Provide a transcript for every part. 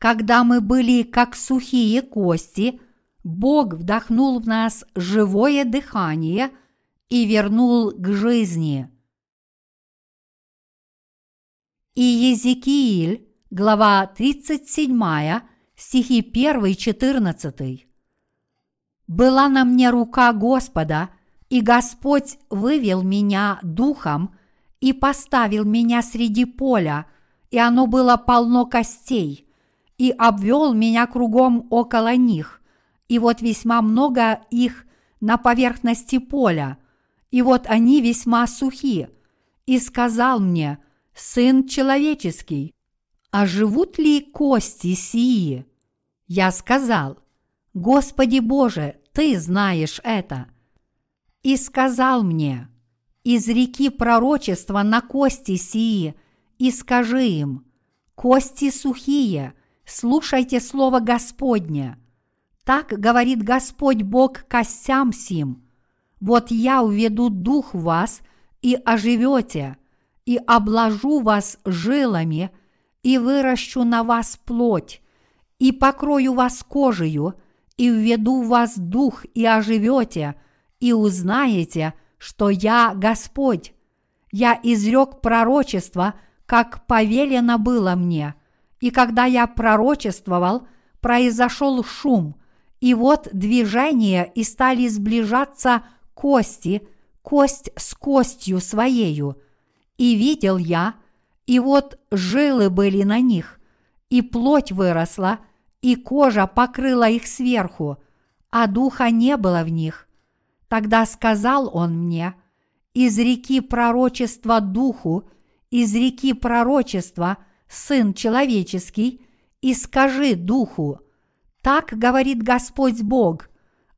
Когда мы были как сухие кости, Бог вдохнул в нас живое дыхание и вернул к жизни. И Езекииль, глава 37, стихи 1-14. «Была на мне рука Господа, и Господь вывел меня духом и поставил меня среди поля, и оно было полно костей, и обвел меня кругом около них, и вот весьма много их на поверхности поля, и вот они весьма сухи, и сказал мне, Сын человеческий, а живут ли кости сии? Я сказал, Господи Боже, Ты знаешь это. И сказал мне, из реки пророчества на кости сии, и скажи им, кости сухие, слушайте слово Господне. Так говорит Господь Бог костям сим. Вот я уведу дух в вас, и оживете, и обложу вас жилами, и выращу на вас плоть, и покрою вас кожею, и введу в вас дух, и оживете, и узнаете, что я Господь. Я изрек пророчество, как повелено было мне, и когда я пророчествовал, произошел шум, и вот движение, и стали сближаться кости, кость с костью своею. И видел я, и вот жилы были на них, и плоть выросла, и кожа покрыла их сверху, а духа не было в них. Тогда сказал он мне, из реки пророчества духу, из реки пророчества Сын человеческий, и скажи духу, так говорит Господь Бог,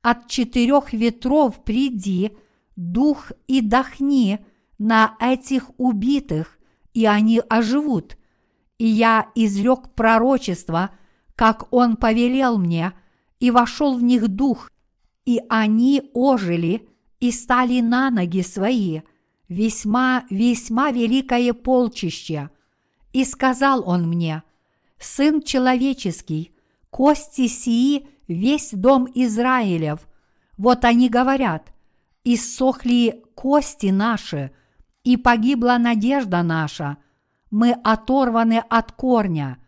от четырех ветров приди, дух и дохни на этих убитых, и они оживут. И я изрек пророчество, как он повелел мне, и вошел в них дух, и они ожили и стали на ноги свои, весьма-весьма великое полчище. И сказал он мне, Сын человеческий, кости сии весь дом Израилев. Вот они говорят, иссохли кости наши, и погибла надежда наша, мы оторваны от корня.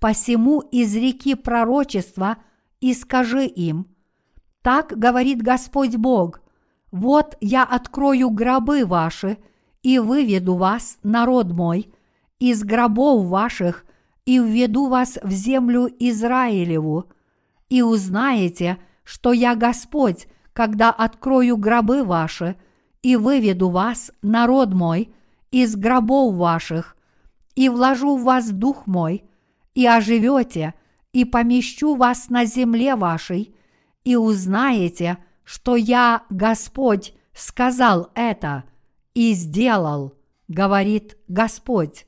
Посему из реки пророчества и скажи им, так говорит Господь Бог, вот я открою гробы ваши и выведу вас, народ мой, из гробов ваших и введу вас в землю Израилеву, и узнаете, что я Господь, когда открою гробы ваши и выведу вас, народ мой, из гробов ваших, и вложу в вас дух мой, и оживете, и помещу вас на земле вашей, и узнаете, что я, Господь, сказал это и сделал, говорит Господь.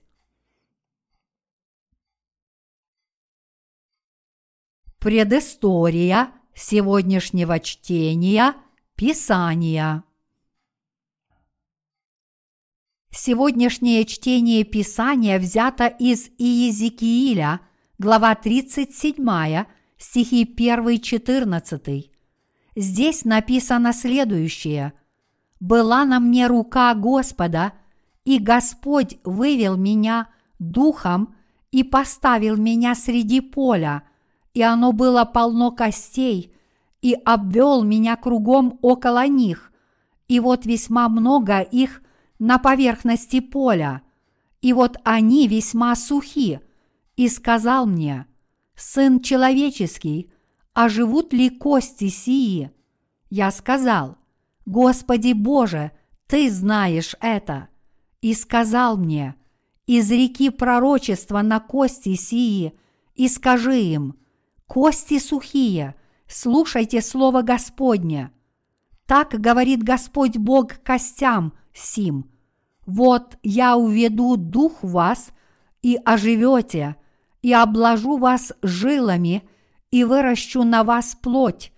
Предыстория сегодняшнего чтения Писания. Сегодняшнее чтение Писания взято из Иезекииля, глава 37, стихи 1-14. Здесь написано следующее. «Была на мне рука Господа, и Господь вывел меня духом и поставил меня среди поля – и оно было полно костей, и обвел меня кругом около них, и вот весьма много их на поверхности поля, и вот они весьма сухи, и сказал мне, «Сын человеческий, а живут ли кости сии?» Я сказал, «Господи Боже, Ты знаешь это!» И сказал мне, «Из реки пророчества на кости сии, и скажи им, кости сухие, слушайте слово Господне. Так говорит Господь Бог костям сим. Вот я уведу дух вас, и оживете, и обложу вас жилами, и выращу на вас плоть,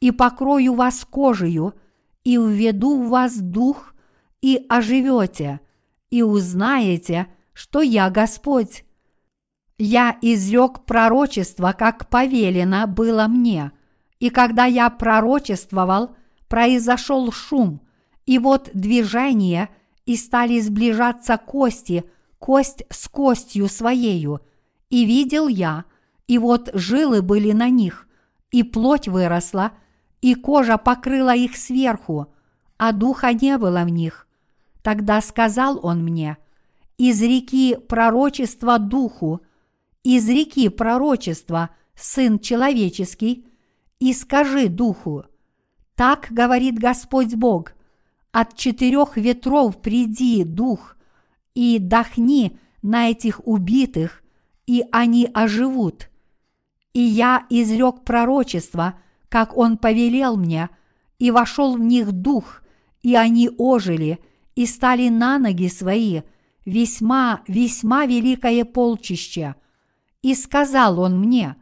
и покрою вас кожею, и введу в вас дух, и оживете, и узнаете, что я Господь. Я изрек пророчество, как повелено было мне, и когда я пророчествовал, произошел шум, и вот движение, и стали сближаться кости, кость с костью своею, и видел я, и вот жилы были на них, и плоть выросла, и кожа покрыла их сверху, а духа не было в них. Тогда сказал он мне, из реки пророчества духу, из реки пророчества Сын человеческий, и скажи духу, так говорит Господь Бог, от четырех ветров приди дух, и дохни на этих убитых, и они оживут. И я изрек пророчество, как он повелел мне, и вошел в них дух, и они ожили, и стали на ноги свои, весьма, весьма великое полчище. И сказал он мне,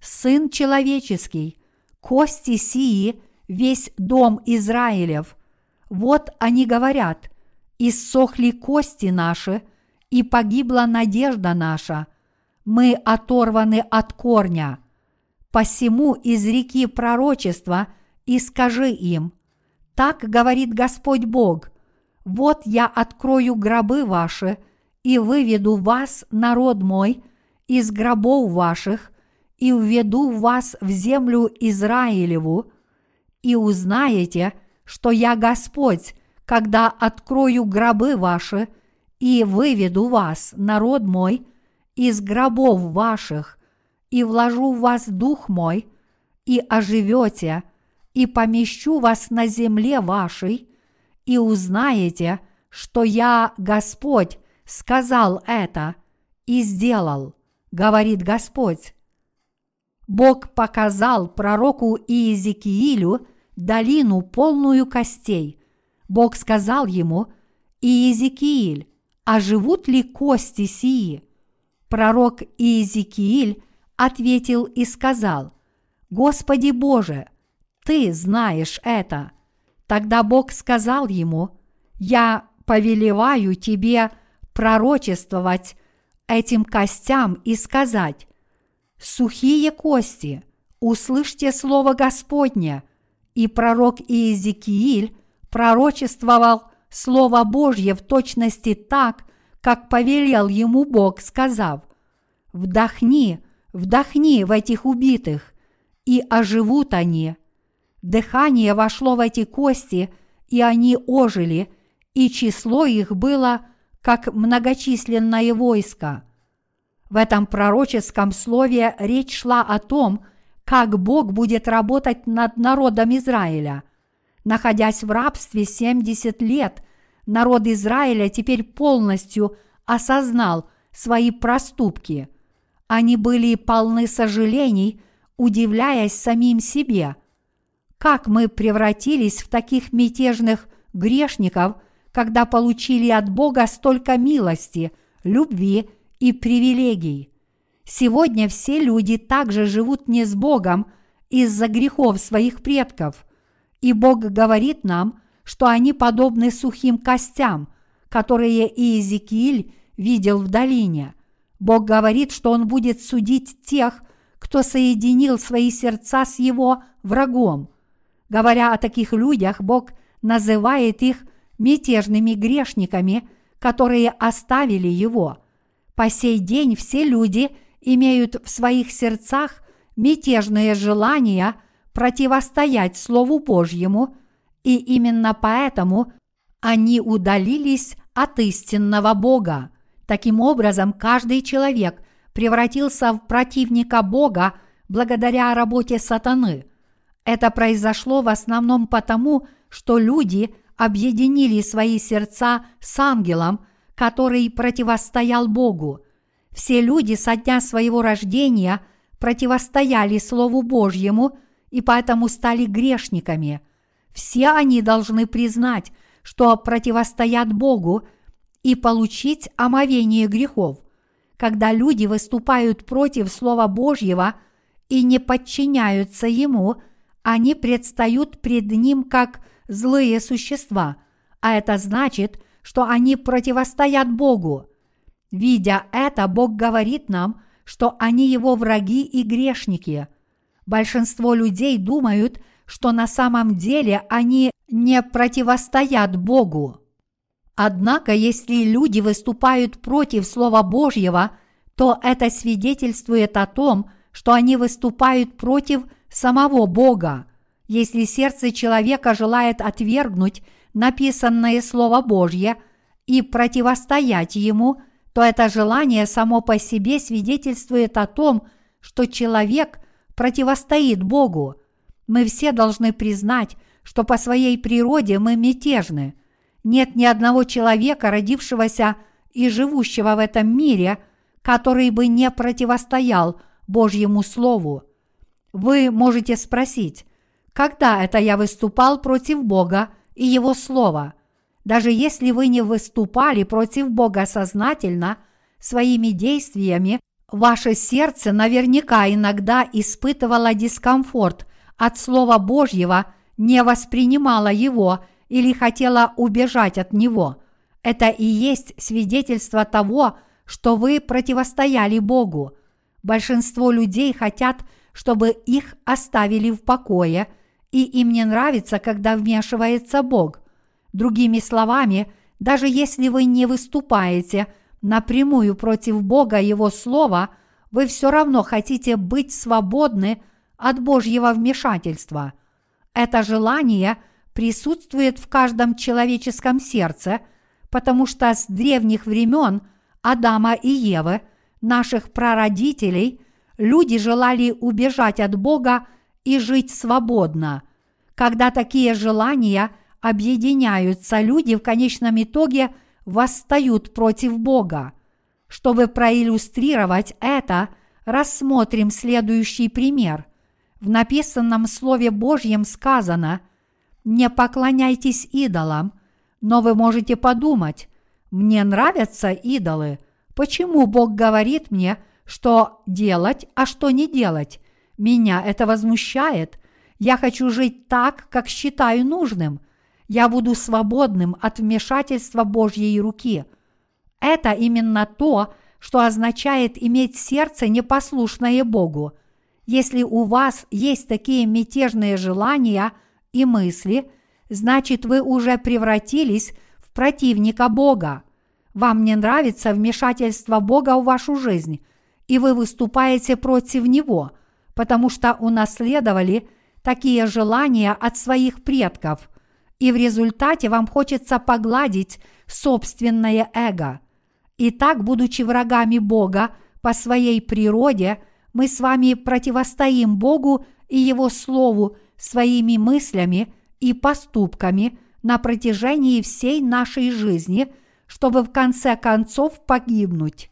Сын человеческий, кости сии, весь дом Израилев. Вот они говорят, иссохли кости наши, и погибла надежда наша. Мы оторваны от корня. Посему из реки пророчества и скажи им, так говорит Господь Бог, вот я открою гробы ваши и выведу вас, народ мой, из гробов ваших и введу вас в землю Израилеву, и узнаете, что я Господь, когда открою гробы ваши и выведу вас, народ мой, из гробов ваших, и вложу в вас дух мой, и оживете, и помещу вас на земле вашей, и узнаете, что я, Господь, сказал это и сделал, говорит Господь. Бог показал пророку Иезекиилю долину, полную костей. Бог сказал ему, Иезекииль, а живут ли кости сии? Пророк Иезекииль ответил и сказал, Господи Боже, Ты знаешь это – Тогда Бог сказал ему, «Я повелеваю тебе пророчествовать этим костям и сказать, «Сухие кости, услышьте слово Господне!» И пророк Иезекииль пророчествовал Слово Божье в точности так, как повелел ему Бог, сказав, «Вдохни, вдохни в этих убитых, и оживут они». Дыхание вошло в эти кости, и они ожили, и число их было как многочисленное войско. В этом пророческом слове речь шла о том, как Бог будет работать над народом Израиля. Находясь в рабстве 70 лет, народ Израиля теперь полностью осознал свои проступки. Они были полны сожалений, удивляясь самим себе – как мы превратились в таких мятежных грешников, когда получили от Бога столько милости, любви и привилегий. Сегодня все люди также живут не с Богом из-за грехов своих предков, и Бог говорит нам, что они подобны сухим костям, которые Иезекииль видел в долине. Бог говорит, что Он будет судить тех, кто соединил свои сердца с его врагом. Говоря о таких людях, Бог называет их мятежными грешниками, которые оставили Его. По сей день все люди имеют в своих сердцах мятежные желания противостоять Слову Божьему, и именно поэтому они удалились от истинного Бога. Таким образом, каждый человек превратился в противника Бога благодаря работе сатаны – это произошло в основном потому, что люди объединили свои сердца с ангелом, который противостоял Богу. Все люди со дня своего рождения противостояли Слову Божьему и поэтому стали грешниками. Все они должны признать, что противостоят Богу и получить омовение грехов. Когда люди выступают против Слова Божьего и не подчиняются Ему – они предстают пред ним как злые существа, а это значит, что они противостоят Богу. Видя это, Бог говорит нам, что они его враги и грешники. Большинство людей думают, что на самом деле они не противостоят Богу. Однако, если люди выступают против Слова Божьего, то это свидетельствует о том, что они выступают против самого Бога. Если сердце человека желает отвергнуть написанное Слово Божье и противостоять ему, то это желание само по себе свидетельствует о том, что человек противостоит Богу. Мы все должны признать, что по своей природе мы мятежны. Нет ни одного человека, родившегося и живущего в этом мире, который бы не противостоял Божьему Слову. Вы можете спросить, когда это я выступал против Бога и Его Слова? Даже если вы не выступали против Бога сознательно, своими действиями ваше сердце наверняка иногда испытывало дискомфорт от Слова Божьего, не воспринимало его или хотело убежать от него. Это и есть свидетельство того, что вы противостояли Богу. Большинство людей хотят, чтобы их оставили в покое, и им не нравится, когда вмешивается Бог. Другими словами, даже если вы не выступаете напрямую против Бога и Его Слова, вы все равно хотите быть свободны от Божьего вмешательства. Это желание присутствует в каждом человеческом сердце, потому что с древних времен Адама и Евы, наших прародителей, люди желали убежать от Бога и жить свободно. Когда такие желания – объединяются люди в конечном итоге восстают против Бога. Чтобы проиллюстрировать это, рассмотрим следующий пример. В написанном Слове Божьем сказано «Не поклоняйтесь идолам», но вы можете подумать, мне нравятся идолы, почему Бог говорит мне, что делать, а что не делать? Меня это возмущает. Я хочу жить так, как считаю нужным – я буду свободным от вмешательства Божьей руки. Это именно то, что означает иметь сердце непослушное Богу. Если у вас есть такие мятежные желания и мысли, значит вы уже превратились в противника Бога. Вам не нравится вмешательство Бога в вашу жизнь, и вы выступаете против Него, потому что унаследовали такие желания от своих предков – и в результате вам хочется погладить собственное эго. И так, будучи врагами Бога по своей природе, мы с вами противостоим Богу и Его Слову своими мыслями и поступками на протяжении всей нашей жизни, чтобы в конце концов погибнуть.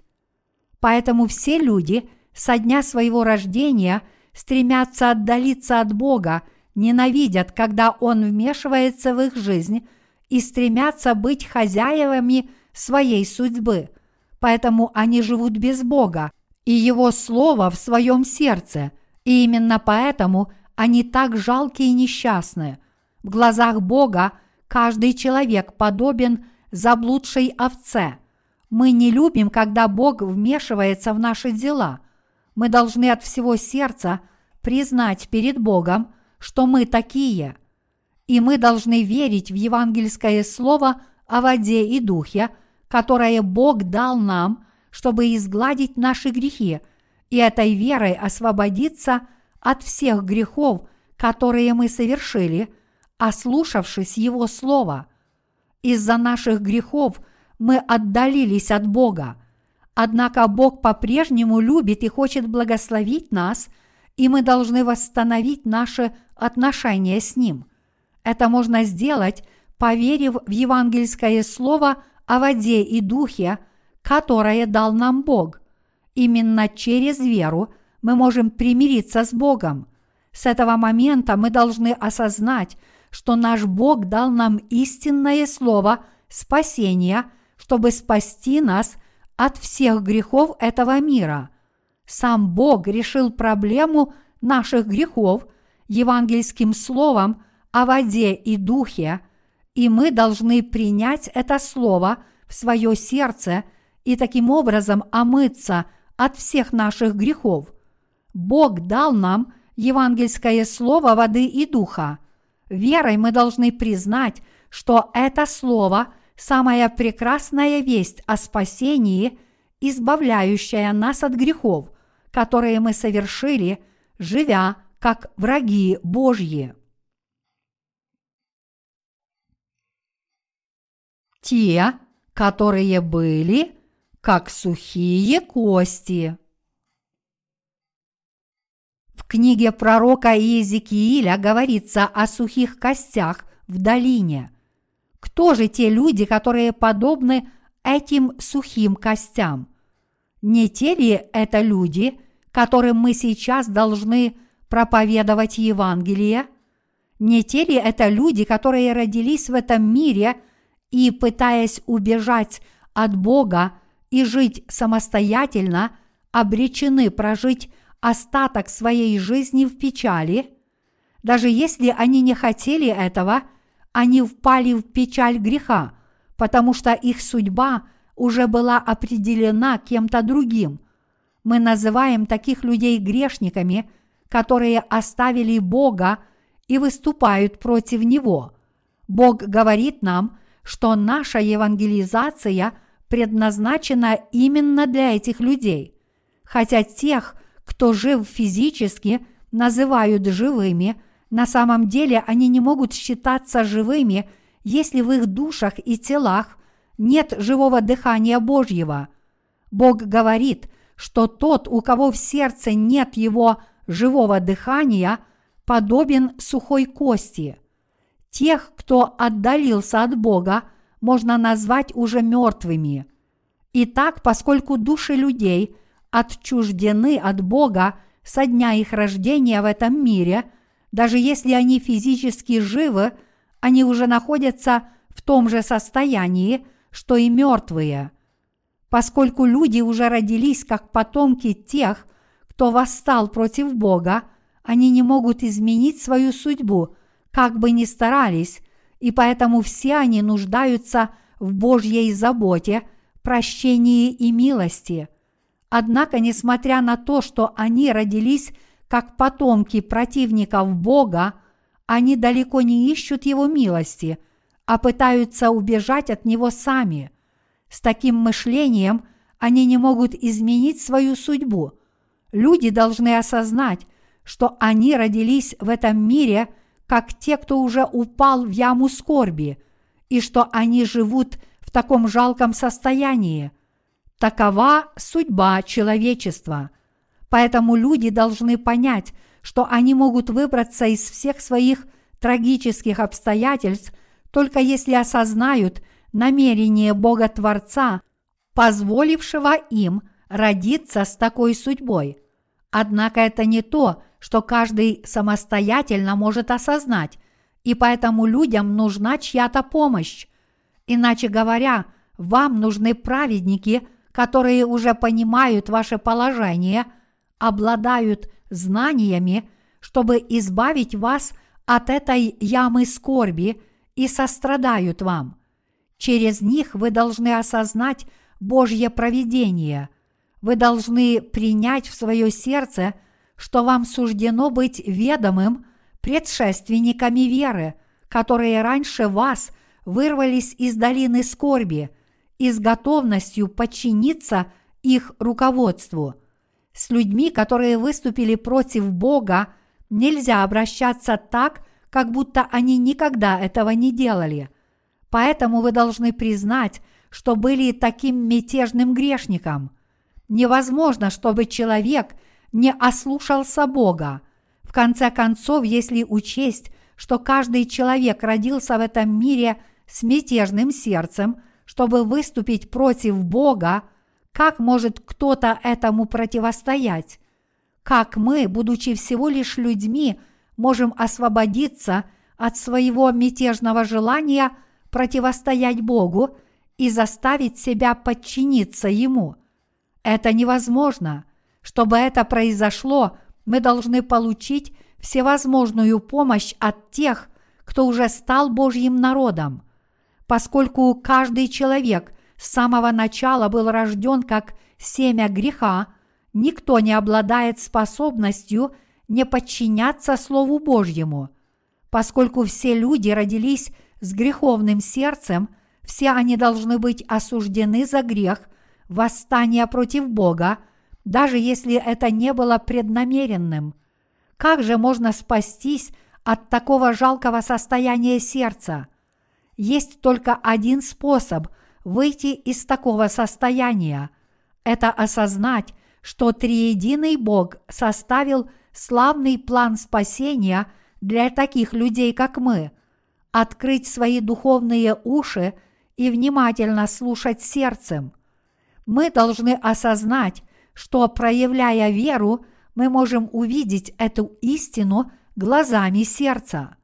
Поэтому все люди со дня своего рождения стремятся отдалиться от Бога – ненавидят, когда Он вмешивается в их жизнь и стремятся быть хозяевами своей судьбы. Поэтому они живут без Бога и Его Слово в своем сердце, и именно поэтому они так жалкие и несчастны. В глазах Бога каждый человек подобен заблудшей овце. Мы не любим, когда Бог вмешивается в наши дела. Мы должны от всего сердца признать перед Богом – что мы такие. И мы должны верить в евангельское слово о воде и духе, которое Бог дал нам, чтобы изгладить наши грехи, и этой верой освободиться от всех грехов, которые мы совершили, ослушавшись Его Слова. Из-за наших грехов мы отдалились от Бога. Однако Бог по-прежнему любит и хочет благословить нас, и мы должны восстановить наши отношения с Ним. Это можно сделать, поверив в евангельское слово о воде и духе, которое дал нам Бог. Именно через веру мы можем примириться с Богом. С этого момента мы должны осознать, что наш Бог дал нам истинное слово спасения, чтобы спасти нас от всех грехов этого мира. Сам Бог решил проблему наших грехов – евангельским словом о воде и духе, и мы должны принять это слово в свое сердце и таким образом омыться от всех наших грехов. Бог дал нам евангельское слово воды и духа. Верой мы должны признать, что это слово – самая прекрасная весть о спасении, избавляющая нас от грехов, которые мы совершили, живя как враги Божьи. Те, которые были как сухие кости. В книге пророка Иезекииля говорится о сухих костях в долине. Кто же те люди, которые подобны этим сухим костям? Не те ли это люди, которым мы сейчас должны проповедовать Евангелие? Не те ли это люди, которые родились в этом мире и, пытаясь убежать от Бога и жить самостоятельно, обречены прожить остаток своей жизни в печали? Даже если они не хотели этого, они впали в печаль греха, потому что их судьба уже была определена кем-то другим. Мы называем таких людей грешниками, которые оставили Бога и выступают против Него. Бог говорит нам, что наша евангелизация предназначена именно для этих людей. Хотя тех, кто жив физически, называют живыми, на самом деле они не могут считаться живыми, если в их душах и телах нет живого дыхания Божьего. Бог говорит, что тот, у кого в сердце нет его живого дыхания, подобен сухой кости. Тех, кто отдалился от Бога, можно назвать уже мертвыми. Итак, поскольку души людей отчуждены от Бога со дня их рождения в этом мире, даже если они физически живы, они уже находятся в том же состоянии, что и мертвые. Поскольку люди уже родились как потомки тех, кто восстал против Бога, они не могут изменить свою судьбу, как бы ни старались, и поэтому все они нуждаются в Божьей заботе, прощении и милости. Однако, несмотря на то, что они родились как потомки противников Бога, они далеко не ищут Его милости, а пытаются убежать от Него сами. С таким мышлением они не могут изменить свою судьбу. Люди должны осознать, что они родились в этом мире – как те, кто уже упал в яму скорби, и что они живут в таком жалком состоянии. Такова судьба человечества. Поэтому люди должны понять, что они могут выбраться из всех своих трагических обстоятельств только если осознают намерение Бога Творца, позволившего им родиться с такой судьбой. Однако это не то, что каждый самостоятельно может осознать, и поэтому людям нужна чья-то помощь. Иначе говоря, вам нужны праведники, которые уже понимают ваше положение, обладают знаниями, чтобы избавить вас от этой ямы скорби и сострадают вам. Через них вы должны осознать Божье провидение. Вы должны принять в свое сердце – что вам суждено быть ведомым предшественниками веры, которые раньше вас вырвались из долины скорби и с готовностью подчиниться их руководству. С людьми, которые выступили против Бога, нельзя обращаться так, как будто они никогда этого не делали. Поэтому вы должны признать, что были таким мятежным грешником. Невозможно, чтобы человек – не ослушался Бога. В конце концов, если учесть, что каждый человек родился в этом мире с мятежным сердцем, чтобы выступить против Бога, как может кто-то этому противостоять? Как мы, будучи всего лишь людьми, можем освободиться от своего мятежного желания противостоять Богу и заставить себя подчиниться Ему? Это невозможно – чтобы это произошло, мы должны получить всевозможную помощь от тех, кто уже стал Божьим народом. Поскольку каждый человек с самого начала был рожден как семя греха, никто не обладает способностью не подчиняться Слову Божьему. Поскольку все люди родились с греховным сердцем, все они должны быть осуждены за грех, восстания против Бога, даже если это не было преднамеренным. Как же можно спастись от такого жалкого состояния сердца? Есть только один способ выйти из такого состояния. Это осознать, что триединый Бог составил славный план спасения для таких людей, как мы, открыть свои духовные уши и внимательно слушать сердцем. Мы должны осознать, что, проявляя веру, мы можем увидеть эту истину глазами сердца.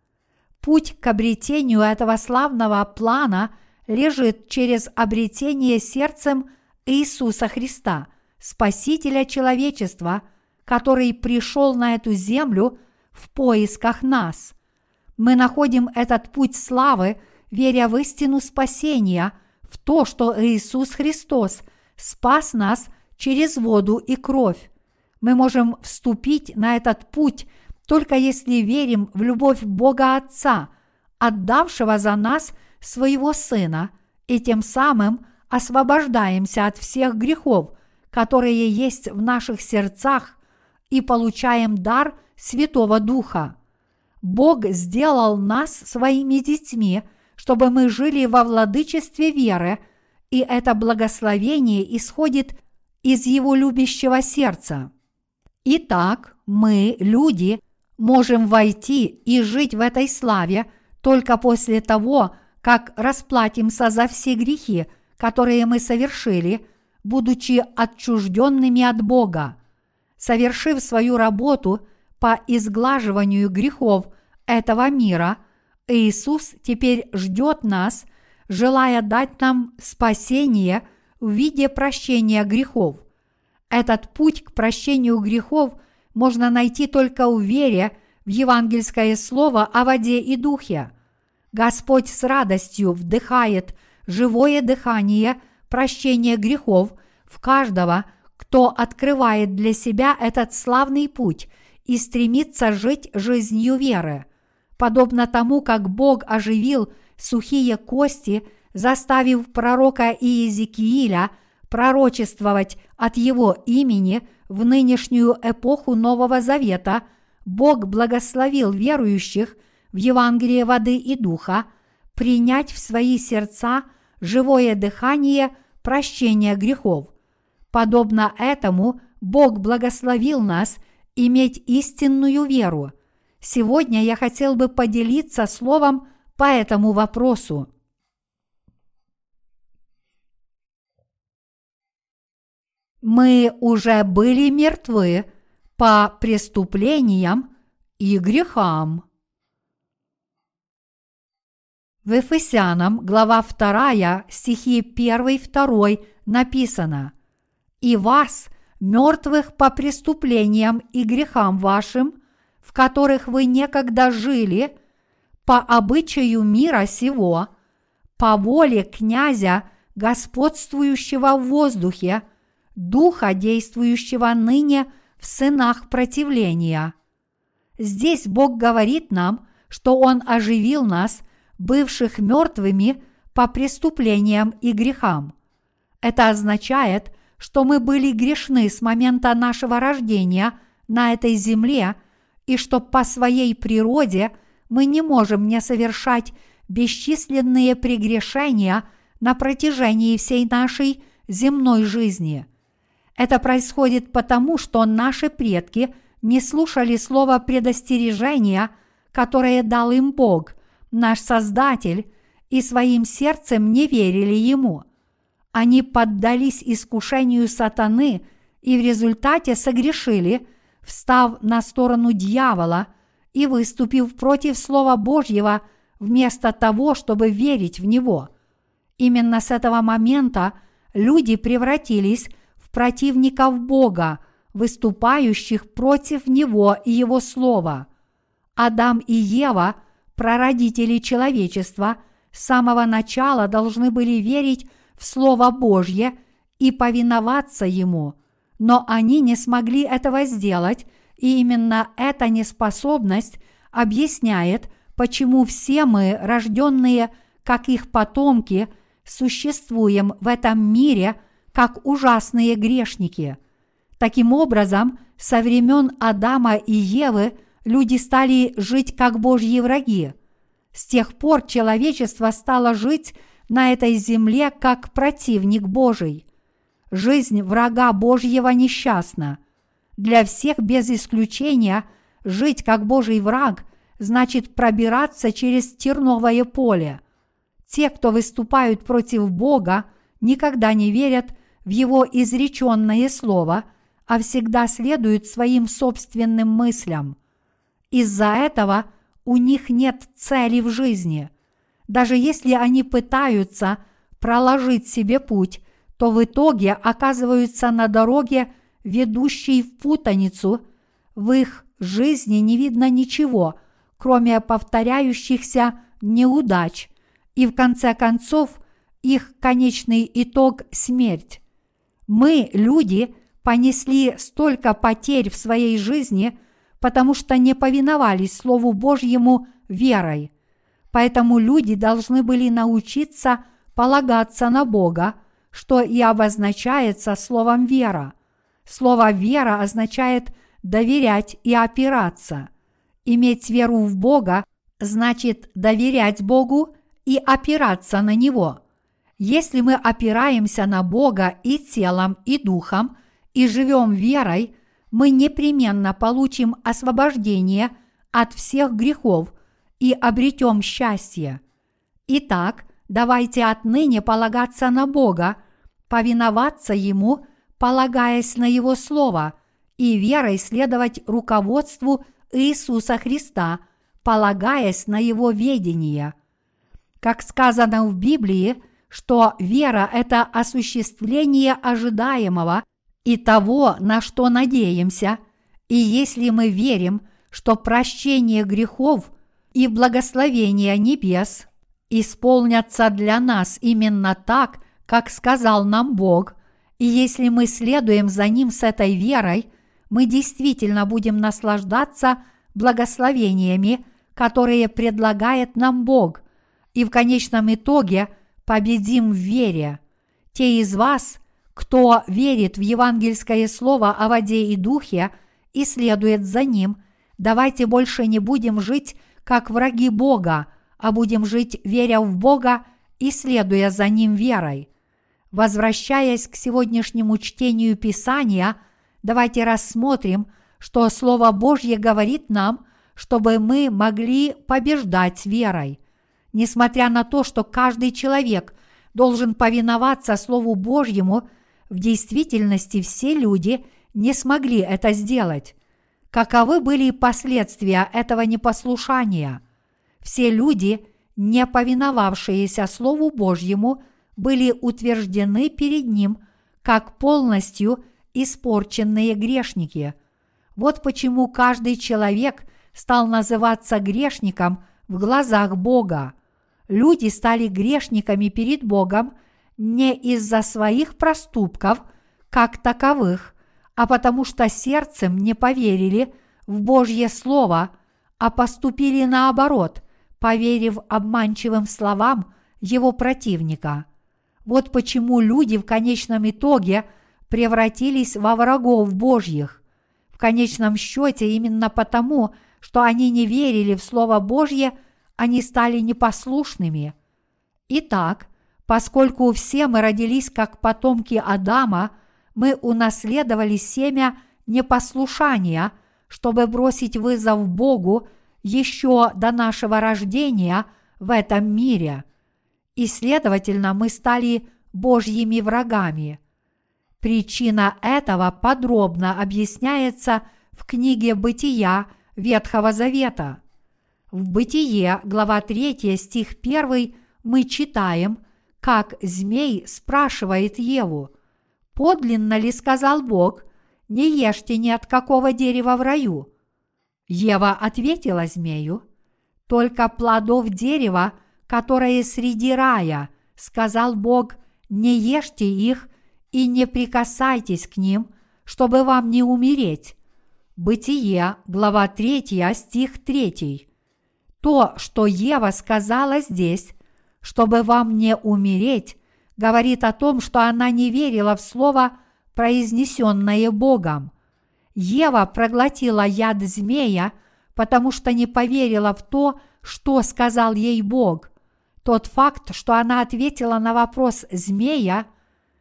Путь к обретению этого славного плана лежит через обретение сердцем Иисуса Христа, Спасителя человечества, который пришел на эту землю в поисках нас. Мы находим этот путь славы, веря в истину спасения, в то, что Иисус Христос спас нас через воду и кровь. Мы можем вступить на этот путь только если верим в любовь Бога Отца, отдавшего за нас своего Сына, и тем самым освобождаемся от всех грехов, которые есть в наших сердцах, и получаем дар Святого Духа. Бог сделал нас своими детьми, чтобы мы жили во владычестве веры, и это благословение исходит из Его любящего сердца. Итак, мы, люди, можем войти и жить в этой славе только после того, как расплатимся за все грехи, которые мы совершили, будучи отчужденными от Бога. Совершив свою работу по изглаживанию грехов этого мира, Иисус теперь ждет нас, желая дать нам спасение в виде прощения грехов. Этот путь к прощению грехов – можно найти только в вере в евангельское слово о воде и духе. Господь с радостью вдыхает живое дыхание прощения грехов в каждого, кто открывает для себя этот славный путь и стремится жить жизнью веры. Подобно тому, как Бог оживил сухие кости, заставив пророка Иезекииля пророчествовать от его имени – в нынешнюю эпоху Нового Завета Бог благословил верующих в Евангелие воды и духа принять в свои сердца живое дыхание прощения грехов. Подобно этому Бог благословил нас иметь истинную веру. Сегодня я хотел бы поделиться словом по этому вопросу. мы уже были мертвы по преступлениям и грехам. В Ефесянам, глава 2, стихи 1-2 написано «И вас, мертвых по преступлениям и грехам вашим, в которых вы некогда жили, по обычаю мира сего, по воле князя, господствующего в воздухе – Духа, действующего ныне в сынах противления. Здесь Бог говорит нам, что Он оживил нас, бывших мертвыми по преступлениям и грехам. Это означает, что мы были грешны с момента нашего рождения на этой земле, и что по своей природе мы не можем не совершать бесчисленные прегрешения на протяжении всей нашей земной жизни – это происходит потому, что наши предки не слушали слова предостережения, которое дал им Бог, наш Создатель, и своим сердцем не верили Ему. Они поддались искушению сатаны и в результате согрешили, встав на сторону дьявола и выступив против Слова Божьего вместо того, чтобы верить в него. Именно с этого момента люди превратились противников Бога, выступающих против Него и Его Слова. Адам и Ева, прародители человечества, с самого начала должны были верить в Слово Божье и повиноваться Ему. но они не смогли этого сделать, и именно эта неспособность объясняет, почему все мы, рожденные как их потомки, существуем в этом мире как ужасные грешники. Таким образом, со времен Адама и Евы люди стали жить как Божьи враги. С тех пор человечество стало жить на этой земле как противник Божий. Жизнь врага Божьего несчастна. Для всех без исключения жить как Божий враг значит пробираться через терновое поле. Те, кто выступают против Бога, никогда не верят в Его изреченное Слово, а всегда следуют своим собственным мыслям. Из-за этого у них нет цели в жизни. Даже если они пытаются проложить себе путь, то в итоге оказываются на дороге, ведущей в путаницу, в их жизни не видно ничего, кроме повторяющихся неудач, и в конце концов их конечный итог – смерть. Мы, люди, понесли столько потерь в своей жизни, потому что не повиновались Слову Божьему верой. Поэтому люди должны были научиться полагаться на Бога – что и обозначается словом «вера». Слово «вера» означает доверять и опираться. Иметь веру в Бога значит доверять Богу и опираться на Него. Если мы опираемся на Бога и телом, и духом, и живем верой, мы непременно получим освобождение от всех грехов и обретем счастье. Итак, давайте отныне полагаться на Бога повиноваться Ему, полагаясь на Его Слово, и верой следовать руководству Иисуса Христа, полагаясь на Его ведение. Как сказано в Библии, что вера – это осуществление ожидаемого и того, на что надеемся, и если мы верим, что прощение грехов и благословение небес исполнятся для нас именно так, как сказал нам Бог, и если мы следуем за Ним с этой верой, мы действительно будем наслаждаться благословениями, которые предлагает нам Бог, и в конечном итоге победим в вере. Те из вас, кто верит в евангельское слово о воде и духе и следует за ним, давайте больше не будем жить как враги Бога, а будем жить, веря в Бога и следуя за Ним верой. Возвращаясь к сегодняшнему чтению Писания, давайте рассмотрим, что Слово Божье говорит нам, чтобы мы могли побеждать верой. Несмотря на то, что каждый человек должен повиноваться Слову Божьему, в действительности все люди не смогли это сделать. Каковы были последствия этого непослушания? Все люди, не повиновавшиеся Слову Божьему – были утверждены перед Ним как полностью испорченные грешники. Вот почему каждый человек стал называться грешником в глазах Бога. Люди стали грешниками перед Богом не из-за своих проступков, как таковых, а потому что сердцем не поверили в Божье Слово, а поступили наоборот, поверив обманчивым словам его противника – вот почему люди в конечном итоге превратились во врагов Божьих. В конечном счете именно потому, что они не верили в Слово Божье, они стали непослушными. Итак, поскольку все мы родились как потомки Адама, мы унаследовали семя непослушания, чтобы бросить вызов Богу еще до нашего рождения в этом мире – и, следовательно, мы стали Божьими врагами. Причина этого подробно объясняется в книге «Бытия» Ветхого Завета. В «Бытие», глава 3, стих 1, мы читаем, как змей спрашивает Еву, «Подлинно ли, сказал Бог, не ешьте ни от какого дерева в раю?» Ева ответила змею, «Только плодов дерева – которые среди рая, сказал Бог, не ешьте их и не прикасайтесь к ним, чтобы вам не умереть. Бытие, глава 3, стих 3. То, что Ева сказала здесь, чтобы вам не умереть, говорит о том, что она не верила в слово, произнесенное Богом. Ева проглотила яд змея, потому что не поверила в то, что сказал ей Бог. Тот факт, что она ответила на вопрос змея,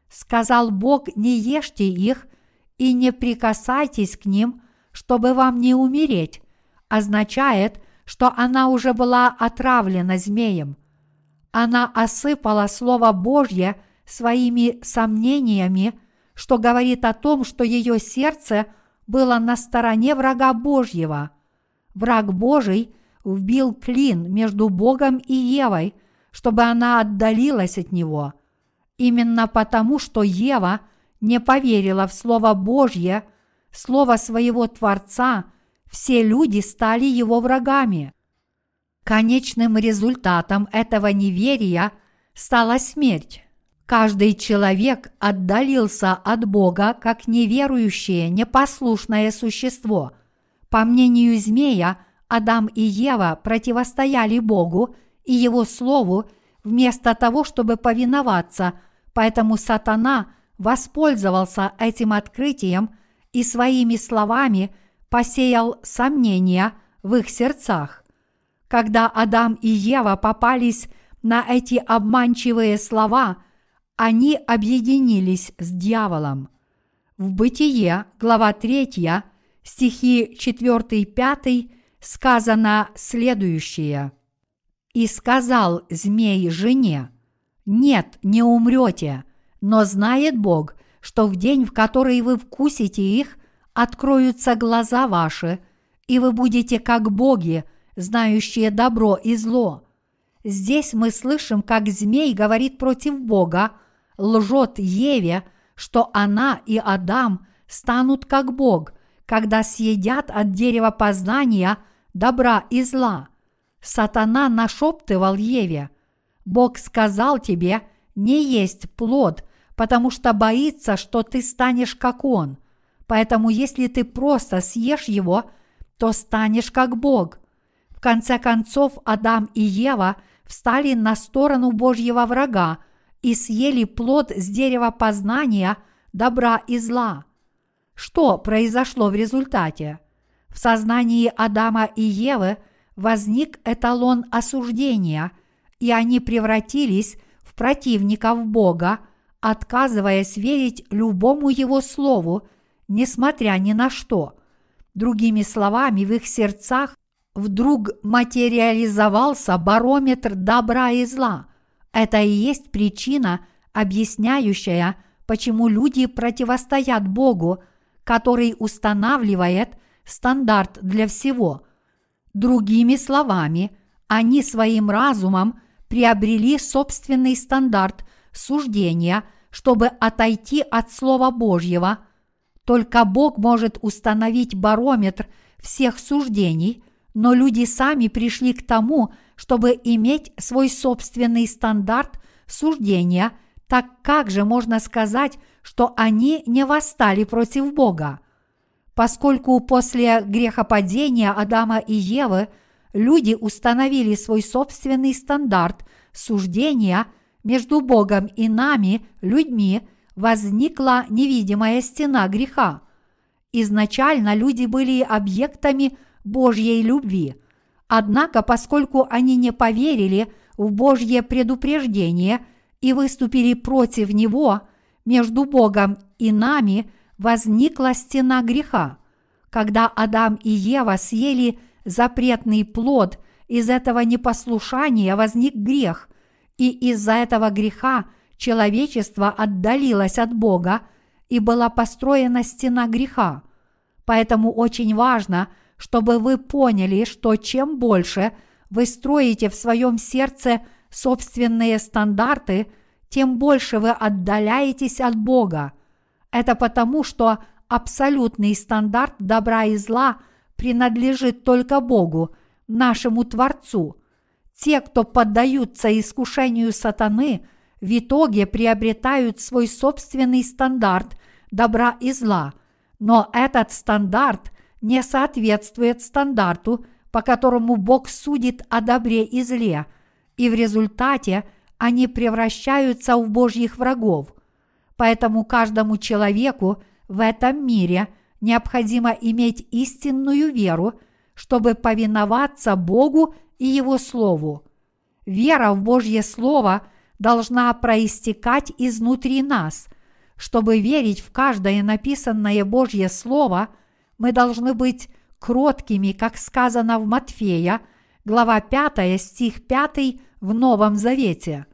сказал Бог, не ешьте их и не прикасайтесь к ним, чтобы вам не умереть, означает, что она уже была отравлена змеем. Она осыпала Слово Божье своими сомнениями, что говорит о том, что ее сердце было на стороне врага Божьего. Враг Божий вбил клин между Богом и Евой, чтобы она отдалилась от него. Именно потому, что Ева не поверила в Слово Божье, Слово своего Творца, все люди стали его врагами. Конечным результатом этого неверия стала смерть. Каждый человек отдалился от Бога как неверующее, непослушное существо. По мнению змея, Адам и Ева противостояли Богу и Его Слову вместо того, чтобы повиноваться, поэтому сатана воспользовался этим открытием и своими словами посеял сомнения в их сердцах. Когда Адам и Ева попались на эти обманчивые слова, они объединились с дьяволом. В Бытие, глава 3, стихи 4-5 сказано следующее. «И сказал змей жене, «Нет, не умрете, но знает Бог, что в день, в который вы вкусите их, откроются глаза ваши, и вы будете как боги, знающие добро и зло». Здесь мы слышим, как змей говорит против Бога, лжет Еве, что она и Адам станут как Бог, когда съедят от дерева познания добра и зла. Сатана нашептывал Еве, Бог сказал тебе не есть плод, потому что боится, что ты станешь как он. Поэтому если ты просто съешь его, то станешь как Бог. Конце концов Адам и Ева встали на сторону Божьего врага – и съели плод с дерева познания добра и зла. Что произошло в результате? В сознании Адама и Евы возник эталон осуждения, и они превратились в противников Бога, отказываясь верить любому Его Слову, несмотря ни на что. Другими словами, в их сердцах вдруг материализовался барометр добра и зла – это и есть причина, объясняющая, почему люди противостоят Богу, который устанавливает стандарт для всего. Другими словами, они своим разумом приобрели собственный стандарт суждения, чтобы отойти от Слова Божьего. Только Бог может установить барометр всех суждений, но люди сами пришли к тому, чтобы иметь свой собственный стандарт суждения, так как же можно сказать, что они не восстали против Бога? Поскольку после грехопадения Адама и Евы люди установили свой собственный стандарт суждения между Богом и нами, людьми, возникла невидимая стена греха. Изначально люди были объектами Божьей любви – Однако, поскольку они не поверили в Божье предупреждение и выступили против него, между Богом и нами возникла стена греха. Когда Адам и Ева съели запретный плод, из этого непослушания возник грех, и из-за этого греха человечество отдалилось от Бога, и была построена стена греха. Поэтому очень важно – чтобы вы поняли, что чем больше вы строите в своем сердце собственные стандарты, тем больше вы отдаляетесь от Бога. Это потому, что абсолютный стандарт добра и зла принадлежит только Богу, нашему Творцу. Те, кто поддаются искушению сатаны, в итоге приобретают свой собственный стандарт добра и зла – Но этот стандарт не соответствует стандарту, по которому Бог судит о добре и зле, и в результате они превращаются в Божьих врагов. Поэтому каждому человеку в этом мире необходимо иметь истинную веру, чтобы повиноваться Богу и Его Слову. Вера в Божье Слово должна проистекать изнутри нас. Чтобы верить в каждое написанное Божье Слово, мы должны быть кроткими, как сказано в Матфея, глава 5, стих 5 в Новом Завете.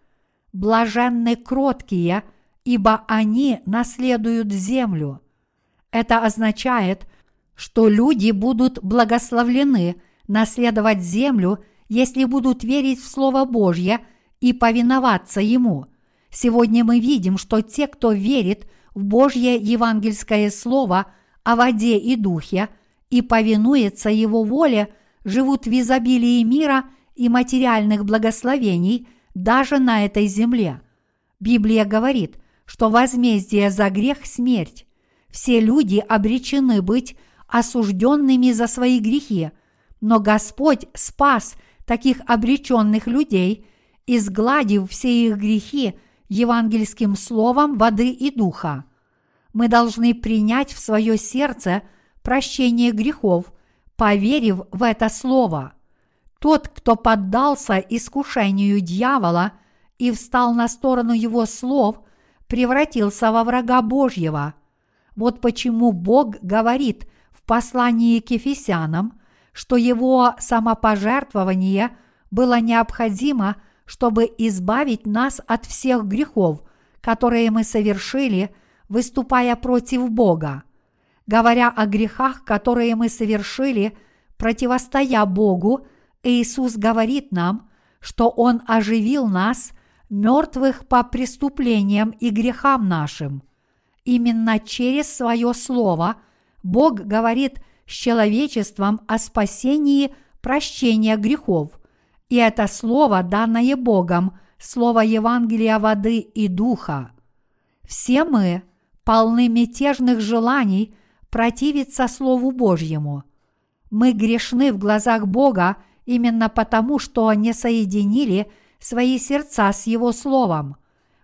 «Блаженны кроткие, ибо они наследуют землю». Это означает, что люди будут благословлены наследовать землю, если будут верить в Слово Божье и повиноваться Ему. Сегодня мы видим, что те, кто верит в Божье евангельское Слово о воде и духе и повинуется Его воле, живут в изобилии мира и материальных благословений даже на этой земле. Библия говорит, что возмездие за грех – смерть. Все люди обречены быть осужденными за свои грехи, но Господь спас таких обреченных людей, изгладив все их грехи евангельским словом воды и духа. Мы должны принять в свое сердце прощение грехов, поверив в это слово. Тот, кто поддался искушению дьявола и встал на сторону его слов, превратился во врага Божьего. Вот почему Бог говорит в послании к Ефесянам, что его самопожертвование было необходимо, чтобы избавить нас от всех грехов, которые мы совершили, выступая против Бога. Говоря о грехах, которые мы совершили, противостоя Богу, Иисус говорит нам, что Он оживил нас, мертвых по преступлениям и грехам нашим. Именно через свое Слово Бог говорит с человечеством о спасении прощения грехов. И это Слово, данное Богом, Слово Евангелия воды и духа. Все мы полны мятежных желаний противиться Слову Божьему. Мы грешны в глазах Бога именно потому, что не соединили свои сердца с Его Словом.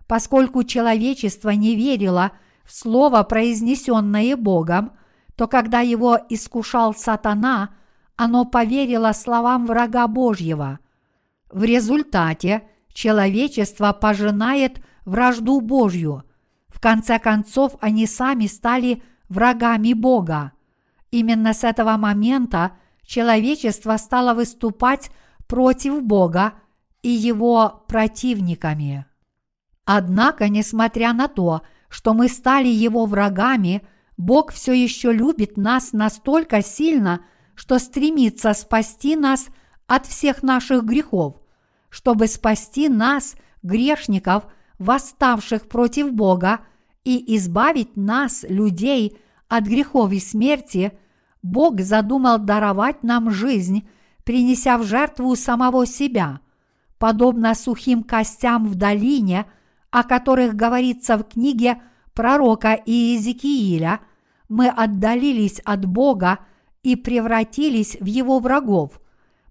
Поскольку человечество не верило в Слово, произнесенное Богом, то когда его искушал сатана, оно поверило словам врага Божьего. В результате человечество пожинает вражду Божью. В конце концов, они сами стали врагами Бога. Именно с этого момента человечество стало выступать против Бога и его противниками. Однако, несмотря на то, что мы стали его врагами, Бог все еще любит нас настолько сильно, что стремится спасти нас от всех наших грехов, чтобы спасти нас, грешников, восставших против Бога, и избавить нас, людей, от грехов и смерти, Бог задумал даровать нам жизнь, принеся в жертву самого себя, подобно сухим костям в долине, о которых говорится в книге пророка Иезекииля, мы отдалились от Бога и превратились в Его врагов.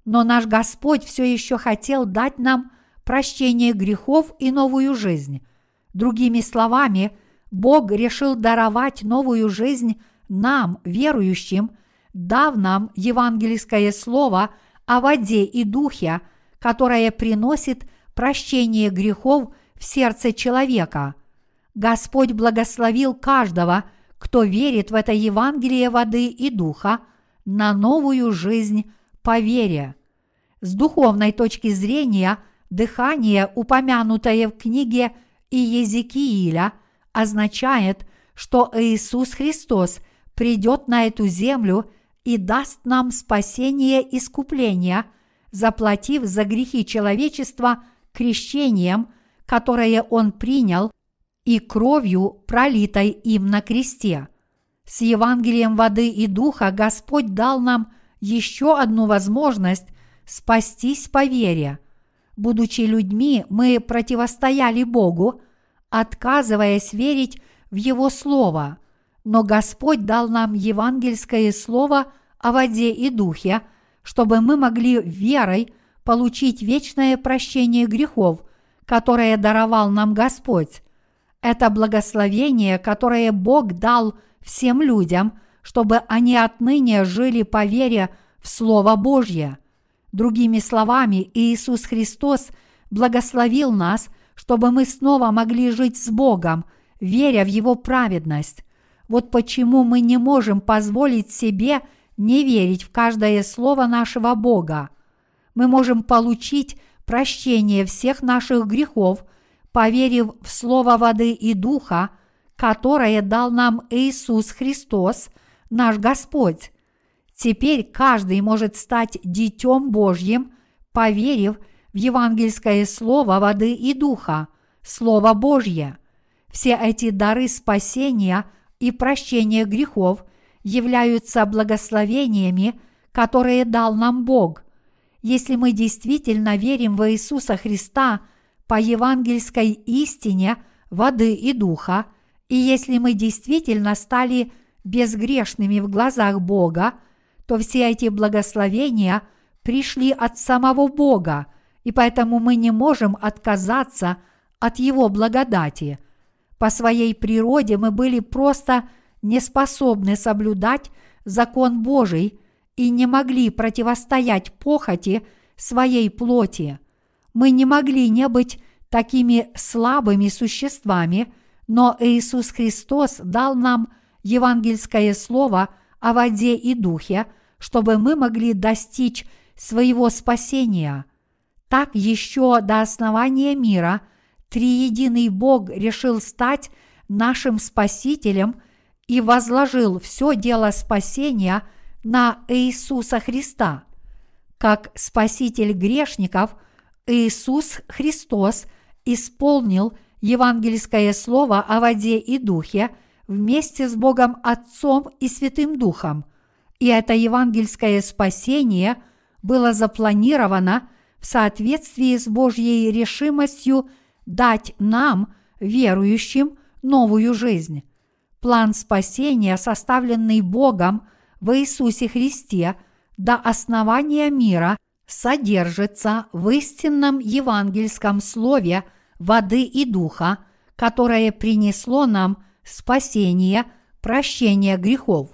Но наш Господь все еще хотел дать нам прощение грехов и новую жизнь. Другими словами, Бог решил даровать новую жизнь нам, верующим, дав нам евангельское слово о воде и духе, которое приносит прощение грехов в сердце человека. Господь благословил каждого, кто верит в это Евангелие воды и духа, на новую жизнь по вере. С духовной точки зрения, дыхание, упомянутое в книге Иезекииля, означает, что Иисус Христос придет на эту землю и даст нам спасение и искупление, заплатив за грехи человечества крещением, которое Он принял и кровью, пролитой им на кресте. С Евангелием воды и духа Господь дал нам еще одну возможность спастись по вере. Будучи людьми, мы противостояли Богу, отказываясь верить в Его Слово. но Господь дал нам евангельское слово о воде и духе, чтобы мы могли верой получить вечное прощение грехов, которое даровал нам Господь. Это благословение, которое Бог дал всем людям, чтобы они отныне жили по вере в Слово Божье. Другими словами, Иисус Христос благословил нас, чтобы мы снова могли жить с Богом, веря в Его праведность. Вот почему мы не можем позволить себе не верить в каждое слово нашего Бога. Мы можем получить прощение всех наших грехов, поверив в Слово воды и Духа, которое дал нам Иисус Христос, наш Господь. Теперь каждый может стать детем Божьим, поверив в евангельское Слово воды и Духа, Слово Божье. Все эти дары спасения – и прощение грехов являются благословениями, которые дал нам Бог. Если мы действительно верим в Иисуса Христа по евангельской истине воды и духа, и если мы действительно стали безгрешными в глазах Бога, то все эти благословения пришли от самого Бога, и поэтому мы не можем отказаться от Его благодати – по своей природе мы были просто не способны соблюдать закон Божий и не могли противостоять похоти своей плоти. Мы не могли не быть такими слабыми существами, но Иисус Христос дал нам евангельское слово о воде и духе, чтобы мы могли достичь своего спасения. Так еще до основания мира – триединый Бог решил стать нашим Спасителем и возложил все дело спасения на Иисуса Христа. Как Спаситель грешников, Иисус Христос исполнил евангельское слово о воде и духе вместе с Богом Отцом и Святым Духом. И это евангельское спасение было запланировано в соответствии с Божьей решимостью – дать нам, верующим, новую жизнь. План спасения, составленный Богом в Иисусе Христе до основания мира, содержится в истинном евангельском слове воды и духа, которое принесло нам спасение, прощение грехов.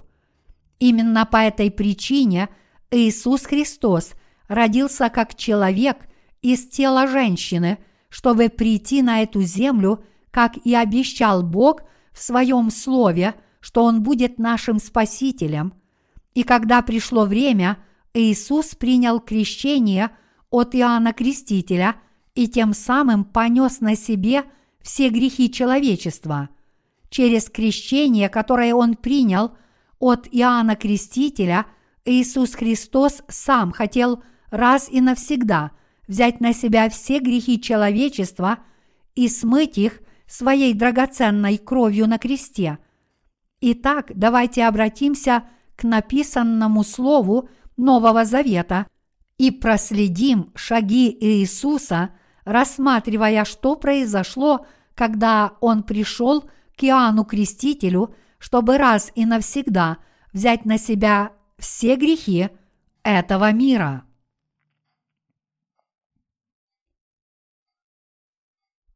Именно по этой причине Иисус Христос родился как человек из тела женщины – чтобы прийти на эту землю, как и обещал Бог в своем слове, что Он будет нашим Спасителем. И когда пришло время, Иисус принял крещение от Иоанна Крестителя и тем самым понес на себе все грехи человечества. Через крещение, которое Он принял от Иоанна Крестителя, Иисус Христос сам хотел раз и навсегда – взять на себя все грехи человечества и смыть их своей драгоценной кровью на кресте. Итак, давайте обратимся к написанному слову Нового Завета и проследим шаги Иисуса, рассматривая, что произошло, когда Он пришел к Иоанну Крестителю, чтобы раз и навсегда взять на себя все грехи этого мира.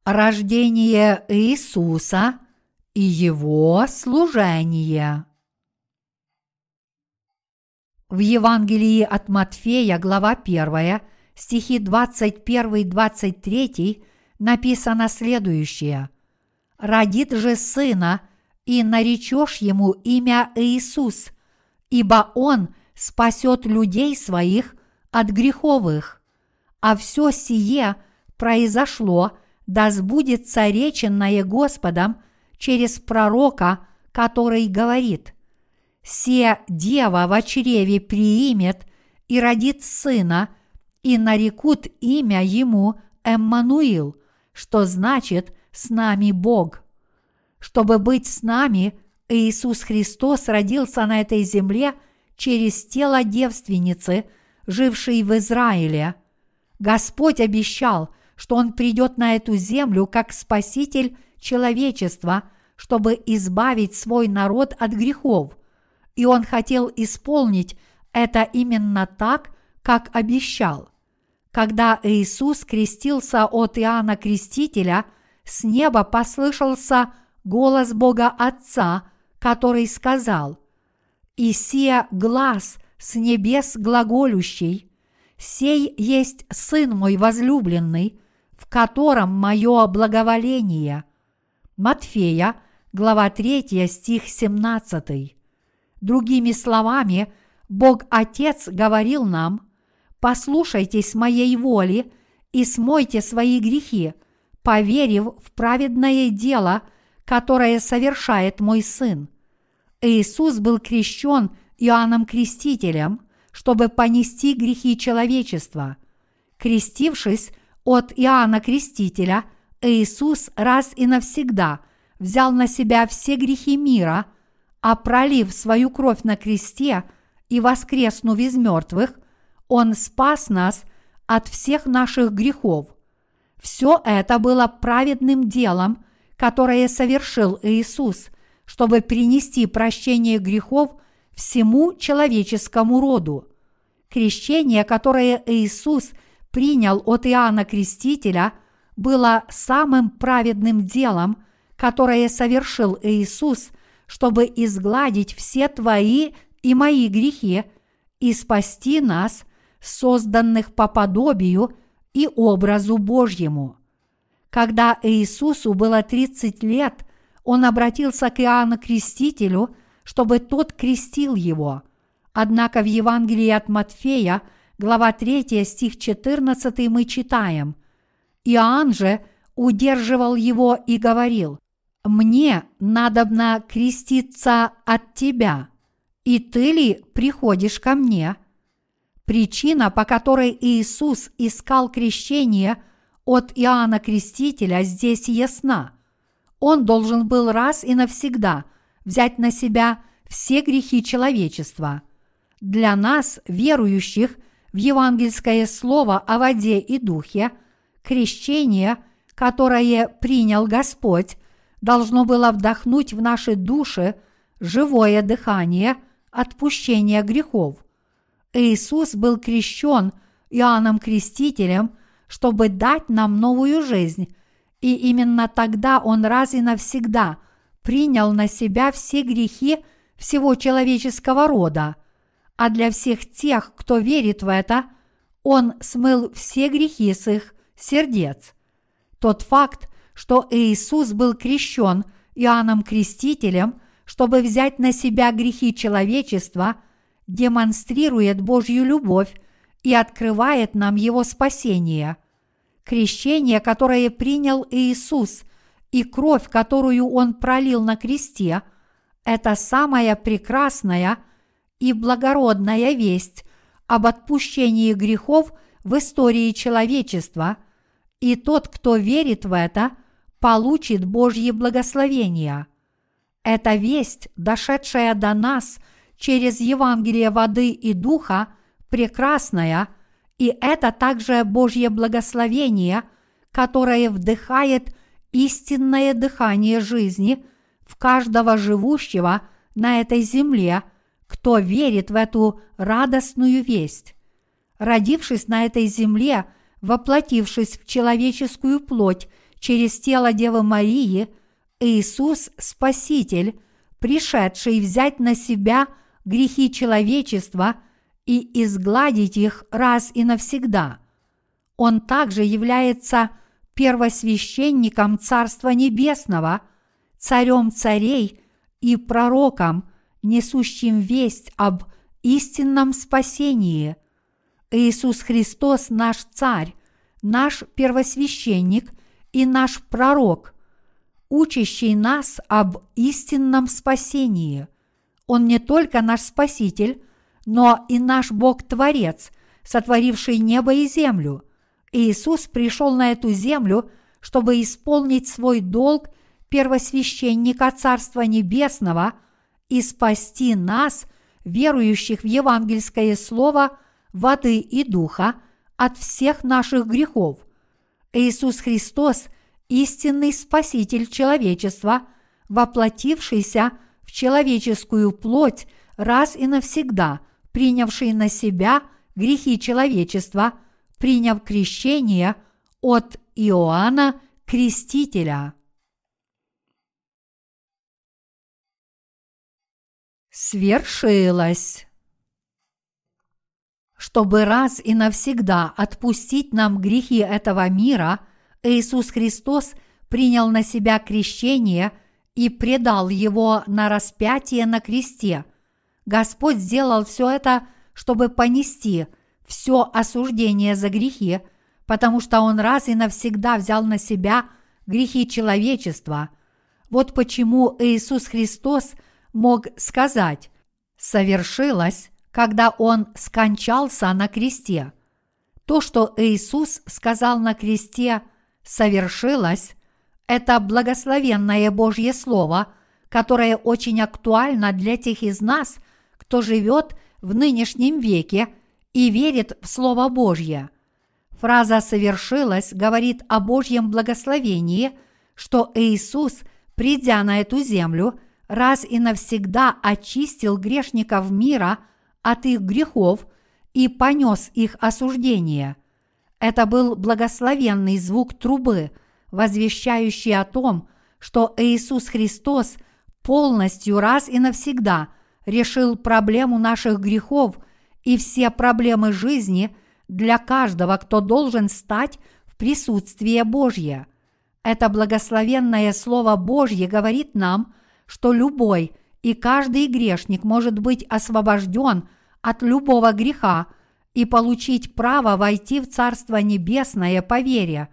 Рождение Иисуса и Его служение. В Евангелии от Матфея, глава 1, стихи 21-23 написано следующее. «Родит же сына, и наречешь ему имя Иисус, ибо он спасет людей своих от греховых. А все сие произошло – да сбудется реченное Господом через пророка, который говорит «Се дева в чреве приимет и родит сына, и нарекут имя ему Эммануил, что значит «с нами Бог». Чтобы быть с нами, Иисус Христос родился на этой земле через тело девственницы, жившей в Израиле. Господь обещал – что Он придет на эту землю как Спаситель человечества, чтобы избавить свой народ от грехов, и Он хотел исполнить это именно так, как обещал. Когда Иисус крестился от Иоанна Крестителя, с неба послышался голос Бога Отца, который сказал «И сия глаз с небес глаголющий, сей есть Сын мой возлюбленный, в котором мое благоволение». Матфея, глава 3, стих 17. Другими словами, Бог Отец говорил нам, «Послушайтесь моей воли и смойте свои грехи, поверив в праведное дело, которое совершает мой Сын». Иисус был крещен Иоанном Крестителем, чтобы понести грехи человечества. Крестившись от Иоанна Крестителя, Иисус раз и навсегда взял на себя все грехи мира, а пролив свою кровь на кресте и воскреснув из мертвых, Он спас нас от всех наших грехов. Все это было праведным делом, которое совершил Иисус, чтобы принести прощение грехов всему человеческому роду. Крещение, которое Иисус принял от Иоанна Крестителя, было самым праведным делом, которое совершил Иисус, чтобы изгладить все твои и мои грехи и спасти нас, созданных по подобию и образу Божьему. Когда Иисусу было 30 лет, он обратился к Иоанну Крестителю, чтобы тот крестил его. Однако в Евангелии от Матфея, глава 3, стих 14 мы читаем «Иоанн же удерживал его и говорил, «Мне надобно креститься от тебя, и ты ли приходишь ко мне?» Причина, по которой Иисус искал крещение от Иоанна Крестителя, здесь ясна. Он должен был раз и навсегда взять на себя все грехи человечества. Для нас, верующих в евангельское слово о воде и духе, крещение, которое принял Господь, должно было вдохнуть в наши души живое дыхание отпущения грехов – Иисус был крещен Иоанном Крестителем, чтобы дать нам новую жизнь, и именно тогда Он раз и навсегда принял на себя все грехи всего человеческого рода, а для всех тех, кто верит в это, Он смыл все грехи с их сердец. Тот факт, что Иисус был крещен Иоанном Крестителем, чтобы взять на себя грехи человечества – демонстрирует Божью любовь и открывает нам Его спасение. Крещение, которое принял Иисус, и кровь, которую Он пролил на кресте, это самая прекрасная и благородная весть об отпущении грехов в истории человечества, и тот, кто верит в это, получит Божье благословение. Эта весть, дошедшая до нас – через Евангелие воды и духа прекрасная, и это также Божье благословение, которое вдыхает истинное дыхание жизни в каждого живущего на этой земле, кто верит в эту радостную весть. Родившись на этой земле, воплотившись в человеческую плоть через тело Девы Марии, Иисус – Спаситель, пришедший взять на себя – грехи человечества и изгладить их раз и навсегда. Он также является первосвященником Царства Небесного, царем царей и пророком, несущим весть об истинном спасении. Иисус Христос наш Царь, наш первосвященник и наш пророк, учащий нас об истинном спасении – он не только наш Спаситель, но и наш Бог-творец, сотворивший небо и землю. Иисус пришел на эту землю, чтобы исполнить свой долг первосвященника Царства Небесного и спасти нас, верующих в евангельское слово воды и духа, от всех наших грехов. Иисус Христос, истинный Спаситель человечества, воплотившийся в человеческую плоть раз и навсегда, принявший на себя грехи человечества, приняв крещение от Иоанна Крестителя. Свершилось! Чтобы раз и навсегда отпустить нам грехи этого мира, Иисус Христос принял на себя крещение и предал его на распятие на кресте. Господь сделал все это, чтобы понести все осуждение за грехи, потому что Он раз и навсегда взял на себя грехи человечества. Вот почему Иисус Христос мог сказать «совершилось», когда Он скончался на кресте. То, что Иисус сказал на кресте «совершилось», это благословенное Божье Слово, которое очень актуально для тех из нас, кто живет в нынешнем веке и верит в Слово Божье. Фраза «совершилось» говорит о Божьем благословении, что Иисус, придя на эту землю, раз и навсегда очистил грешников мира – от их грехов и понес их осуждение. Это был благословенный звук трубы, возвещающий о том, что Иисус Христос полностью раз и навсегда решил проблему наших грехов и все проблемы жизни для каждого, кто должен стать в присутствие Божье. Это благословенное Слово Божье говорит нам, что любой – и каждый грешник может быть освобожден от любого греха и получить право войти в Царство Небесное по вере,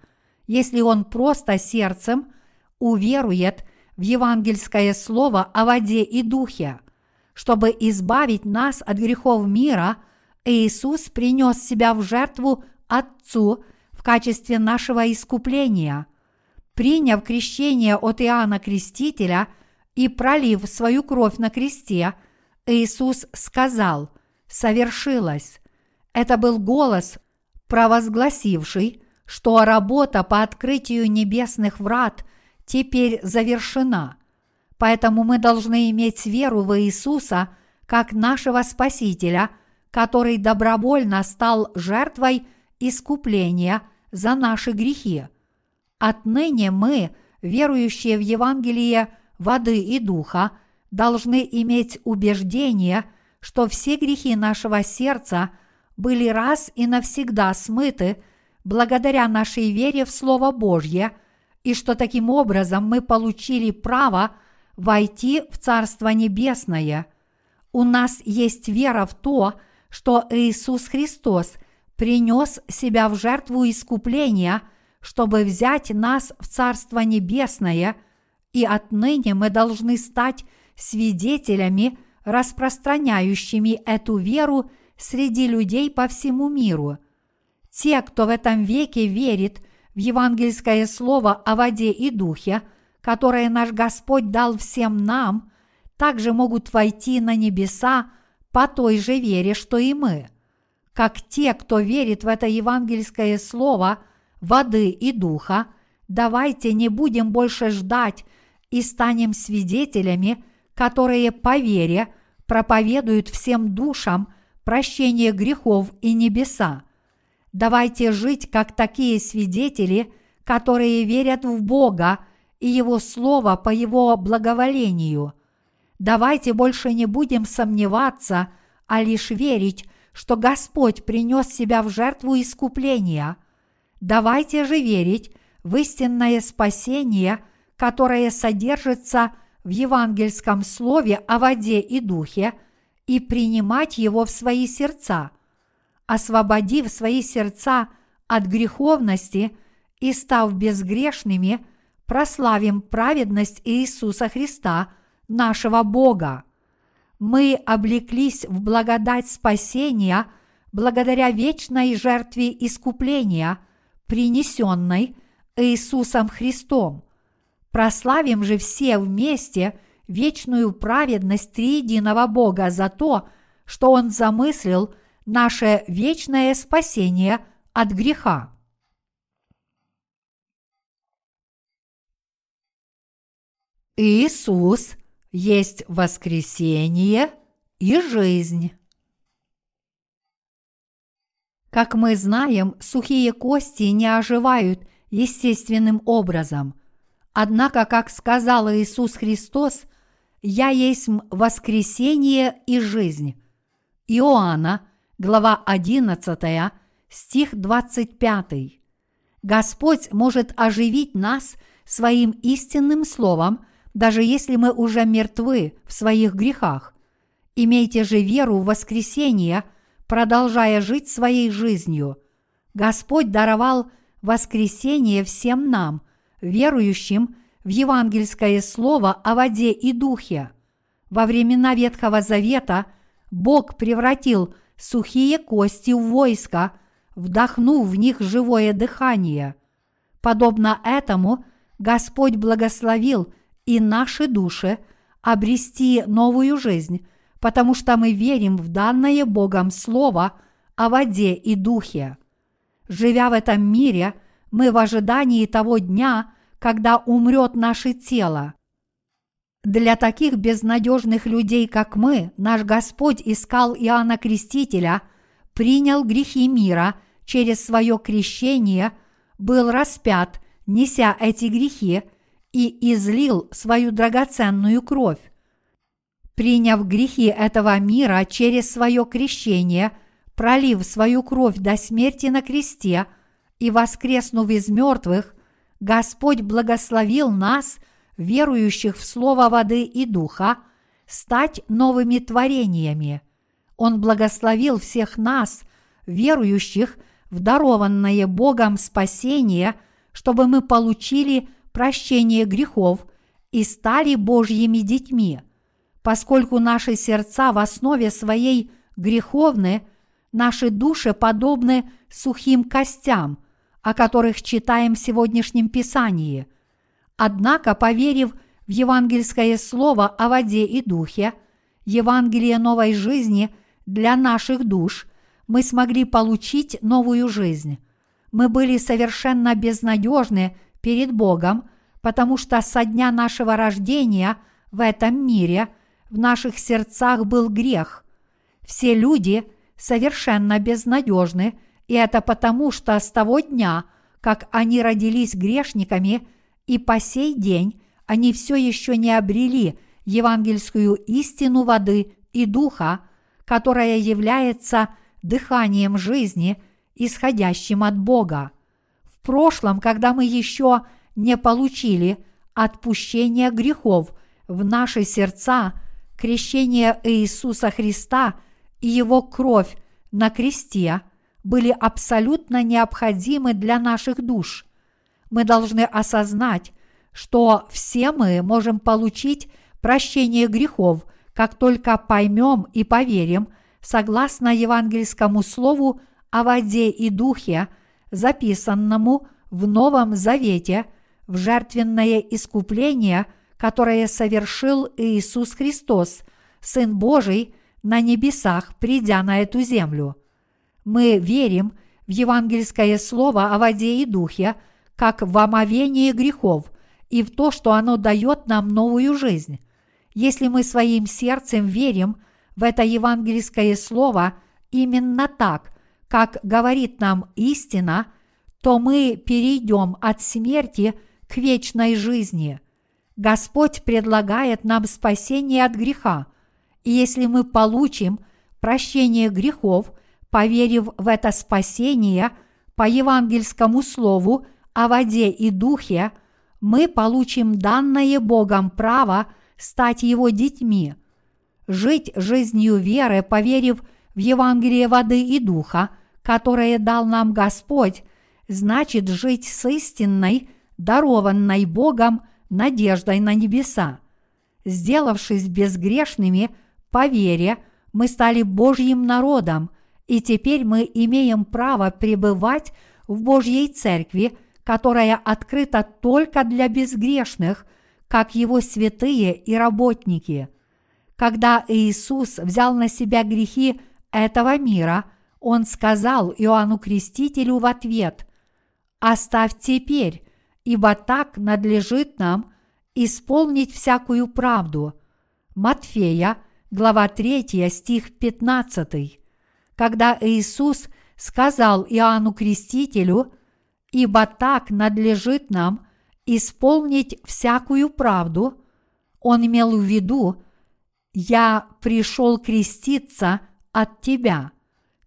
если он просто сердцем уверует в евангельское слово о воде и духе. Чтобы избавить нас от грехов мира, Иисус принес себя в жертву Отцу в качестве нашего искупления. Приняв крещение от Иоанна Крестителя – и пролив свою кровь на кресте, Иисус сказал «Совершилось». Это был голос, провозгласивший, что работа по открытию небесных врат теперь завершена. Поэтому мы должны иметь веру в Иисуса как нашего Спасителя, который добровольно стал жертвой искупления за наши грехи. Отныне мы, верующие в Евангелие воды и духа, должны иметь убеждение, что все грехи нашего сердца были раз и навсегда смыты благодаря нашей вере в Слово Божье, и что таким образом мы получили право войти в Царство Небесное. У нас есть вера в то, что Иисус Христос принес себя в жертву искупления, чтобы взять нас в Царство Небесное – и отныне мы должны стать свидетелями, распространяющими эту веру среди людей по всему миру. Те, кто в этом веке верит в евангельское слово о воде и духе, которое наш Господь дал всем нам, также могут войти на небеса по той же вере, что и мы. Как те, кто верит в это евангельское слово воды и духа, давайте не будем больше ждать и станем свидетелями, которые по вере проповедуют всем душам прощение грехов и небеса. Давайте жить как такие свидетели, которые верят в Бога и Его Слово по Его благоволению. Давайте больше не будем сомневаться, а лишь верить, что Господь принес себя в жертву искупления. Давайте же верить в истинное спасение – которое содержится в евангельском слове о воде и духе, и принимать его в свои сердца, освободив свои сердца от греховности и став безгрешными, прославим праведность Иисуса Христа, нашего Бога. Мы облеклись в благодать спасения благодаря вечной жертве искупления, принесенной Иисусом Христом. Прославим же все вместе вечную праведность триединого Бога за то, что Он замыслил наше вечное спасение от греха. Иисус есть воскресение и жизнь. Как мы знаем, сухие кости не оживают естественным образом. Однако, как сказал Иисус Христос, «Я есть воскресение и жизнь». Иоанна, глава 11, стих 25. Господь может оживить нас своим истинным словом, даже если мы уже мертвы в своих грехах. Имейте же веру в воскресение – продолжая жить своей жизнью. Господь даровал воскресение всем нам, верующим в евангельское слово о воде и духе. Во времена Ветхого Завета Бог превратил сухие кости в войско, вдохнув в них живое дыхание. Подобно этому Господь благословил и наши души обрести новую жизнь потому что мы верим в данное Богом Слово о воде и духе. Живя в этом мире, мы в ожидании того дня, когда умрет наше тело. Для таких безнадежных людей, как мы, наш Господь искал Иоанна Крестителя, принял грехи мира через свое крещение, был распят, неся эти грехи, и излил свою драгоценную кровь. Приняв грехи этого мира через свое крещение, пролив свою кровь до смерти на кресте и воскреснув из мертвых, Господь благословил нас, верующих в Слово воды и Духа, стать новыми творениями. Он благословил всех нас, верующих в дарованное Богом спасение, чтобы мы получили прощение грехов и стали Божьими детьми – Поскольку наши сердца в основе своей греховны, наши души подобны сухим костям, о которых читаем в сегодняшнем Писании. Однако, поверив в евангельское слово о воде и духе, Евангелие новой жизни для наших душ, мы смогли получить новую жизнь. Мы были совершенно безнадежны перед Богом, потому что со дня нашего рождения в этом мире – в наших сердцах был грех. Все люди совершенно безнадежны, и это потому, что с того дня, как они родились грешниками, и по сей день они все еще не обрели евангельскую истину воды и духа, которая является дыханием жизни, исходящим от Бога. В прошлом, когда мы еще не получили отпущения грехов в наши сердца – крещение Иисуса Христа и Его кровь на кресте были абсолютно необходимы для наших душ. Мы должны осознать, что все мы можем получить прощение грехов, как только поймем и поверим, согласно евангельскому слову о воде и духе, записанному в Новом Завете, в жертвенное искупление – которое совершил Иисус Христос, Сын Божий, на небесах, придя на эту землю. Мы верим в евангельское слово о воде и духе, как в омовение грехов и в то, что оно дает нам новую жизнь. Если мы своим сердцем верим в это евангельское слово именно так, как говорит нам истина, то мы перейдем от смерти к вечной жизни – Господь предлагает нам спасение от греха, и если мы получим прощение грехов, поверив в это спасение по евангельскому слову о воде и духе, мы получим данное Богом право стать Его детьми. Жить жизнью веры, поверив в Евангелие воды и духа, которое дал нам Господь, значит жить с истинной, дарованной Богом – надеждой на небеса. Сделавшись безгрешными по вере, мы стали Божьим народом, и теперь мы имеем право пребывать в Божьей Церкви, которая открыта только для безгрешных, как Его святые и работники. Когда Иисус взял на себя грехи этого мира, Он сказал Иоанну Крестителю в ответ – «Оставь теперь, ибо так надлежит нам исполнить всякую правду. Матфея, глава 3, стих 15. Когда Иисус сказал Иоанну Крестителю, «Ибо так надлежит нам исполнить всякую правду», он имел в виду, «Я пришел креститься от тебя.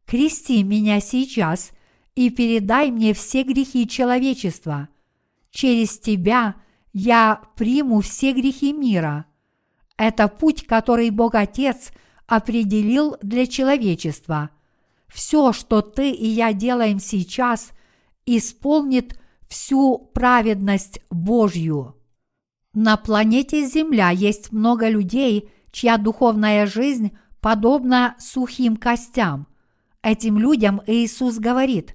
Крести меня сейчас и передай мне все грехи человечества. Через тебя я приму все грехи мира. Это путь, который Бог Отец определил для человечества. Все, что ты и я делаем сейчас, исполнит всю праведность Божью. На планете Земля есть много людей, чья духовная жизнь подобна сухим костям. Этим людям Иисус говорит,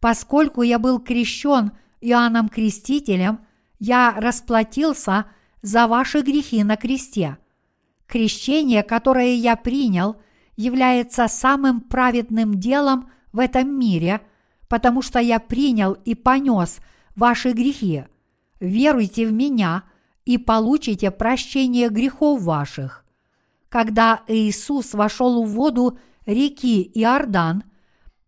«Поскольку я был крещен Иоанном Крестителем, я расплатился за ваши грехи на кресте. Крещение, которое я принял, является самым праведным делом в этом мире, потому что я принял и понес ваши грехи. Веруйте в меня и получите прощение грехов ваших. Когда Иисус вошел в воду реки Иордан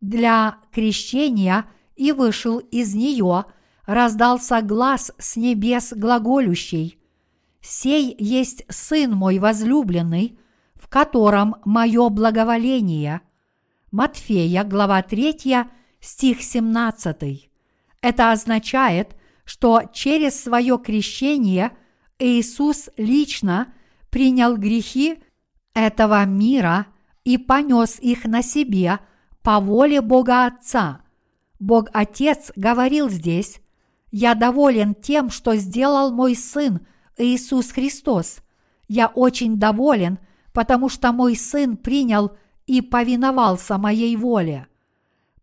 для крещения и вышел из нее, раздался глаз с небес глаголющий. «Сей есть Сын мой возлюбленный, в котором мое благоволение». Матфея, глава 3, стих 17. Это означает, что через свое крещение Иисус лично принял грехи этого мира и понес их на себе по воле Бога Отца. Бог Отец говорил здесь, «Я доволен тем, что сделал мой Сын Иисус Христос. Я очень доволен, потому что мой Сын принял и повиновался моей воле.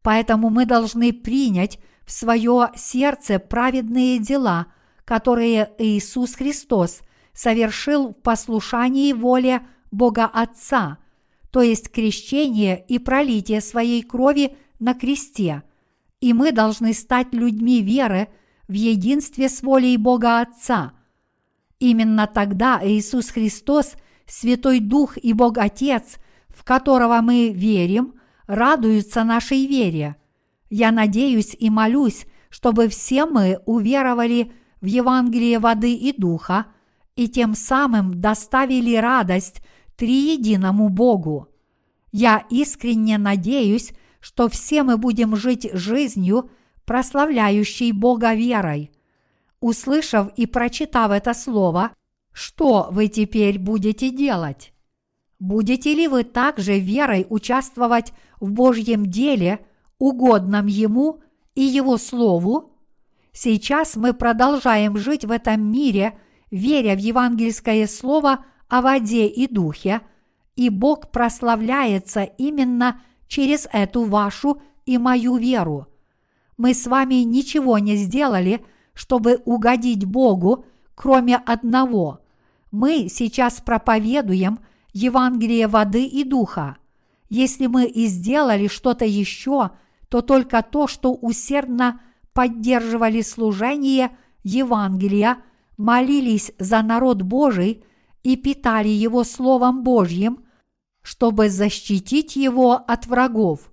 Поэтому мы должны принять в свое сердце праведные дела, которые Иисус Христос совершил в послушании воле Бога Отца, то есть крещение и пролитие своей крови на кресте. И мы должны стать людьми веры в единстве с волей Бога Отца. Именно тогда Иисус Христос, Святой Дух и Бог Отец, в которого мы верим, радуются нашей вере. Я надеюсь и молюсь, чтобы все мы уверовали в Евангелие воды и духа и тем самым доставили радость триединому Богу. Я искренне надеюсь, что все мы будем жить жизнью, прославляющей Бога верой. Услышав и прочитав это слово, что вы теперь будете делать? Будете ли вы также верой участвовать в Божьем деле, угодном Ему и Его Слову? Сейчас мы продолжаем жить в этом мире, веря в евангельское Слово о воде и духе, и Бог прославляется именно через эту вашу и мою веру. Мы с вами ничего не сделали, чтобы угодить Богу, кроме одного. Мы сейчас проповедуем Евангелие воды и духа. Если мы и сделали что-то еще, то только то, что усердно поддерживали служение Евангелия, молились за народ Божий – и питали его Словом Божьим, чтобы защитить его от врагов.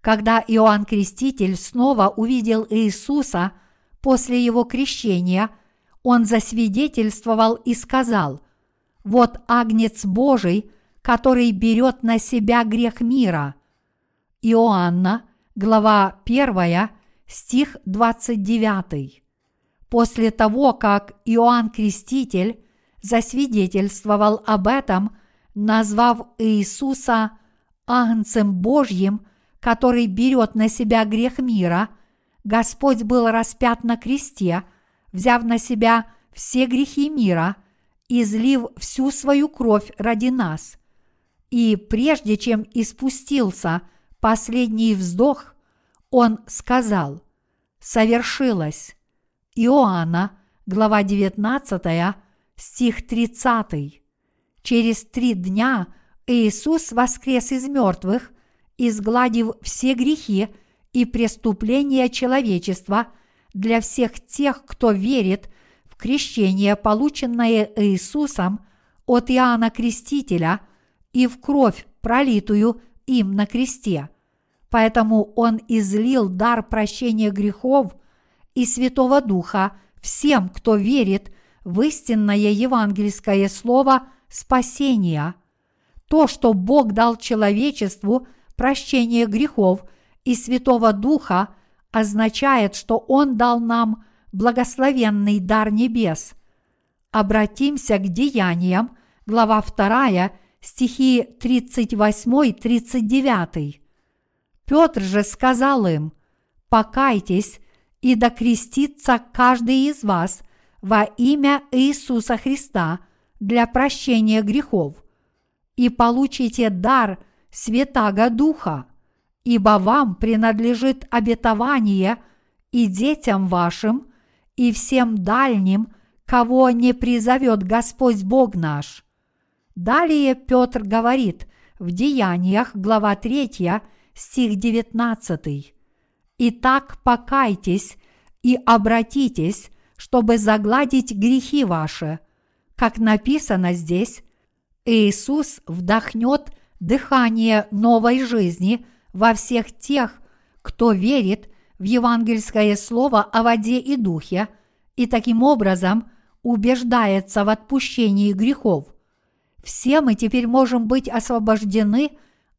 Когда Иоанн Креститель снова увидел Иисуса после его крещения, он засвидетельствовал и сказал, «Вот агнец Божий, который берет на себя грех мира». Иоанна, глава 1, стих 29. После того, как Иоанн Креститель засвидетельствовал об этом, назвав Иисуса Агнцем Божьим, который берет на себя грех мира, Господь был распят на кресте, взяв на себя все грехи мира, излив всю свою кровь ради нас. И прежде чем испустился последний вздох, он сказал «Совершилось». Иоанна, глава 19, стих 30. Через три дня Иисус воскрес из мертвых, изгладив все грехи и преступления человечества для всех тех, кто верит в крещение, полученное Иисусом от Иоанна Крестителя, и в кровь, пролитую им на кресте. Поэтому Он излил дар прощения грехов и Святого Духа всем, кто верит в истинное евангельское слово спасения. То, что Бог дал человечеству прощение грехов и Святого Духа, означает, что Он дал нам благословенный дар небес. Обратимся к деяниям, глава 2, стихи 38-39. Петр же сказал им, «Покайтесь и докрестится каждый из вас во имя Иисуса Христа для прощения грехов, и получите дар Святаго Духа, ибо вам принадлежит обетование и детям вашим, и всем дальним, кого не призовет Господь Бог наш. Далее Петр говорит в Деяниях, глава 3, стих 19. «Итак, покайтесь и обратитесь, чтобы загладить грехи ваши». Как написано здесь, Иисус вдохнет дыхание новой жизни во всех тех, кто верит в евангельское слово о воде и духе и таким образом убеждается в отпущении грехов. Все мы теперь можем быть освобождены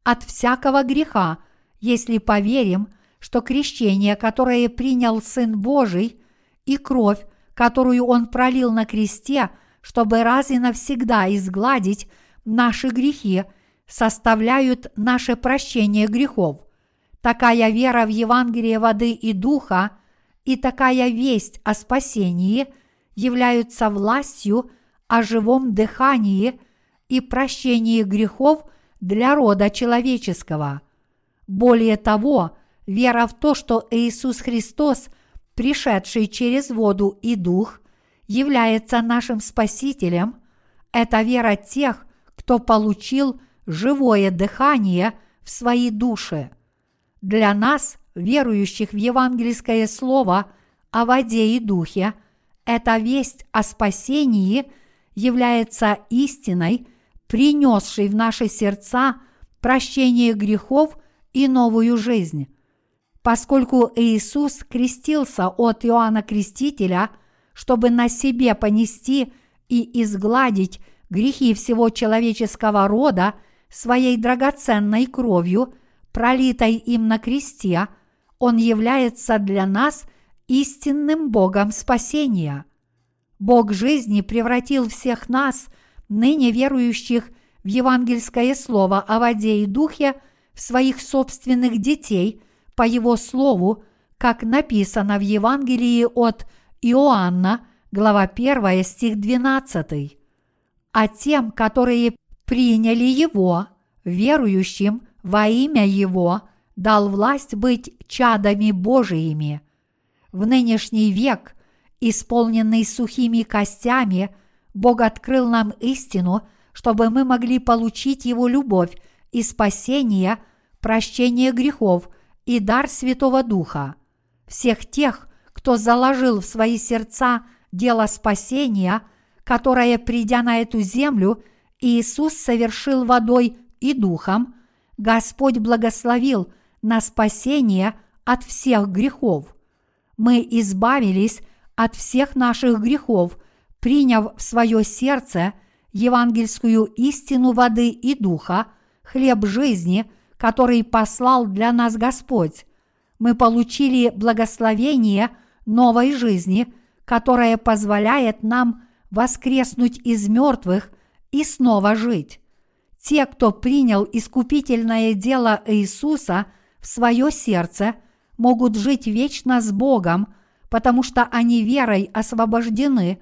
от всякого греха, если поверим, что крещение, которое принял Сын Божий, и кровь, которую Он пролил на кресте, чтобы раз и навсегда изгладить наши грехи, составляют наше прощение грехов. Такая вера в Евангелие воды и духа и такая весть о спасении являются властью о живом дыхании и прощении грехов для рода человеческого. Более того, вера в то, что Иисус Христос, пришедший через воду и дух, является нашим Спасителем, это вера тех, кто получил живое дыхание в свои души. Для нас, верующих в евангельское слово о воде и духе, эта весть о спасении является истиной, принесшей в наши сердца прощение грехов и новую жизнь. Поскольку Иисус крестился от Иоанна Крестителя, чтобы на себе понести и изгладить грехи всего человеческого рода своей драгоценной кровью, пролитой им на кресте, Он является для нас истинным Богом спасения. Бог жизни превратил всех нас, ныне верующих в евангельское слово о воде и духе, в своих собственных детей по Его слову, как написано в Евангелии от Иоанна, глава 1, стих 12. А тем, которые приняли Его, верующим во имя Его, дал власть быть чадами Божиими. В нынешний век, исполненный сухими костями, Бог открыл нам истину, чтобы мы могли получить Его любовь и спасение, прощение грехов и дар Святого Духа. Всех тех, кто заложил в свои сердца дело спасения, которое, придя на эту землю, Иисус совершил водой и духом, Господь благословил на спасение от всех грехов. Мы избавились от всех наших грехов, приняв в свое сердце евангельскую истину воды и духа, хлеб жизни, который послал для нас Господь. Мы получили благословение новой жизни, которая позволяет нам воскреснуть из мертвых и снова жить. Те, кто принял искупительное дело Иисуса в свое сердце, могут жить вечно с Богом, потому что они верой освобождены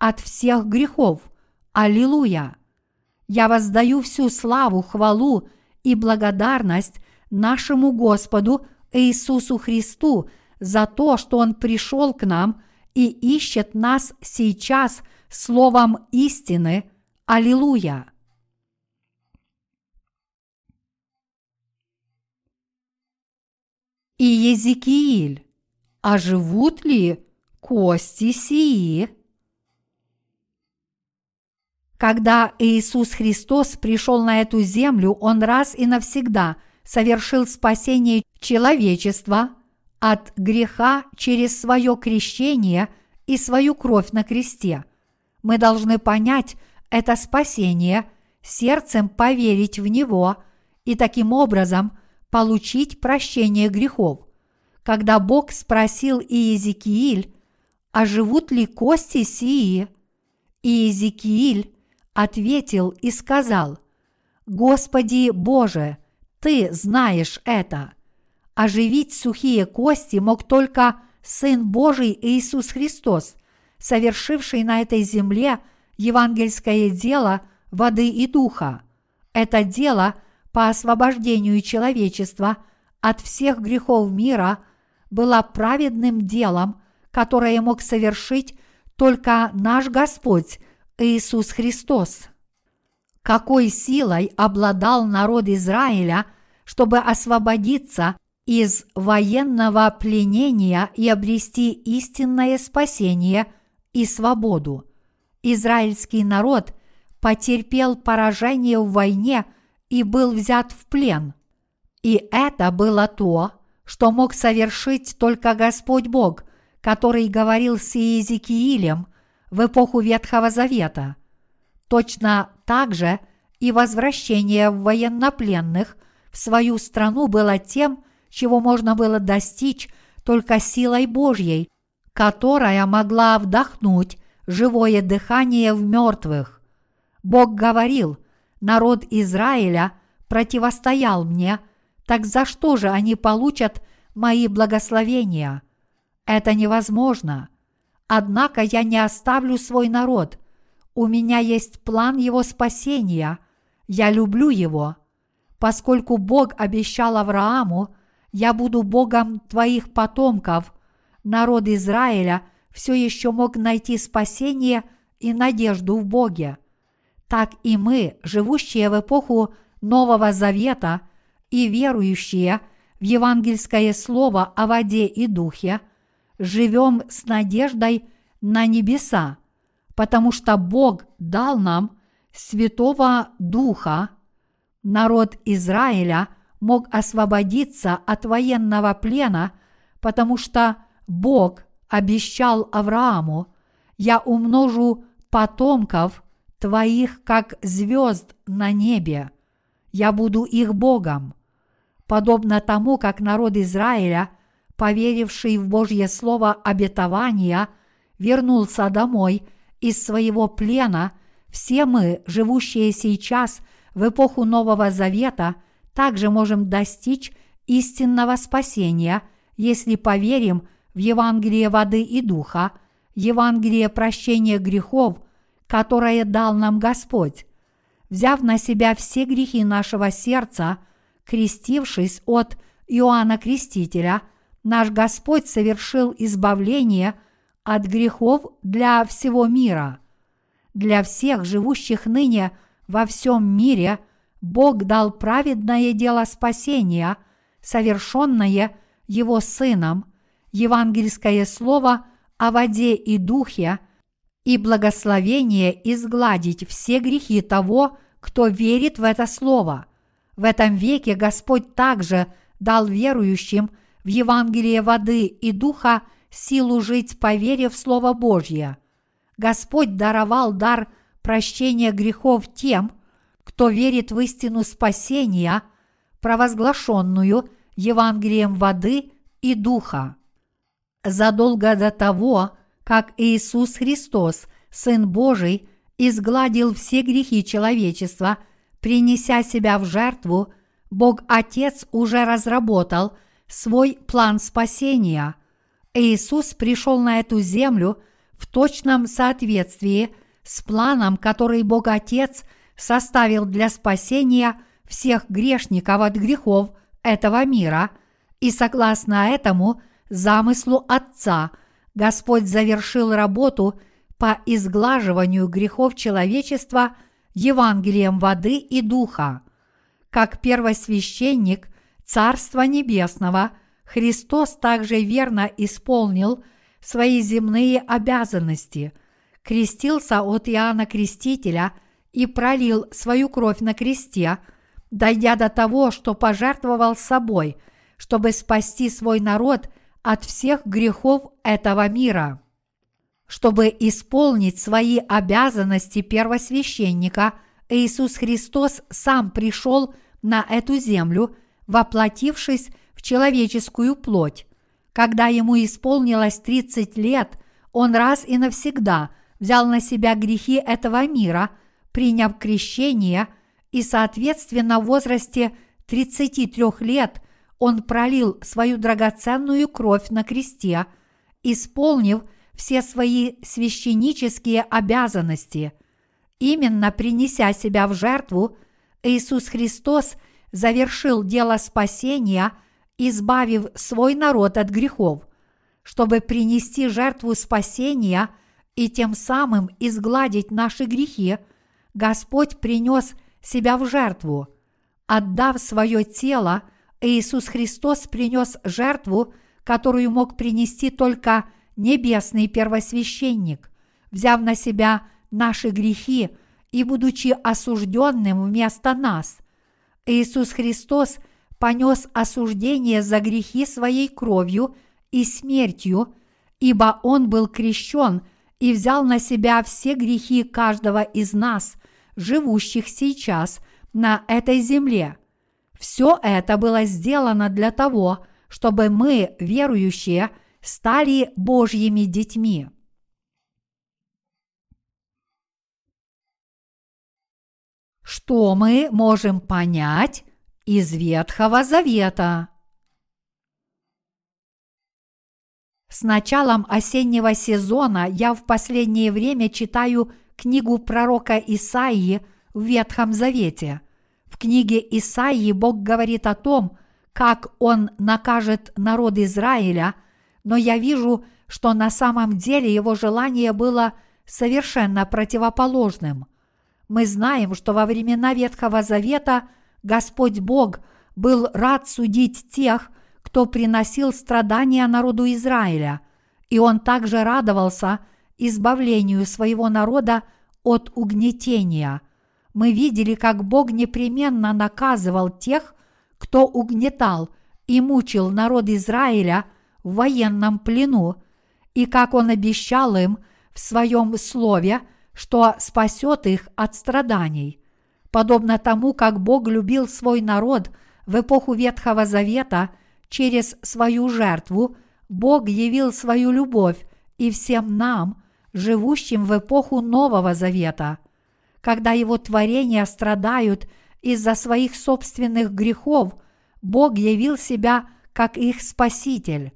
от всех грехов. Аллилуйя! Я воздаю всю славу, хвалу и благодарность нашему Господу Иисусу Христу за то, что Он пришел к нам и ищет нас сейчас словом истины. Аллилуйя! И Езекииль, а живут ли кости сии? Когда Иисус Христос пришел на эту землю, Он раз и навсегда совершил спасение человечества от греха через свое крещение и свою кровь на кресте. Мы должны понять это спасение, сердцем поверить в него и таким образом получить прощение грехов. Когда Бог спросил Иезекииль, а живут ли кости сии, Иезекииль ответил и сказал, «Господи Боже, Ты знаешь это». Оживить сухие кости мог только Сын Божий Иисус Христос, совершивший на этой земле евангельское дело воды и духа. Это дело по освобождению человечества от всех грехов мира было праведным делом, которое мог совершить только наш Господь Иисус Христос. Какой силой обладал народ Израиля, чтобы освободиться из военного пленения и обрести истинное спасение и свободу. Израильский народ потерпел поражение в войне и был взят в плен. И это было то, что мог совершить только Господь Бог, который говорил с Иезекиилем в эпоху Ветхого Завета. Точно так же и возвращение военнопленных в свою страну было тем, чего можно было достичь только силой Божьей, которая могла вдохнуть живое дыхание в мертвых. Бог говорил, народ Израиля противостоял мне, так за что же они получат мои благословения? Это невозможно. Однако я не оставлю свой народ. У меня есть план его спасения. Я люблю его. Поскольку Бог обещал Аврааму, я буду Богом твоих потомков, народ Израиля все еще мог найти спасение и надежду в Боге. Так и мы, живущие в эпоху Нового Завета и верующие в евангельское слово о воде и духе – живем с надеждой на небеса, потому что Бог дал нам Святого Духа. Народ Израиля мог освободиться от военного плена, потому что Бог обещал Аврааму, «Я умножу потомков твоих, как звезд на небе, я буду их Богом». Подобно тому, как народ Израиля – поверивший в Божье Слово обетования, вернулся домой из своего плена, все мы, живущие сейчас в эпоху Нового Завета, также можем достичь истинного спасения, если поверим в Евангелие воды и духа, Евангелие прощения грехов, которое дал нам Господь. Взяв на себя все грехи нашего сердца, крестившись от Иоанна Крестителя – наш Господь совершил избавление от грехов для всего мира. Для всех живущих ныне во всем мире Бог дал праведное дело спасения, совершенное Его Сыном, евангельское слово о воде и духе, и благословение изгладить все грехи того, кто верит в это слово. В этом веке Господь также дал верующим – в Евангелие воды и духа силу жить по вере в Слово Божье. Господь даровал дар прощения грехов тем, кто верит в истину спасения, провозглашенную Евангелием воды и духа. Задолго до того, как Иисус Христос, Сын Божий, изгладил все грехи человечества, принеся себя в жертву, Бог Отец уже разработал – свой план спасения. Иисус пришел на эту землю в точном соответствии с планом, который Бог Отец составил для спасения всех грешников от грехов этого мира, и согласно этому замыслу Отца Господь завершил работу по изглаживанию грехов человечества Евангелием воды и духа. Как первосвященник Царства Небесного, Христос также верно исполнил свои земные обязанности, крестился от Иоанна Крестителя и пролил свою кровь на кресте, дойдя до того, что пожертвовал собой, чтобы спасти свой народ от всех грехов этого мира. Чтобы исполнить свои обязанности первосвященника, Иисус Христос сам пришел на эту землю, воплотившись в человеческую плоть. Когда ему исполнилось 30 лет, он раз и навсегда взял на себя грехи этого мира, приняв крещение, и, соответственно, в возрасте 33 лет он пролил свою драгоценную кровь на кресте, исполнив все свои священнические обязанности. Именно принеся себя в жертву, Иисус Христос завершил дело спасения, избавив свой народ от грехов. Чтобы принести жертву спасения и тем самым изгладить наши грехи, Господь принес себя в жертву. Отдав свое тело, Иисус Христос принес жертву, которую мог принести только небесный первосвященник, взяв на себя наши грехи и будучи осужденным вместо нас. Иисус Христос понес осуждение за грехи своей кровью и смертью, ибо Он был крещен и взял на себя все грехи каждого из нас, живущих сейчас на этой земле. Все это было сделано для того, чтобы мы, верующие, стали Божьими детьми. Что мы можем понять из Ветхого Завета? С началом осеннего сезона я в последнее время читаю книгу пророка Исаии в Ветхом Завете. В книге Исаии Бог говорит о том, как Он накажет народ Израиля – но я вижу, что на самом деле его желание было совершенно противоположным. Мы знаем, что во времена Ветхого Завета Господь Бог был рад судить тех, кто приносил страдания народу Израиля, и он также радовался избавлению своего народа от угнетения. Мы видели, как Бог непременно наказывал тех, кто угнетал и мучил народ Израиля – в военном плену, и как он обещал им в своем слове, что спасет их от страданий. Подобно тому, как Бог любил свой народ в эпоху Ветхого Завета через свою жертву, Бог явил свою любовь и всем нам, живущим в эпоху Нового Завета. Когда его творения страдают из-за своих собственных грехов, Бог явил себя как их Спаситель.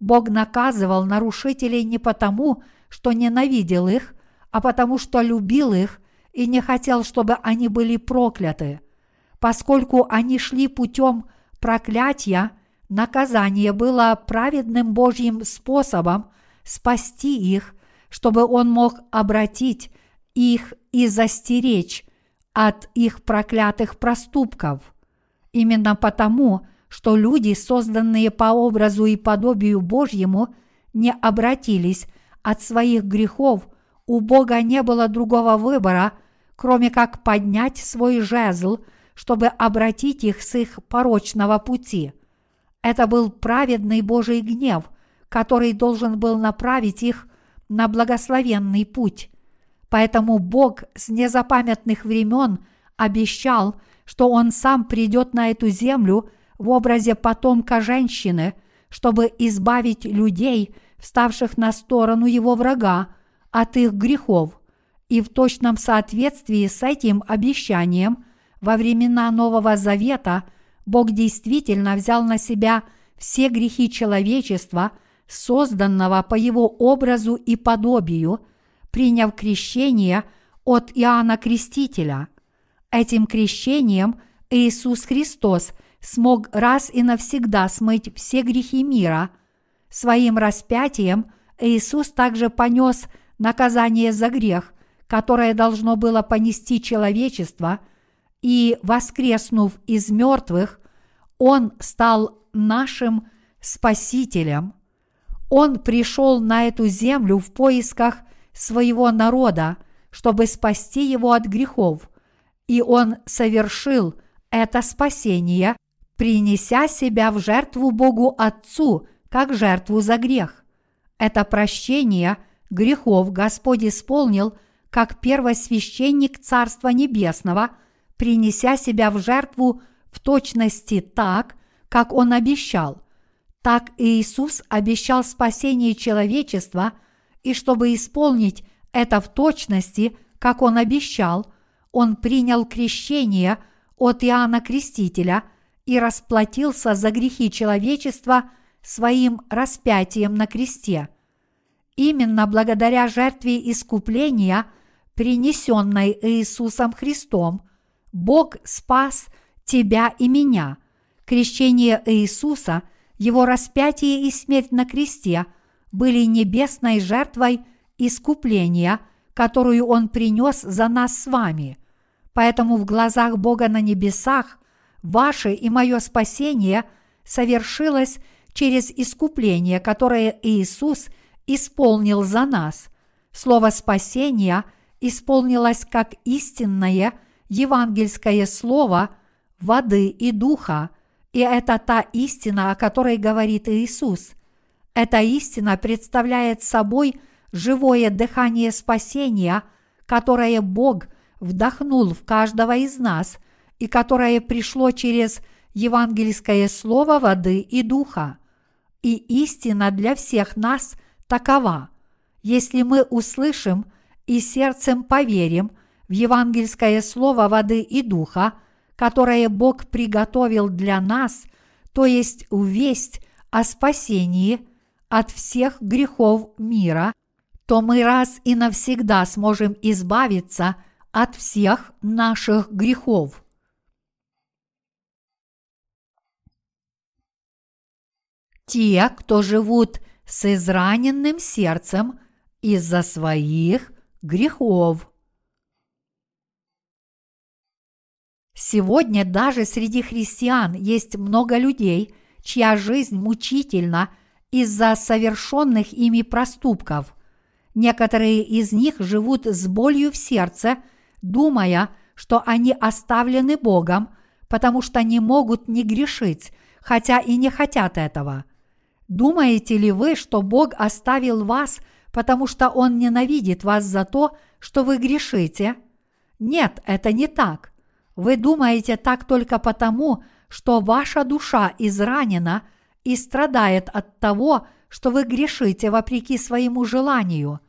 Бог наказывал нарушителей не потому, что ненавидел их, а потому что любил их и не хотел, чтобы они были прокляты. Поскольку они шли путем проклятия, наказание было праведным Божьим способом спасти их, чтобы Он мог обратить их и застеречь от их проклятых проступков. Именно потому, что люди, созданные по образу и подобию Божьему, не обратились от своих грехов, у Бога не было другого выбора, кроме как поднять свой жезл, чтобы обратить их с их порочного пути. Это был праведный Божий гнев, который должен был направить их на благословенный путь. Поэтому Бог с незапамятных времен обещал, что Он сам придет на эту землю – в образе потомка женщины, чтобы избавить людей, вставших на сторону его врага, от их грехов. И в точном соответствии с этим обещанием во времена Нового Завета Бог действительно взял на себя все грехи человечества, созданного по его образу и подобию, приняв крещение от Иоанна Крестителя. Этим крещением Иисус Христос – смог раз и навсегда смыть все грехи мира. Своим распятием Иисус также понес наказание за грех, которое должно было понести человечество, и, воскреснув из мертвых, Он стал нашим Спасителем. Он пришел на эту землю в поисках своего народа, чтобы спасти его от грехов, и он совершил это спасение, принеся себя в жертву Богу Отцу, как жертву за грех. Это прощение грехов Господь исполнил как первосвященник Царства Небесного, принеся себя в жертву в точности так, как Он обещал. Так Иисус обещал спасение человечества, и чтобы исполнить это в точности, как Он обещал, Он принял крещение от Иоанна Крестителя и расплатился за грехи человечества своим распятием на кресте. Именно благодаря жертве искупления, принесенной Иисусом Христом, Бог спас тебя и меня. Крещение Иисуса – его распятие и смерть на кресте были небесной жертвой искупления, которую Он принес за нас с вами. Поэтому в глазах Бога на небесах ваше и мое спасение совершилось через искупление, которое Иисус исполнил за нас. Слово спасения исполнилось как истинное евангельское слово воды и духа – и это та истина, о которой говорит Иисус. Эта истина представляет собой живое дыхание спасения, которое Бог вдохнул в каждого из нас и которое пришло через евангельское слово воды и духа. И истина для всех нас такова. Если мы услышим и сердцем поверим в евангельское слово воды и духа – которое Бог приготовил для нас, то есть весть о спасении от всех грехов мира, то мы раз и навсегда сможем избавиться от всех наших грехов. Те, кто живут с израненным сердцем из-за своих грехов. Сегодня даже среди христиан есть много людей, чья жизнь мучительна из-за совершенных ими проступков. Некоторые из них живут с болью в сердце, думая, что они оставлены Богом, потому что не могут не грешить, хотя и не хотят этого. Думаете ли вы, что Бог оставил вас, потому что Он ненавидит вас за то, что вы грешите? Нет, это не так. Вы думаете так только потому, что ваша душа изранена и страдает от того, что вы грешите вопреки своему желанию.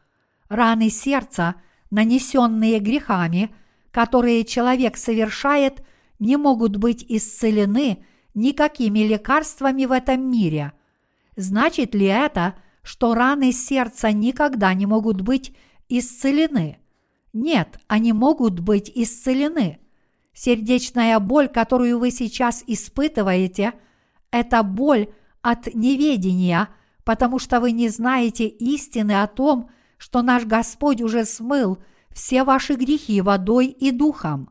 Раны сердца, нанесенные грехами, которые человек совершает, не могут быть исцелены никакими лекарствами в этом мире. Значит ли это, что раны сердца никогда не могут быть исцелены? Нет, они могут быть исцелены – Сердечная боль, которую вы сейчас испытываете, это боль от неведения, потому что вы не знаете истины о том, что наш Господь уже смыл все ваши грехи водой и духом.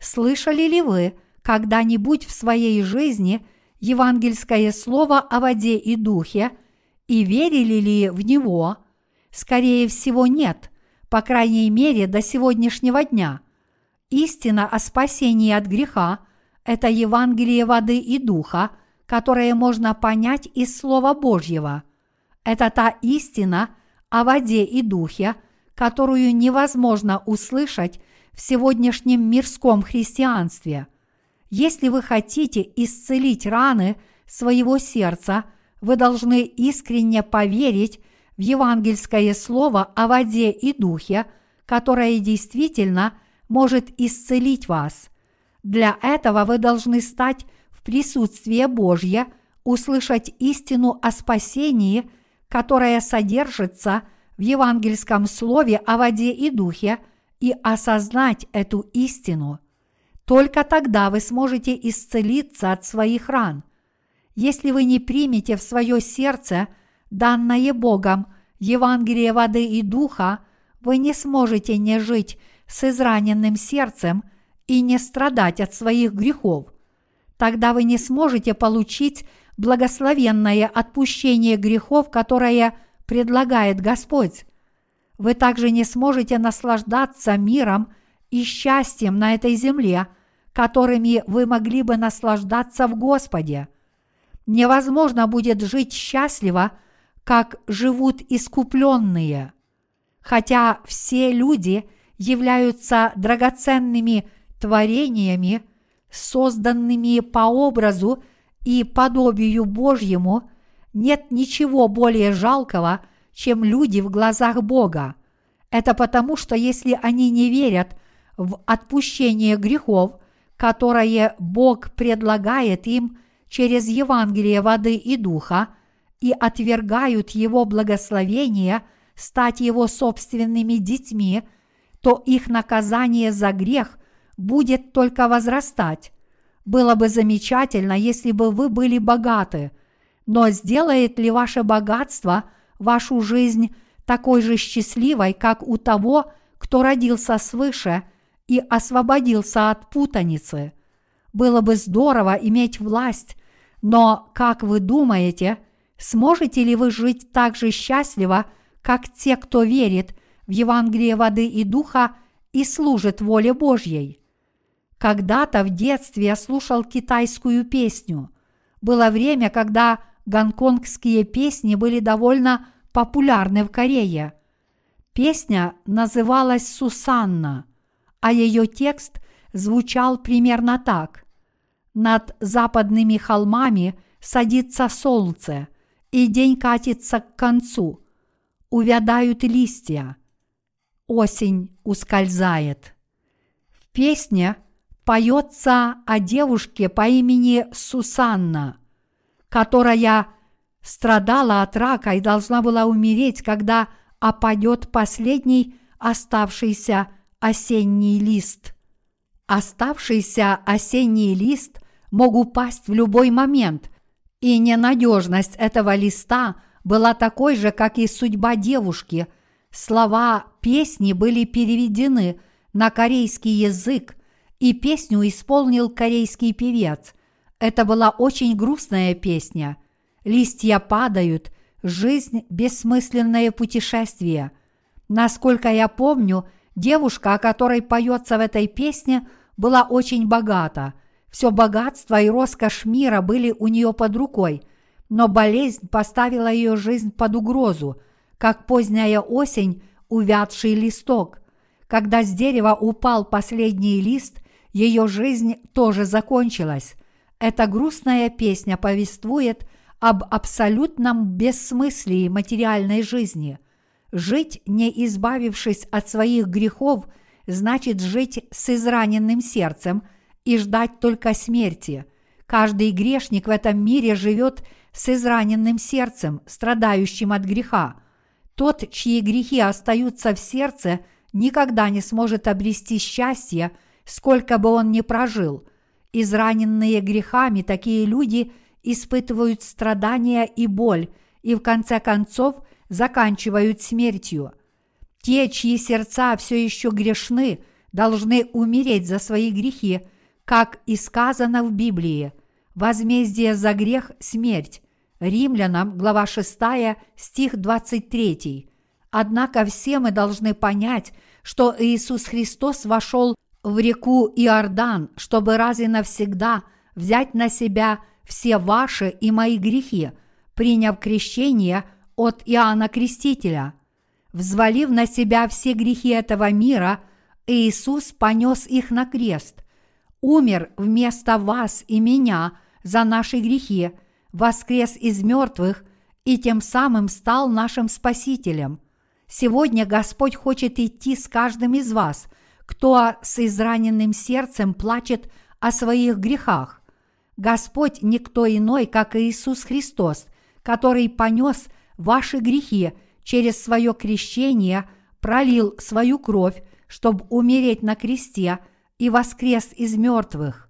Слышали ли вы когда-нибудь в своей жизни евангельское слово о воде и духе и верили ли в него? Скорее всего, нет, по крайней мере, до сегодняшнего дня – Истина о спасении от греха – это Евангелие воды и духа, которое можно понять из Слова Божьего. Это та истина о воде и духе, которую невозможно услышать в сегодняшнем мирском христианстве. Если вы хотите исцелить раны своего сердца, вы должны искренне поверить в евангельское слово о воде и духе, которое действительно – может исцелить вас. Для этого вы должны стать в присутствие Божье, услышать истину о спасении, которая содержится в евангельском слове о воде и духе, и осознать эту истину. Только тогда вы сможете исцелиться от своих ран. Если вы не примете в свое сердце данное Богом Евангелие воды и духа, вы не сможете не жить с израненным сердцем и не страдать от своих грехов. Тогда вы не сможете получить благословенное отпущение грехов, которое предлагает Господь. вы также не сможете наслаждаться миром и счастьем на этой земле, которыми вы могли бы наслаждаться в Господе. Невозможно будет жить счастливо, как живут искупленные. Хотя все люди являются драгоценными творениями, созданными по образу и подобию Божьему, нет ничего более жалкого, чем люди в глазах Бога. Это потому, что если они не верят в отпущение грехов, которое Бог предлагает им через Евангелие воды и духа, и отвергают Его благословение стать Его собственными детьми, то их наказание за грех будет только возрастать. Было бы замечательно, если бы вы были богаты, но сделает ли ваше богатство вашу жизнь такой же счастливой, как у того, кто родился свыше и освободился от путаницы? Было бы здорово иметь власть, но, как вы думаете, сможете ли вы жить так же счастливо, как те, кто верит в Евангелие воды и духа и служит воле Божьей? Когда-то в детстве я слушал китайскую песню. Было время, когда гонконгские песни были довольно популярны в Корее. Песня называлась «Сусанна», а ее текст звучал примерно так. «Над западными холмами садится солнце, и день катится к концу. Увядают листья. Осень ускользает». В песне – поется о девушке по имени Сусанна, которая страдала от рака и должна была умереть, когда опадет последний оставшийся осенний лист. Оставшийся осенний лист мог упасть в любой момент, и ненадежность этого листа была такой же, как и судьба девушки. Слова песни были переведены на корейский язык – и песню исполнил корейский певец. Это была очень грустная песня. Листья падают, жизнь – бессмысленное путешествие. Насколько я помню, девушка, о которой поется в этой песне, была очень богата. Все богатство и роскошь мира были у нее под рукой, но болезнь поставила ее жизнь под угрозу, как поздняя осень – увядший листок. Когда с дерева упал последний лист, ее жизнь тоже закончилась. Эта грустная песня повествует об абсолютном бессмыслии материальной жизни. Жить, не избавившись от своих грехов, значит жить с израненным сердцем и ждать только смерти. Каждый грешник в этом мире живет с израненным сердцем, страдающим от греха. Тот, чьи грехи остаются в сердце, никогда не сможет обрести счастье – сколько бы он ни прожил. Израненные грехами такие люди испытывают страдания и боль и в конце концов заканчивают смертью. Те, чьи сердца все еще грешны, должны умереть за свои грехи, как и сказано в Библии. Возмездие за грех – смерть. Римлянам, глава 6, стих 23. Однако все мы должны понять, что Иисус Христос вошел в реку Иордан, чтобы раз и навсегда взять на себя все ваши и мои грехи, приняв крещение от Иоанна Крестителя. Взвалив на себя все грехи этого мира, Иисус понес их на крест, умер вместо вас и меня за наши грехи, воскрес из мертвых и тем самым стал нашим Спасителем. Сегодня Господь хочет идти с каждым из вас – кто с израненным сердцем плачет о своих грехах. Господь никто иной, как Иисус Христос, который понес ваши грехи через свое крещение, пролил свою кровь, чтобы умереть на кресте и воскрес из мертвых.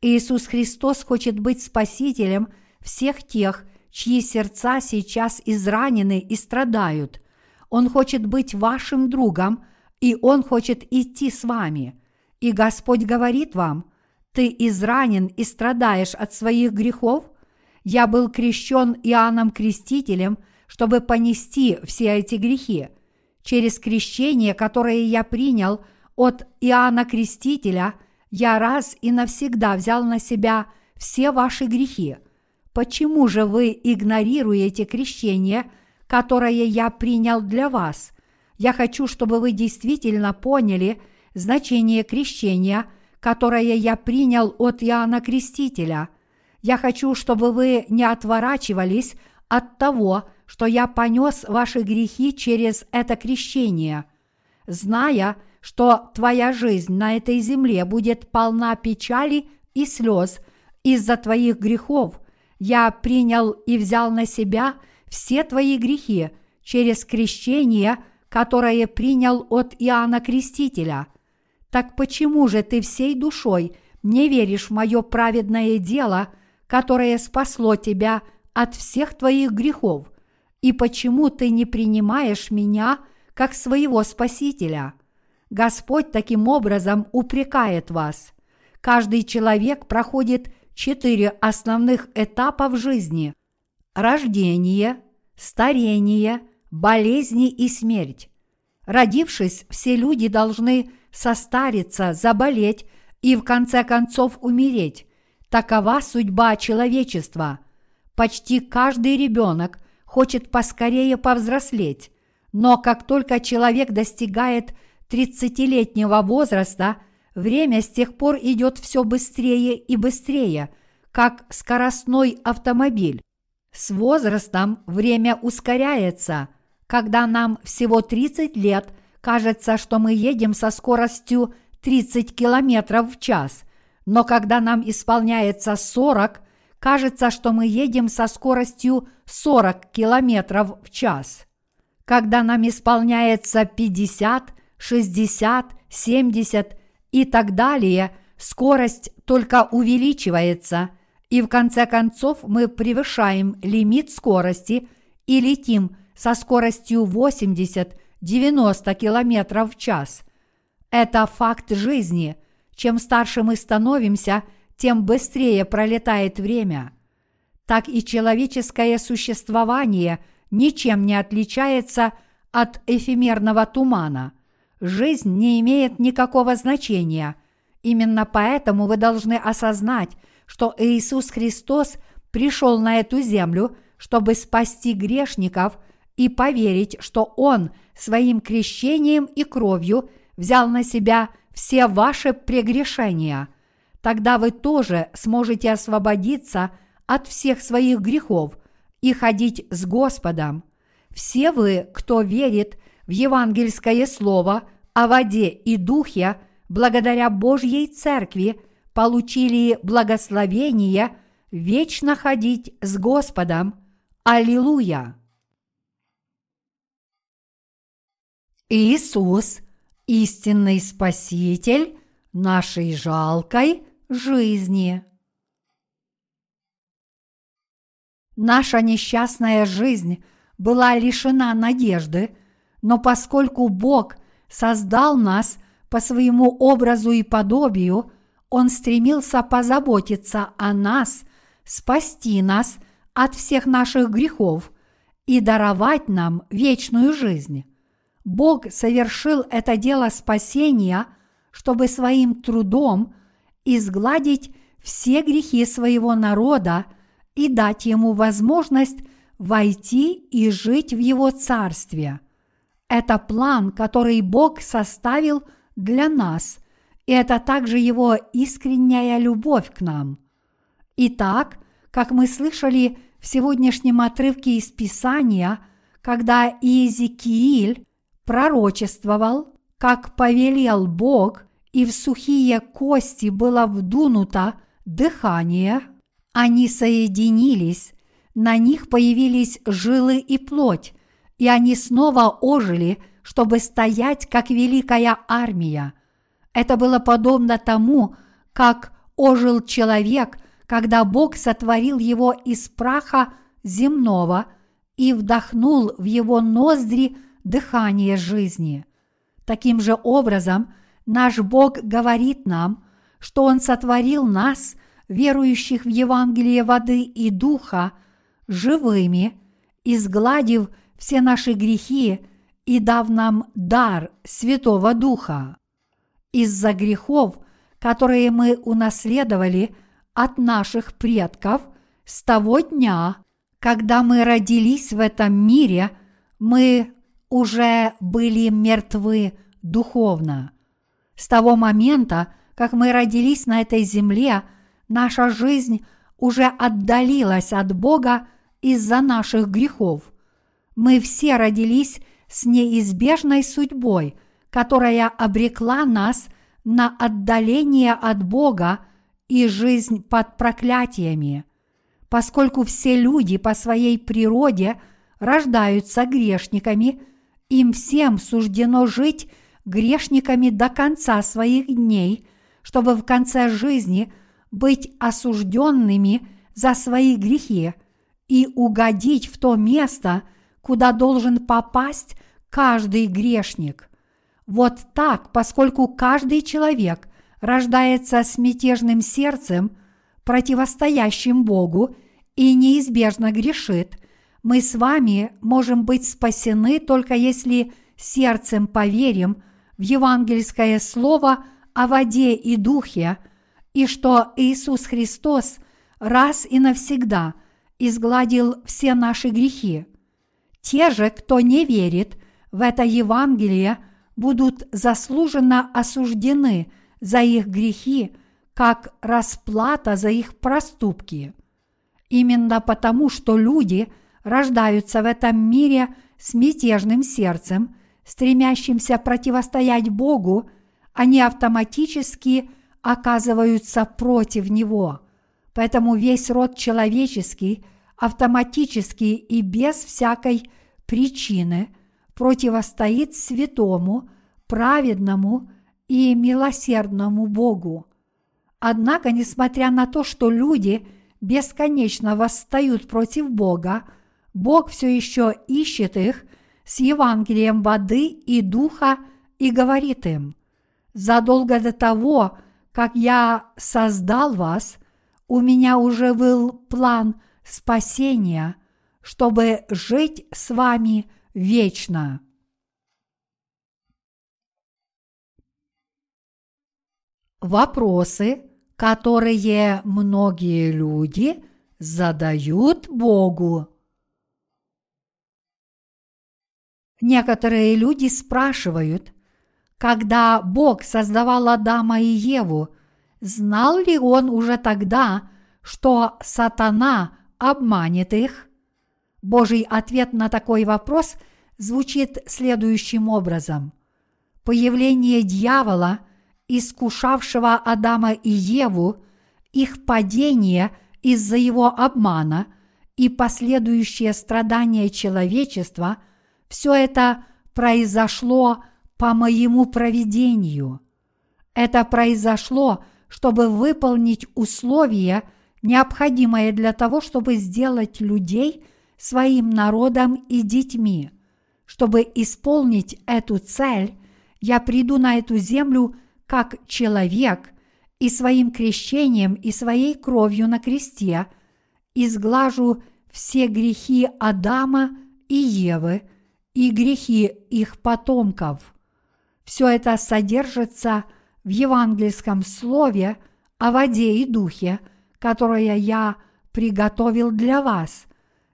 Иисус Христос хочет быть спасителем всех тех, чьи сердца сейчас изранены и страдают. Он хочет быть вашим другом – и Он хочет идти с вами. И Господь говорит вам, ты изранен и страдаешь от своих грехов? Я был крещен Иоанном Крестителем, чтобы понести все эти грехи. через крещение, которое я принял от Иоанна Крестителя, я раз и навсегда взял на себя все ваши грехи. Почему же вы игнорируете крещение, которое я принял для вас? Я хочу, чтобы вы действительно поняли значение крещения, которое я принял от Иоанна Крестителя. Я хочу, чтобы вы не отворачивались от того, что я понес ваши грехи через это крещение, зная, что твоя жизнь на этой земле будет полна печали и слез из-за твоих грехов. Я принял и взял на себя все твои грехи через крещение, которое принял от Иоанна Крестителя. Так почему же ты всей душой не веришь в мое праведное дело, которое спасло тебя от всех твоих грехов? И почему ты не принимаешь меня как своего Спасителя? Господь таким образом упрекает вас. Каждый человек проходит четыре основных этапа в жизни – рождение, старение, болезни и смерть. Родившись, все люди должны состариться, заболеть и в конце концов умереть. Такова судьба человечества. Почти каждый ребенок хочет поскорее повзрослеть, но как только человек достигает 30-летнего возраста, время с тех пор идет все быстрее и быстрее, как скоростной автомобиль. С возрастом время ускоряется. Когда нам всего 30 лет, кажется, что мы едем со скоростью 30 км в час, но когда нам исполняется 40, кажется, что мы едем со скоростью 40 км в час. Когда нам исполняется 50, 60, 70 и так далее, скорость только увеличивается, и в конце концов мы превышаем лимит скорости и летим со скоростью 80-90 км в час. Это факт жизни. Чем старше мы становимся – тем быстрее пролетает время. Так и человеческое существование ничем не отличается от эфемерного тумана. Жизнь не имеет никакого значения. Именно поэтому вы должны осознать, что Иисус Христос пришел на эту землю, чтобы спасти грешников и поверить, что Он своим крещением и кровью взял на себя все ваши прегрешения – тогда вы тоже сможете освободиться от всех своих грехов и ходить с Господом. Все вы, кто верит в евангельское слово о воде и духе, благодаря Божьей Церкви, получили благословение вечно ходить с Господом. Аллилуйя! Иисус, истинный Спаситель нашей жалкой жизни. Наша несчастная жизнь была лишена надежды, но поскольку Бог создал нас по своему образу и подобию, Он стремился позаботиться о нас, спасти нас от всех наших грехов и даровать нам вечную жизнь. Бог совершил это дело спасения, чтобы своим трудом – изгладить все грехи своего народа и дать ему возможность войти и жить в его царстве. Это план, который Бог составил для нас, и это также его искренняя любовь к нам. Итак, как мы слышали в сегодняшнем отрывке из Писания, когда Иезекииль пророчествовал, как повелел Бог – и в сухие кости было вдунуто дыхание, они соединились, на них появились жилы и плоть, и они снова ожили, чтобы стоять как великая армия. Это было подобно тому, как ожил человек, когда Бог сотворил его из праха земного и вдохнул в его ноздри дыхание жизни. Таким же образом – Наш Бог говорит нам, что Он сотворил нас, верующих в Евангелие воды и духа, живыми, изгладив все наши грехи и дав нам дар Святого Духа. Из-за грехов, которые мы унаследовали от наших предков с того дня, когда мы родились в этом мире, мы уже были мертвы духовно. С того момента, как мы родились на этой земле, наша жизнь уже отдалилась от Бога из-за наших грехов. Мы все родились с неизбежной судьбой, которая обрекла нас на отдаление от Бога и жизнь под проклятиями. Поскольку все люди по своей природе рождаются грешниками, им всем суждено жить грешниками до конца своих дней, чтобы в конце жизни быть осужденными за свои грехи и угодить в то место, куда должен попасть каждый грешник. Вот так, поскольку каждый человек рождается с мятежным сердцем, противостоящим Богу, и неизбежно грешит, мы с вами можем быть спасены только если сердцем поверим в евангельское слово о воде и духе, и что Иисус Христос раз и навсегда изгладил все наши грехи. Те же, кто не верит в это Евангелие, будут заслуженно осуждены за их грехи, как расплата за их проступки. Именно потому, что люди рождаются в этом мире с мятежным сердцем, стремящимся противостоять Богу, они автоматически оказываются против Него. Поэтому весь род человеческий автоматически и без всякой причины противостоит святому, праведному и милосердному Богу. Однако, несмотря на то, что люди бесконечно восстают против Бога, Бог все еще ищет их с Евангелием воды и духа и говорит им, «Задолго до того, как я создал вас, у меня уже был план спасения, чтобы жить с вами вечно». Вопросы, которые многие люди задают Богу. Некоторые люди спрашивают, когда Бог создавал Адама и Еву, знал ли он уже тогда, что сатана обманет их? Божий ответ на такой вопрос звучит следующим образом. Появление дьявола, искушавшего Адама и Еву, их падение из-за его обмана и последующее страдание человечества – все это произошло по моему проведению. Это произошло, чтобы выполнить условия, необходимые для того, чтобы сделать людей своим народом и детьми. Чтобы исполнить эту цель, я приду на эту землю как человек и своим крещением и своей кровью на кресте изглажу все грехи Адама и Евы – и грехи их потомков. Все это содержится в евангельском слове о воде и духе, которое я приготовил для вас.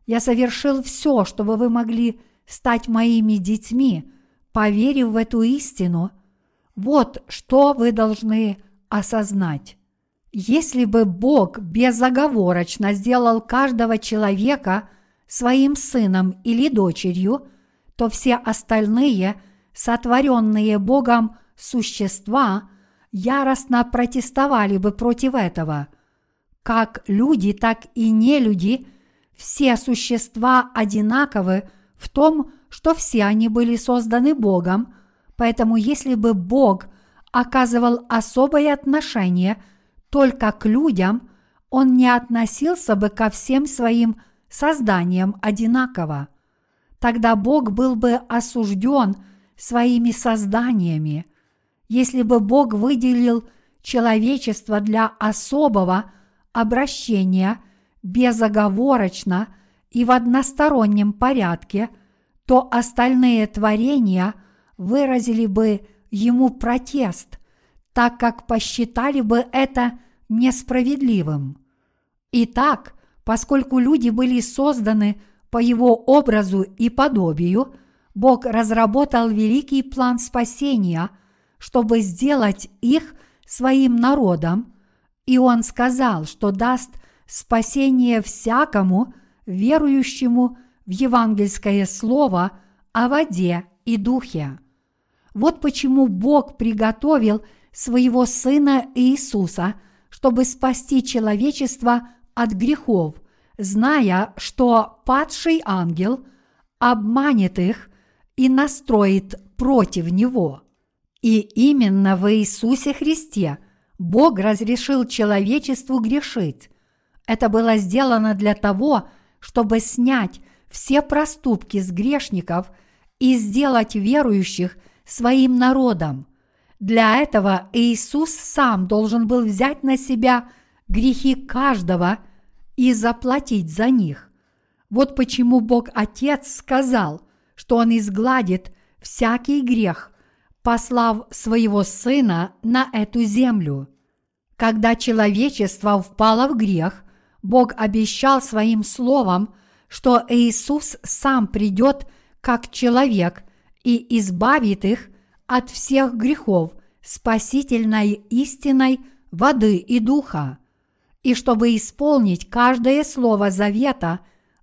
Я совершил все, чтобы вы могли стать моими детьми, поверив в эту истину. Вот что вы должны осознать. Если бы Бог безоговорочно сделал каждого человека своим сыном или дочерью – то все остальные, сотворенные Богом существа, яростно протестовали бы против этого. Как люди, так и не люди, все существа одинаковы в том, что все они были созданы Богом, поэтому если бы Бог оказывал особое отношение только к людям, он не относился бы ко всем своим созданиям одинаково тогда Бог был бы осужден своими созданиями. Если бы Бог выделил человечество для особого обращения безоговорочно и в одностороннем порядке, то остальные творения выразили бы ему протест, так как посчитали бы это несправедливым. Итак, поскольку люди были созданы по его образу и подобию, Бог разработал великий план спасения, чтобы сделать их своим народом, и Он сказал, что даст спасение всякому верующему в евангельское слово о воде и духе. Вот почему Бог приготовил своего Сына Иисуса, чтобы спасти человечество от грехов, зная, что падший ангел обманет их и настроит против него. И именно в Иисусе Христе Бог разрешил человечеству грешить. Это было сделано для того, чтобы снять все проступки с грешников и сделать верующих своим народом. Для этого Иисус сам должен был взять на себя грехи каждого и заплатить за них. Вот почему Бог Отец сказал, что Он изгладит всякий грех, послав своего Сына на эту землю. Когда человечество впало в грех, Бог обещал своим словом, что Иисус сам придет как человек и избавит их от всех грехов спасительной истиной воды и духа и чтобы исполнить каждое слово завета,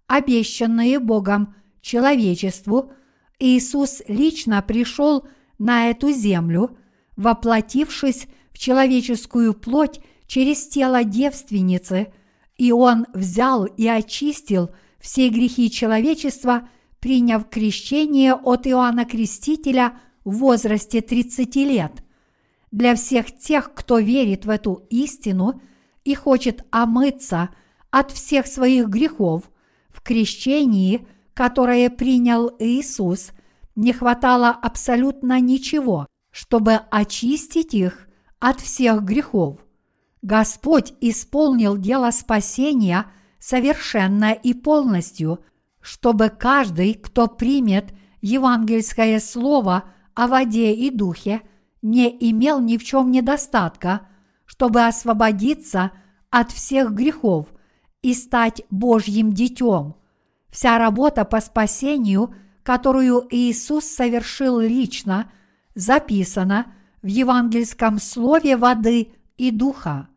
обещанное Богом человечеству, Иисус лично пришел на эту землю, воплотившись в человеческую плоть через тело девственницы, и Он взял и очистил все грехи человечества, приняв крещение от Иоанна Крестителя в возрасте 30 лет. Для всех тех, кто верит в эту истину – и хочет омыться от всех своих грехов, в крещении, которое принял Иисус, не хватало абсолютно ничего, чтобы очистить их от всех грехов. Господь исполнил дело спасения совершенно и полностью, чтобы каждый, кто примет евангельское слово о воде и духе, не имел ни в чем недостатка – чтобы освободиться от всех грехов и стать Божьим детем. Вся работа по спасению, которую Иисус совершил лично, записана в евангельском слове воды и духа.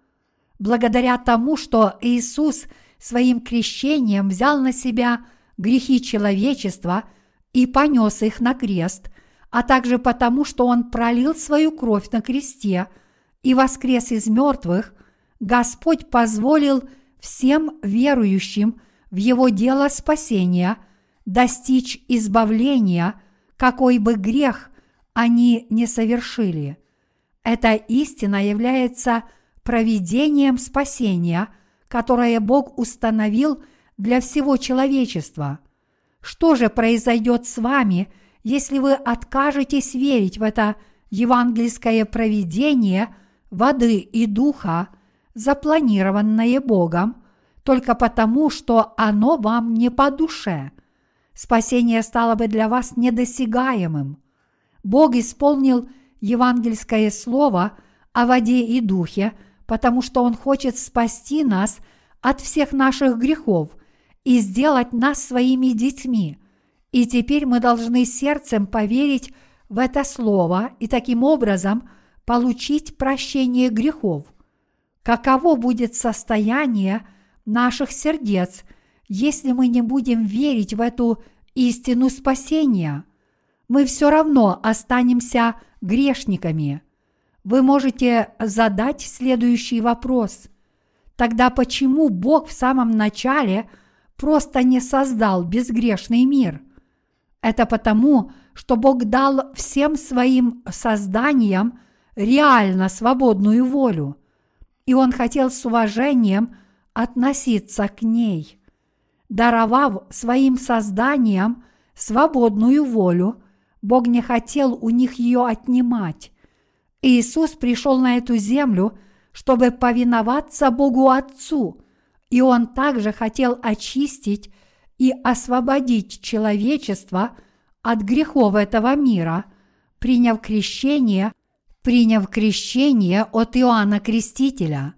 Благодаря тому, что Иисус своим крещением взял на себя грехи человечества и понес их на крест, а также потому, что Он пролил свою кровь на кресте – и воскрес из мертвых, Господь позволил всем верующим в Его дело спасения достичь избавления, какой бы грех они не совершили. Эта истина является проведением спасения, которое Бог установил для всего человечества. Что же произойдет с вами, если вы откажетесь верить в это евангельское проведение – воды и духа, запланированное Богом, только потому, что оно вам не по душе. Спасение стало бы для вас недосягаемым. Бог исполнил евангельское слово о воде и духе, потому что Он хочет спасти нас от всех наших грехов и сделать нас своими детьми. И теперь мы должны сердцем поверить в это слово и таким образом – получить прощение грехов. Каково будет состояние наших сердец, если мы не будем верить в эту истину спасения? Мы все равно останемся грешниками. Вы можете задать следующий вопрос. Тогда почему Бог в самом начале просто не создал безгрешный мир? Это потому, что Бог дал всем своим созданиям – реально свободную волю, и он хотел с уважением относиться к ней. Даровав своим созданиям свободную волю, Бог не хотел у них ее отнимать. Иисус пришел на эту землю, чтобы повиноваться Богу Отцу, и Он также хотел очистить и освободить человечество от грехов этого мира, приняв крещение, приняв крещение от Иоанна Крестителя.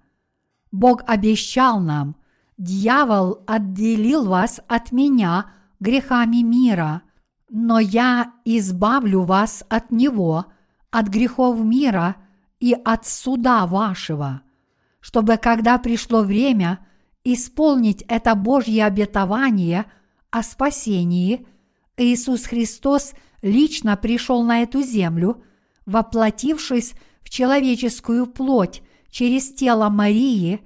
Бог обещал нам, дьявол отделил вас от меня грехами мира, но я избавлю вас от него, от грехов мира и от суда вашего, чтобы когда пришло время исполнить это Божье обетование о спасении, Иисус Христос лично пришел на эту землю, воплотившись в человеческую плоть через тело Марии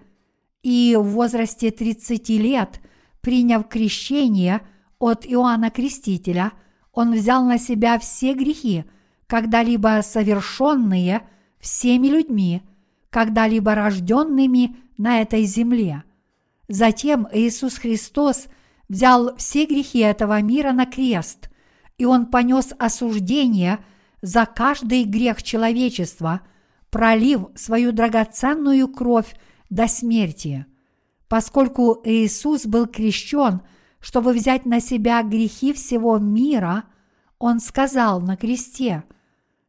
и в возрасте 30 лет, приняв крещение от Иоанна Крестителя, он взял на себя все грехи, когда-либо совершенные всеми людьми, когда-либо рожденными на этой земле. Затем Иисус Христос взял все грехи этого мира на крест, и Он понес осуждение за каждый грех человечества, пролив свою драгоценную кровь до смерти. Поскольку Иисус был крещен, чтобы взять на себя грехи всего мира, Он сказал на кресте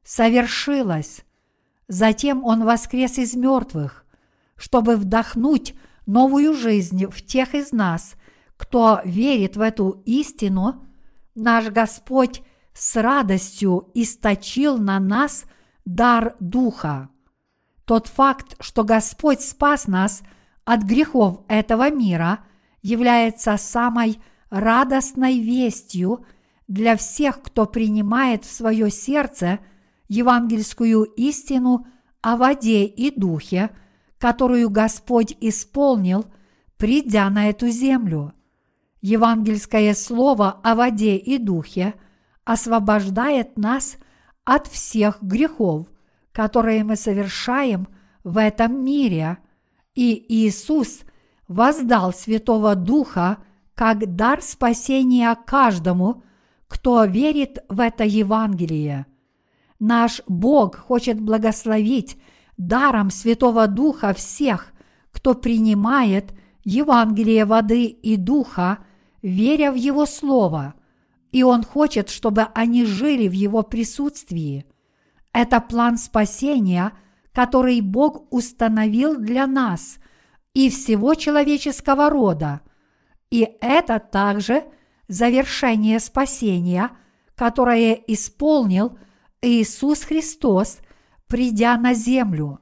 «Совершилось». Затем Он воскрес из мертвых, чтобы вдохнуть новую жизнь в тех из нас, кто верит в эту истину, наш Господь с радостью источил на нас дар Духа. Тот факт, что Господь спас нас от грехов этого мира, является самой радостной вестью для всех, кто принимает в свое сердце евангельскую истину о воде и духе – которую Господь исполнил, придя на эту землю. Евангельское слово о воде и духе освобождает нас от всех грехов, которые мы совершаем в этом мире, и Иисус воздал Святого Духа как дар спасения каждому, кто верит в это Евангелие. Наш Бог хочет благословить даром Святого Духа всех, кто принимает Евангелие воды и Духа, веря в Его Слово, и Он хочет, чтобы они жили в Его присутствии. Это план спасения, который Бог установил для нас и всего человеческого рода. И это также завершение спасения, которое исполнил Иисус Христос придя на землю,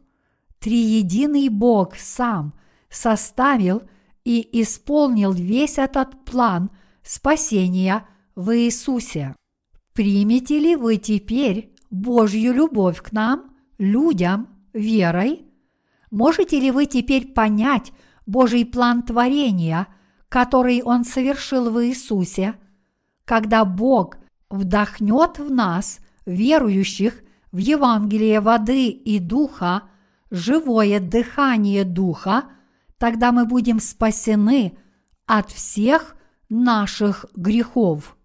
триединый Бог сам составил и исполнил весь этот план спасения в Иисусе. Примете ли вы теперь Божью любовь к нам, людям, верой? Можете ли вы теперь понять Божий план творения, который Он совершил в Иисусе, когда Бог вдохнет в нас, верующих, в Евангелие воды и духа, живое дыхание духа, тогда мы будем спасены от всех наших грехов.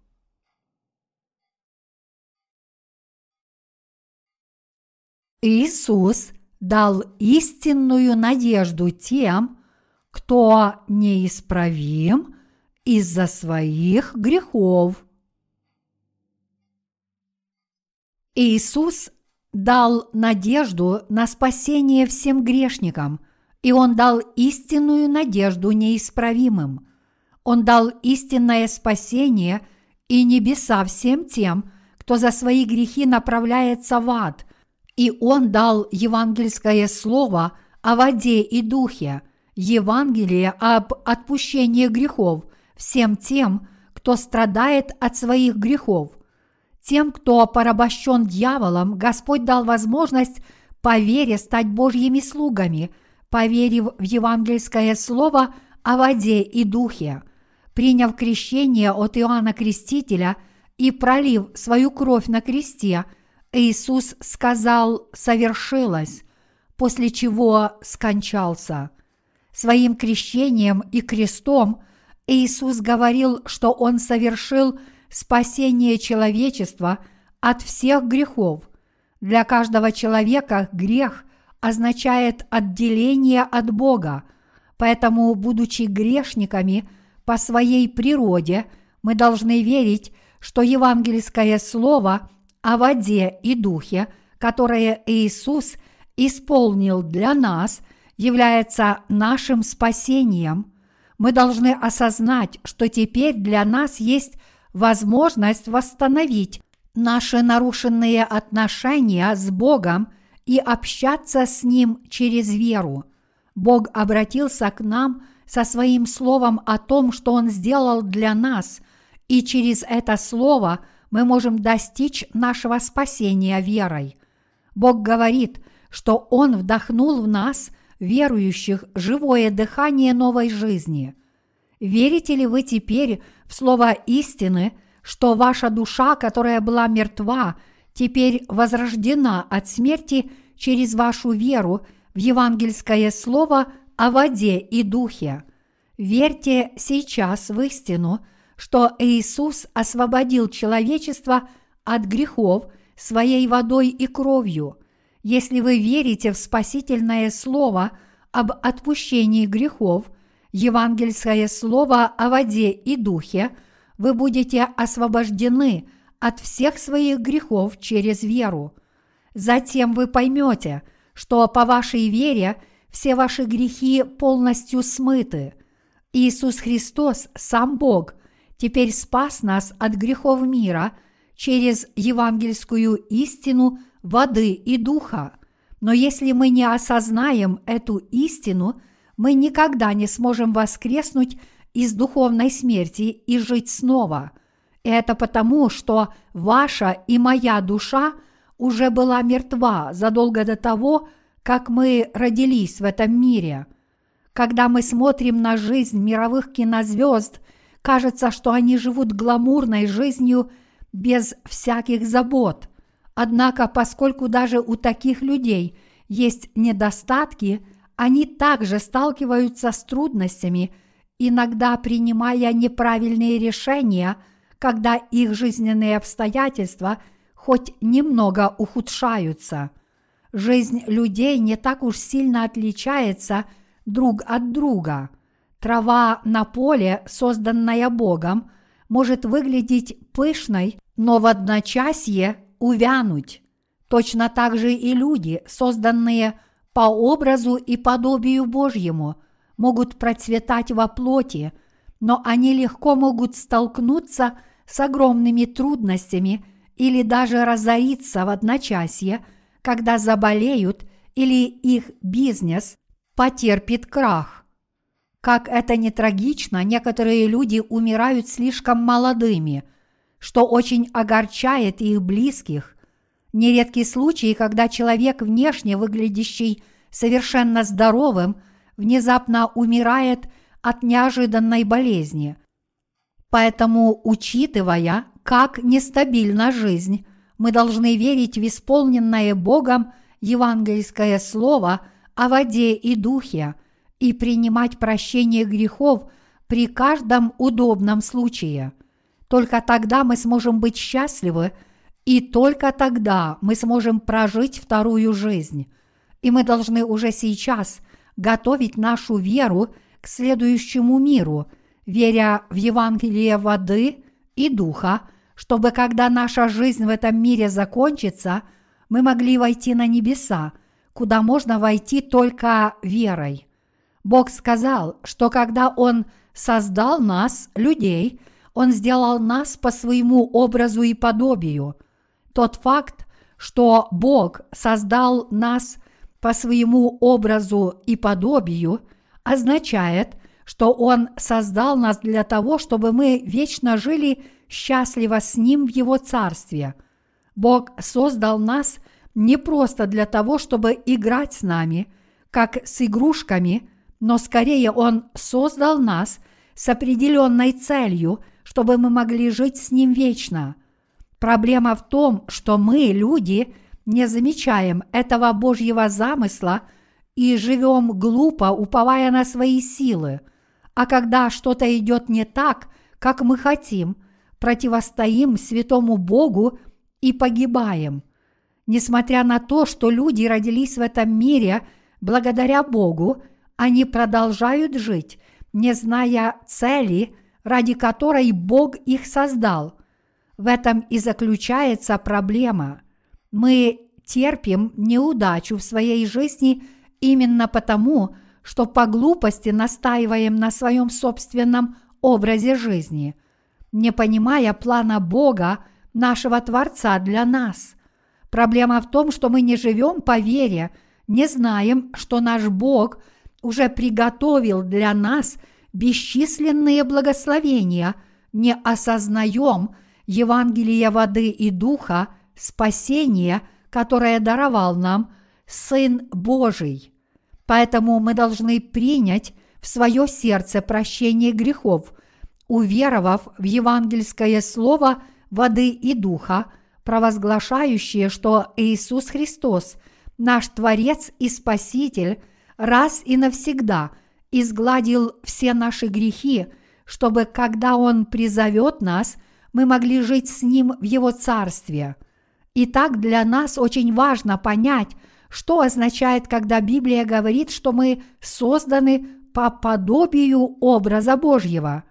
Иисус дал истинную надежду тем, кто неисправим из-за своих грехов. Иисус дал надежду на спасение всем грешникам, и Он дал истинную надежду неисправимым. Он дал истинное спасение и небеса всем тем, кто за свои грехи направляется в ад, и Он дал евангельское слово о воде и духе, Евангелие об отпущении грехов всем тем, кто страдает от своих грехов – тем, кто порабощен дьяволом, Господь дал возможность по вере стать Божьими слугами, поверив в евангельское слово о воде и духе, приняв крещение от Иоанна Крестителя и пролив свою кровь на кресте, Иисус сказал «совершилось», после чего скончался. Своим крещением и крестом Иисус говорил, что Он совершил – спасение человечества от всех грехов. Для каждого человека грех означает отделение от Бога, поэтому, будучи грешниками по своей природе, мы должны верить, что евангельское слово о воде и духе, которое Иисус исполнил для нас, является нашим спасением, мы должны осознать, что теперь для нас есть возможность восстановить наши нарушенные отношения с Богом и общаться с Ним через веру. Бог обратился к нам со своим словом о том, что Он сделал для нас, и через это слово мы можем достичь нашего спасения верой. Бог говорит, что Он вдохнул в нас, верующих, живое дыхание новой жизни. Верите ли вы теперь в слово истины, что ваша душа, которая была мертва, теперь возрождена от смерти через вашу веру в евангельское слово о воде и духе. Верьте сейчас в истину, что Иисус освободил человечество от грехов своей водой и кровью. Если вы верите в спасительное слово об отпущении грехов, евангельское слово о воде и духе, вы будете освобождены от всех своих грехов через веру. Затем вы поймете, что по вашей вере все ваши грехи полностью смыты. Иисус Христос, сам Бог, теперь спас нас от грехов мира через евангельскую истину воды и духа. Но если мы не осознаем эту истину, мы никогда не сможем воскреснуть из духовной смерти и жить снова. Это потому, что ваша и моя душа уже была мертва задолго до того, как мы родились в этом мире. Когда мы смотрим на жизнь мировых кинозвезд, кажется, что они живут гламурной жизнью без всяких забот. Однако, поскольку даже у таких людей есть недостатки, они также сталкиваются с трудностями, иногда принимая неправильные решения, когда их жизненные обстоятельства хоть немного ухудшаются – жизнь людей не так уж сильно отличается друг от друга. Трава на поле, созданная Богом, может выглядеть пышной, но в одночасье увянуть. Точно так же и люди, созданные по образу и подобию Божьему, могут процветать во плоти, но они легко могут столкнуться с огромными трудностями или даже разориться в одночасье – когда заболеют или их бизнес потерпит крах. Как это не трагично, некоторые люди умирают слишком молодыми, что очень огорчает их близких. Нередки случаи, когда человек, внешне выглядящий совершенно здоровым, внезапно умирает от неожиданной болезни. Поэтому, учитывая, как нестабильна жизнь, мы должны верить в исполненное Богом евангельское слово о воде и духе и принимать прощение грехов при каждом удобном случае. Только тогда мы сможем быть счастливы, и только тогда мы сможем прожить вторую жизнь. И мы должны уже сейчас готовить нашу веру к следующему миру, веря в Евангелие воды и духа – чтобы когда наша жизнь в этом мире закончится, мы могли войти на небеса, куда можно войти только верой. Бог сказал, что когда Он создал нас, людей, Он сделал нас по своему образу и подобию. Тот факт, что Бог создал нас по своему образу и подобию, означает, что Он создал нас для того, чтобы мы вечно жили счастливо с Ним в Его Царстве. Бог создал нас не просто для того, чтобы играть с нами, как с игрушками, но скорее Он создал нас с определенной целью, чтобы мы могли жить с Ним вечно. Проблема в том, что мы, люди, не замечаем этого Божьего замысла и живем глупо, уповая на свои силы. А когда что-то идет не так, как мы хотим – противостоим святому Богу и погибаем. Несмотря на то, что люди родились в этом мире благодаря Богу, они продолжают жить, не зная цели, ради которой Бог их создал. В этом и заключается проблема. Мы терпим неудачу в своей жизни именно потому, что по глупости настаиваем на своем собственном образе жизни, не понимая плана Бога, нашего Творца для нас. Проблема в том, что мы не живем по вере, не знаем, что наш Бог уже приготовил для нас бесчисленные благословения, не осознаем Евангелие воды и духа, спасение, которое даровал нам Сын Божий. Поэтому мы должны принять в свое сердце прощение грехов, уверовав в евангельское слово воды и духа, провозглашающее, что Иисус Христос, наш Творец и Спаситель, раз и навсегда изгладил все наши грехи, чтобы, когда Он призовет нас, мы могли жить с Ним в Его Царстве. Итак, для нас очень важно понять, что означает, когда Библия говорит, что мы созданы по подобию образа Божьего.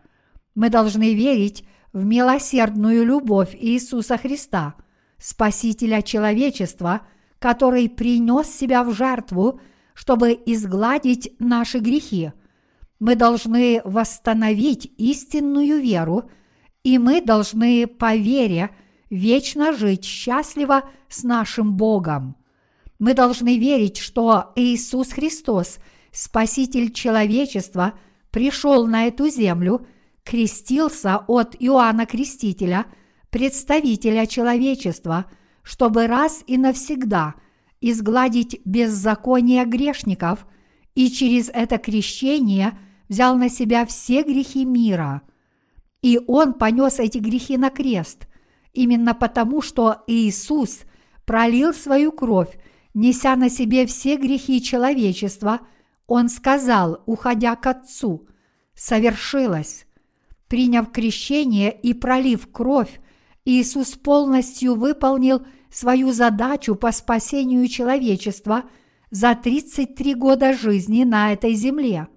Мы должны верить в милосердную любовь Иисуса Христа, Спасителя человечества, который принес себя в жертву, чтобы изгладить наши грехи. Мы должны восстановить истинную веру, и мы должны по вере вечно жить счастливо с нашим Богом. Мы должны верить, что Иисус Христос, Спаситель человечества, пришел на эту землю, крестился от Иоанна Крестителя, представителя человечества, чтобы раз и навсегда изгладить беззаконие грешников и через это крещение взял на себя все грехи мира. И Он понес эти грехи на крест, именно потому, что Иисус пролил свою кровь неся на себе все грехи человечества, он сказал, уходя к Отцу, «Совершилось». Приняв крещение и пролив кровь, Иисус полностью выполнил свою задачу по спасению человечества за 33 года жизни на этой земле.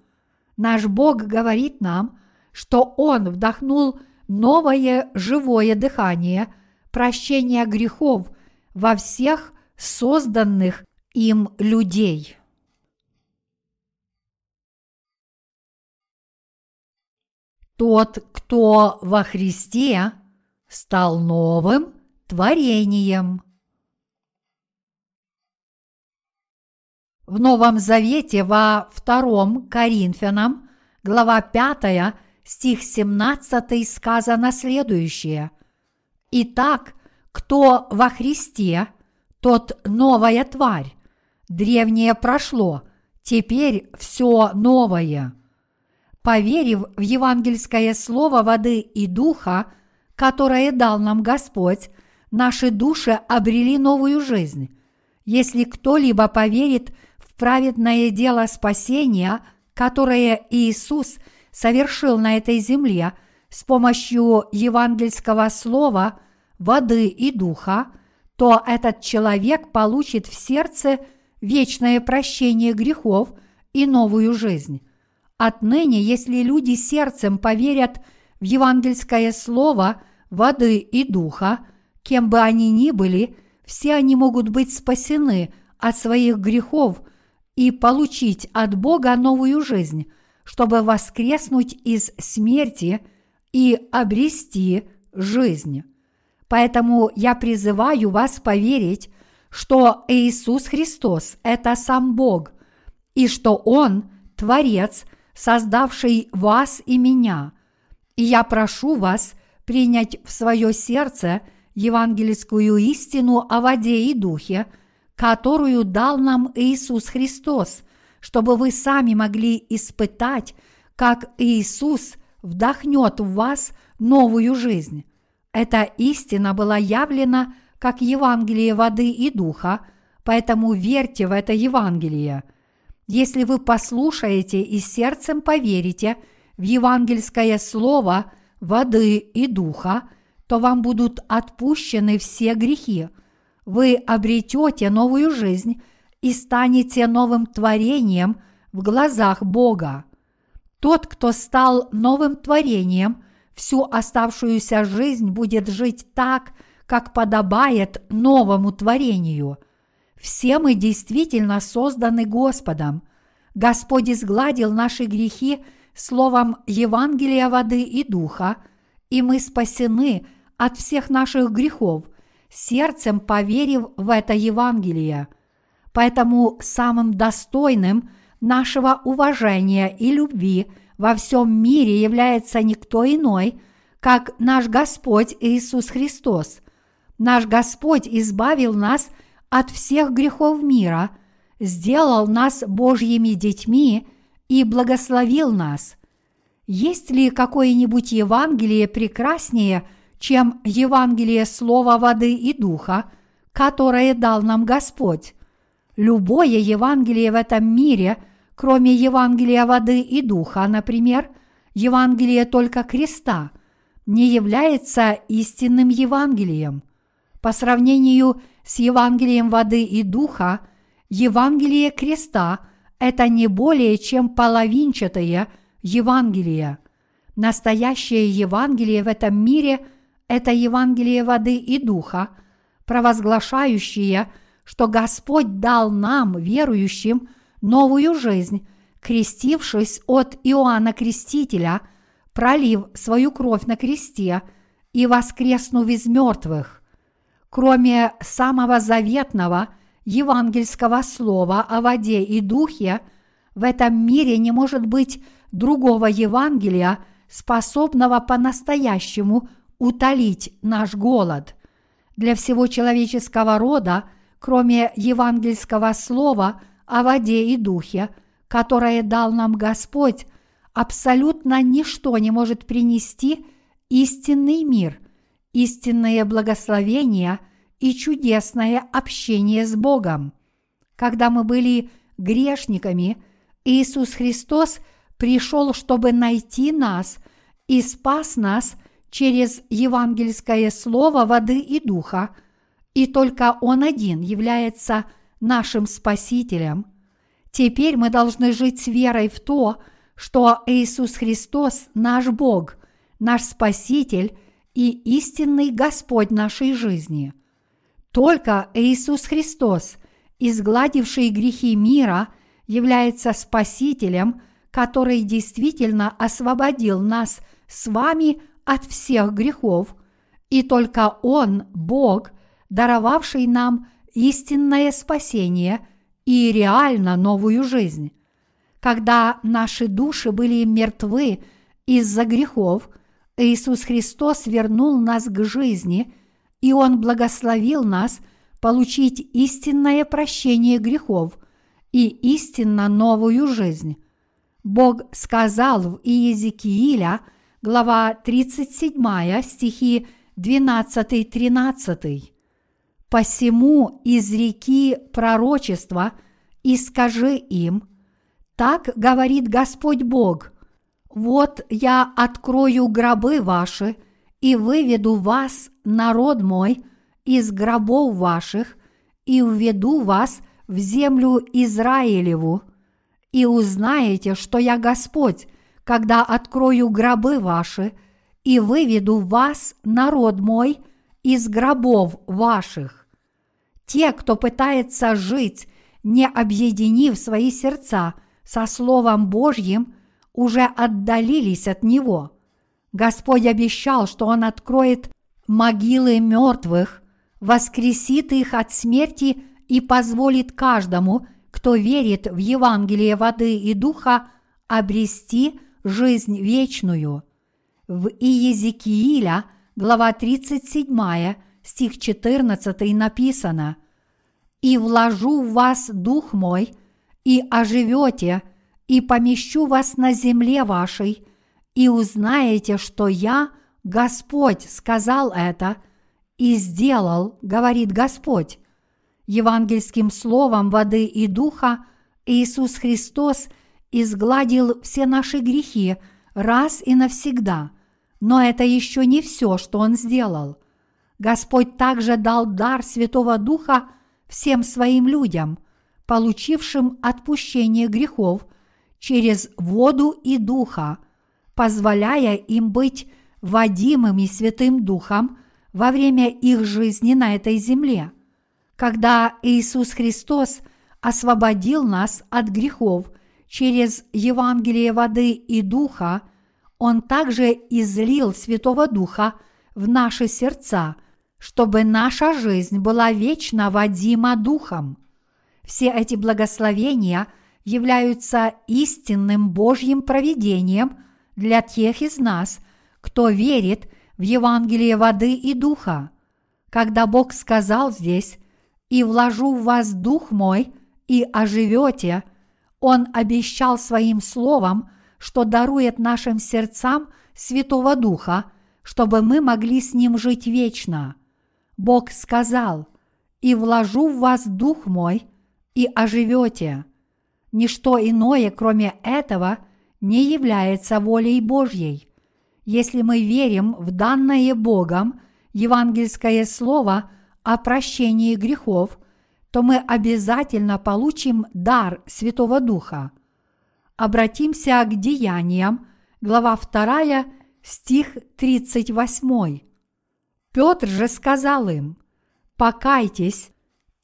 Наш Бог говорит нам, что Он вдохнул новое живое дыхание, прощение грехов во всех созданных им людей. Тот, кто во Христе, стал новым творением. В Новом Завете во втором Коринфянам, глава 5, стих 17 сказано следующее. Итак, кто во Христе – тот новая тварь. Древнее прошло, теперь все новое. Поверив в евангельское слово воды и духа, которое дал нам Господь, наши души обрели новую жизнь. Если кто-либо поверит в праведное дело спасения, которое Иисус совершил на этой земле с помощью евангельского слова, воды и духа – то этот человек получит в сердце вечное прощение грехов и новую жизнь. Отныне, если люди сердцем поверят в евангельское слово воды и духа, кем бы они ни были, все они могут быть спасены от своих грехов и получить от Бога новую жизнь, чтобы воскреснуть из смерти и обрести жизнь. Поэтому я призываю вас поверить, что Иисус Христос – это сам Бог, и что Он – Творец, создавший вас и меня. И я прошу вас принять в свое сердце евангельскую истину о воде и духе, которую дал нам Иисус Христос, чтобы вы сами могли испытать, как Иисус вдохнет в вас новую жизнь. Эта истина была явлена как Евангелие воды и духа, поэтому верьте в это Евангелие. Если вы послушаете и сердцем поверите в евангельское слово воды и духа, то вам будут отпущены все грехи. Вы обретете новую жизнь и станете новым творением в глазах Бога. Тот, кто стал новым творением – всю оставшуюся жизнь будет жить так, как подобает новому творению. Все мы действительно созданы Господом. Господь изгладил наши грехи словом Евангелия воды и духа, и мы спасены от всех наших грехов, сердцем поверив в это Евангелие. Поэтому самым достойным нашего уважения и любви во всем мире является никто иной, как наш Господь Иисус Христос. Наш Господь избавил нас от всех грехов мира, сделал нас Божьими детьми и благословил нас. Есть ли какое-нибудь Евангелие прекраснее, чем Евангелие Слова воды и Духа, которое дал нам Господь? Любое Евангелие в этом мире, кроме Евангелия воды и Духа, например, Евангелие только креста, не является истинным Евангелием. По сравнению с Евангелием воды и Духа, Евангелие креста – это не более чем половинчатое Евангелие. Настоящее Евангелие в этом мире – это Евангелие воды и Духа, провозглашающее – что Господь дал нам, верующим, новую жизнь, крестившись от Иоанна Крестителя, пролив свою кровь на кресте и воскреснув из мертвых. Кроме самого заветного евангельского слова о воде и духе, в этом мире не может быть другого Евангелия, способного по-настоящему утолить наш голод. Для всего человеческого рода – кроме евангельского слова о воде и духе, которое дал нам Господь, абсолютно ничто не может принести истинный мир, истинное благословение и чудесное общение с Богом. Когда мы были грешниками, Иисус Христос пришел, чтобы найти нас и спас нас через евангельское слово воды и духа – и только Он один является нашим Спасителем. Теперь мы должны жить с верой в то, что Иисус Христос наш Бог, наш Спаситель и истинный Господь нашей жизни. Только Иисус Христос, изгладивший грехи мира, является Спасителем, который действительно освободил нас с вами от всех грехов, и только Он, Бог – даровавший нам истинное спасение и реально новую жизнь. Когда наши души были мертвы из-за грехов, Иисус Христос вернул нас к жизни, и Он благословил нас получить истинное прощение грехов и истинно новую жизнь. Бог сказал в Иезекииля, глава 37, стихи 12-13. Посему изреки пророчества и скажи им, так говорит Господь Бог, вот я открою гробы ваши и выведу вас, народ мой, из гробов ваших и введу вас в землю Израилеву, и узнаете, что я Господь, когда открою гробы ваши и выведу вас, народ мой, из гробов ваших. Те, кто пытается жить, не объединив свои сердца со Словом Божьим, уже отдалились от Него. Господь обещал, что Он откроет могилы мертвых, воскресит их от смерти и позволит каждому, кто верит в Евангелие воды и духа, обрести жизнь вечную. В Иезекииля, глава 37, стих 14 написано «И вложу в вас дух мой, и оживете, и помещу вас на земле вашей, и узнаете, что я, Господь, сказал это, и сделал, говорит Господь. Евангельским словом воды и духа Иисус Христос изгладил все наши грехи раз и навсегда, но это еще не все, что Он сделал. Господь также дал дар Святого Духа всем своим людям, получившим отпущение грехов через воду и духа, позволяя им быть водимыми Святым Духом во время их жизни на этой земле. Когда Иисус Христос освободил нас от грехов через Евангелие воды и Духа, Он также излил Святого Духа в наши сердца, чтобы наша жизнь была вечно водима Духом. Все эти благословения являются истинным Божьим провидением для тех из нас, кто верит в Евангелие воды и духа. Когда Бог сказал здесь «И вложу в вас дух мой, и оживете», Он обещал своим словом, что дарует нашим сердцам Святого Духа, чтобы мы могли с Ним жить вечно. Бог сказал «И вложу в вас дух мой, и оживете». Ничто иное, кроме этого, не является волей Божьей. Если мы верим в данное Богом евангельское слово о прощении грехов, то мы обязательно получим дар Святого Духа. Обратимся к деяниям, глава 2, стих 38. Петр же сказал им, «Покайтесь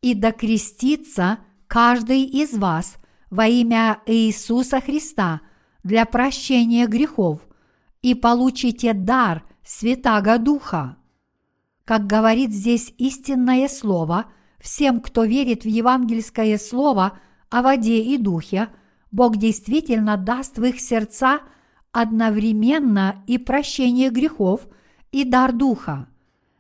и докрестится каждый из вас во имя Иисуса Христа для прощения грехов, и получите дар Святаго Духа. Как говорит здесь истинное слово, всем, кто верит в евангельское слово о воде и духе, Бог действительно даст в их сердца одновременно и прощение грехов, и дар Духа.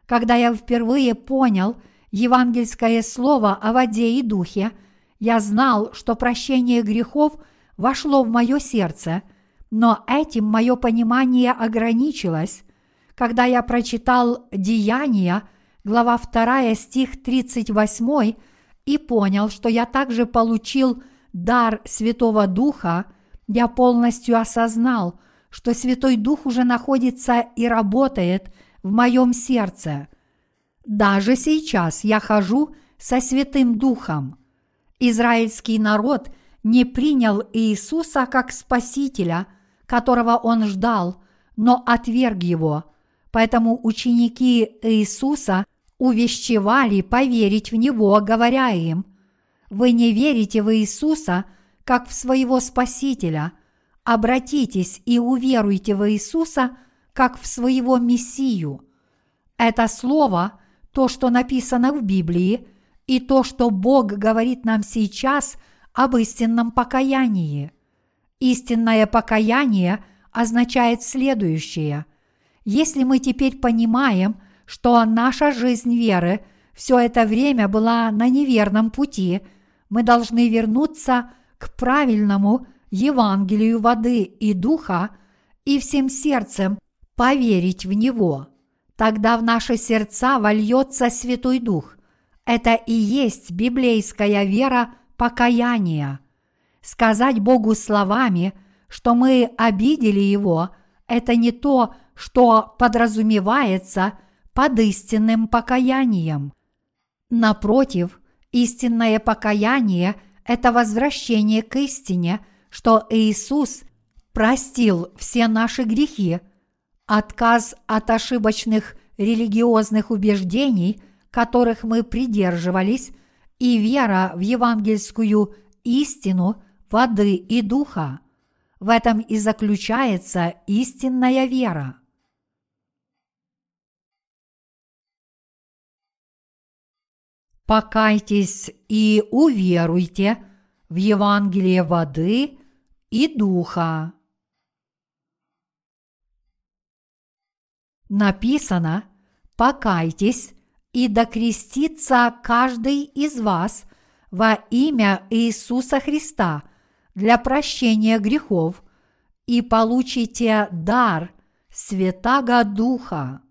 Когда я впервые понял евангельское слово о воде и духе, я знал, что прощение грехов вошло в мое сердце – но этим мое понимание ограничилось, когда я прочитал Деяния, глава 2, стих 38, и понял, что я также получил дар Святого Духа, я полностью осознал, что Святой Дух уже находится и работает в моем сердце. Даже сейчас я хожу со Святым Духом. Израильский народ не принял Иисуса как Спасителя – которого он ждал, но отверг его. Поэтому ученики Иисуса увещевали поверить в Него, говоря им, «Вы не верите в Иисуса, как в своего Спасителя. Обратитесь и уверуйте в Иисуса, как в своего Мессию». Это слово, то, что написано в Библии, и то, что Бог говорит нам сейчас об истинном покаянии – Истинное покаяние означает следующее. Если мы теперь понимаем, что наша жизнь веры все это время была на неверном пути, мы должны вернуться к правильному Евангелию воды и духа и всем сердцем поверить в него. Тогда в наши сердца вольется Святой Дух. Это и есть библейская вера покаяния – Сказать Богу словами, что мы обидели Его, это не то, что подразумевается под истинным покаянием. Напротив, истинное покаяние – это возвращение к истине, что Иисус простил все наши грехи, отказ от ошибочных религиозных убеждений, которых мы придерживались, и вера в евангельскую истину – воды и духа. В этом и заключается истинная вера. Покайтесь и уверуйте в Евангелие воды и духа. Написано «Покайтесь и докрестится каждый из вас во имя Иисуса Христа для прощения грехов и получите дар Святаго Духа.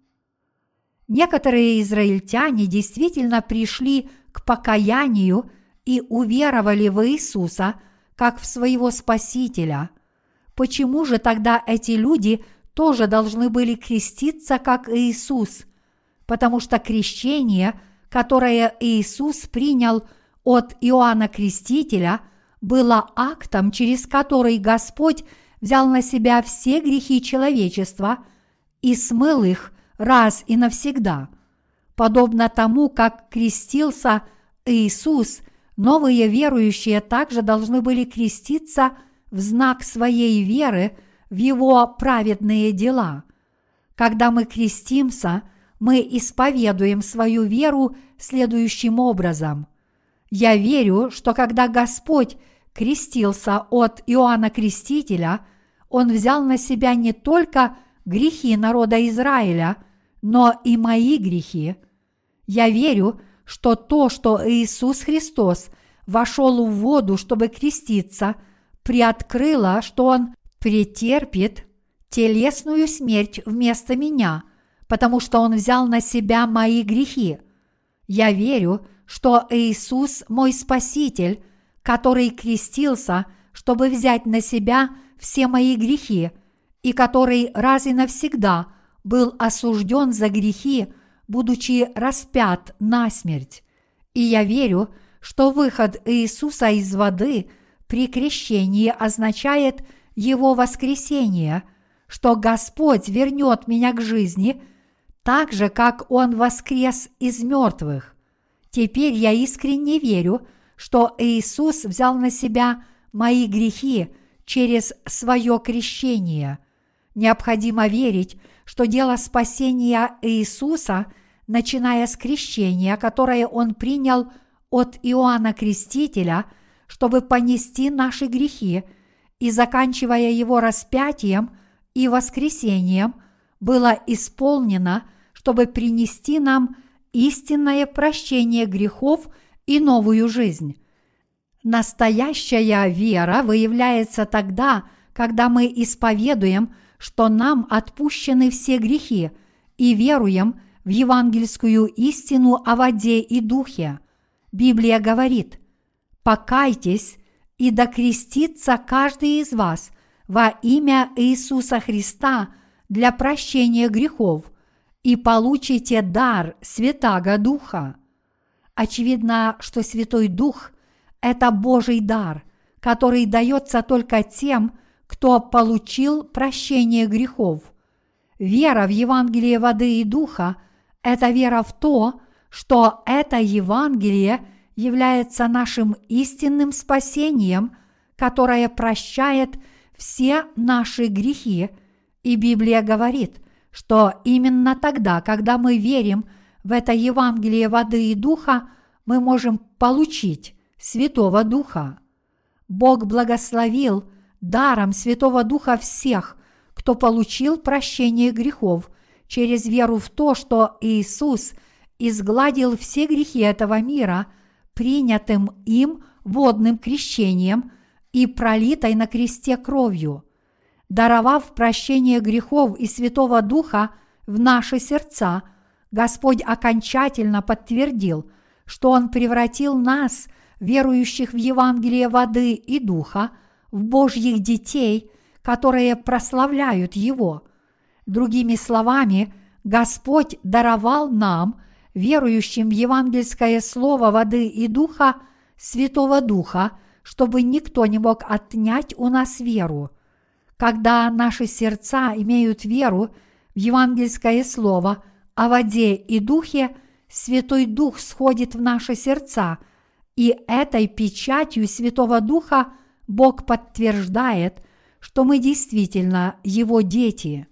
Некоторые израильтяне действительно пришли к покаянию и уверовали в Иисуса как в своего Спасителя. Почему же тогда эти люди тоже должны были креститься, как Иисус? Потому что крещение, которое Иисус принял от Иоанна Крестителя – было актом, через который Господь взял на себя все грехи человечества и смыл их раз и навсегда. Подобно тому, как крестился Иисус, новые верующие также должны были креститься в знак своей веры в Его праведные дела. Когда мы крестимся, мы исповедуем свою веру следующим образом. Я верю, что когда Господь крестился от Иоанна Крестителя, Он взял на себя не только грехи народа Израиля, но и мои грехи. Я верю, что то, что Иисус Христос вошел в воду, чтобы креститься, приоткрыло, что Он претерпит телесную смерть вместо меня, потому что Он взял на себя мои грехи. Я верю, что Иисус мой Спаситель, который крестился, чтобы взять на себя все мои грехи, и который раз и навсегда был осужден за грехи, будучи распят на смерть. И я верю, что выход Иисуса из воды при крещении означает Его воскресение, что Господь вернет меня к жизни – так же, как Он воскрес из мертвых. Теперь я искренне верю, что Иисус взял на себя мои грехи через свое крещение. Необходимо верить, что дело спасения Иисуса, начиная с крещения, которое Он принял от Иоанна Крестителя, чтобы понести наши грехи, и заканчивая его распятием и воскресением, было исполнено – чтобы принести нам истинное прощение грехов и новую жизнь. Настоящая вера выявляется тогда, когда мы исповедуем, что нам отпущены все грехи и веруем в евангельскую истину о воде и духе. Библия говорит, «Покайтесь и докрестится каждый из вас во имя Иисуса Христа для прощения грехов – и получите дар Святаго Духа. Очевидно, что Святой Дух – это Божий дар, который дается только тем, кто получил прощение грехов. Вера в Евангелие воды и духа – это вера в то, что это Евангелие является нашим истинным спасением, которое прощает все наши грехи, и Библия говорит – что именно тогда, когда мы верим в это Евангелие воды и духа, мы можем получить Святого Духа. Бог благословил даром Святого Духа всех, кто получил прощение грехов через веру в то, что Иисус изгладил все грехи этого мира принятым им водным крещением и пролитой на кресте кровью – даровав прощение грехов и Святого Духа в наши сердца, Господь окончательно подтвердил, что Он превратил нас, верующих в Евангелие воды и Духа, в Божьих детей, которые прославляют Его. Другими словами, Господь даровал нам, верующим в евангельское слово воды и духа, Святого Духа, чтобы никто не мог отнять у нас веру – когда наши сердца имеют веру в евангельское слово о воде и духе, Святой Дух сходит в наши сердца, и этой печатью Святого Духа Бог подтверждает, что мы действительно Его дети.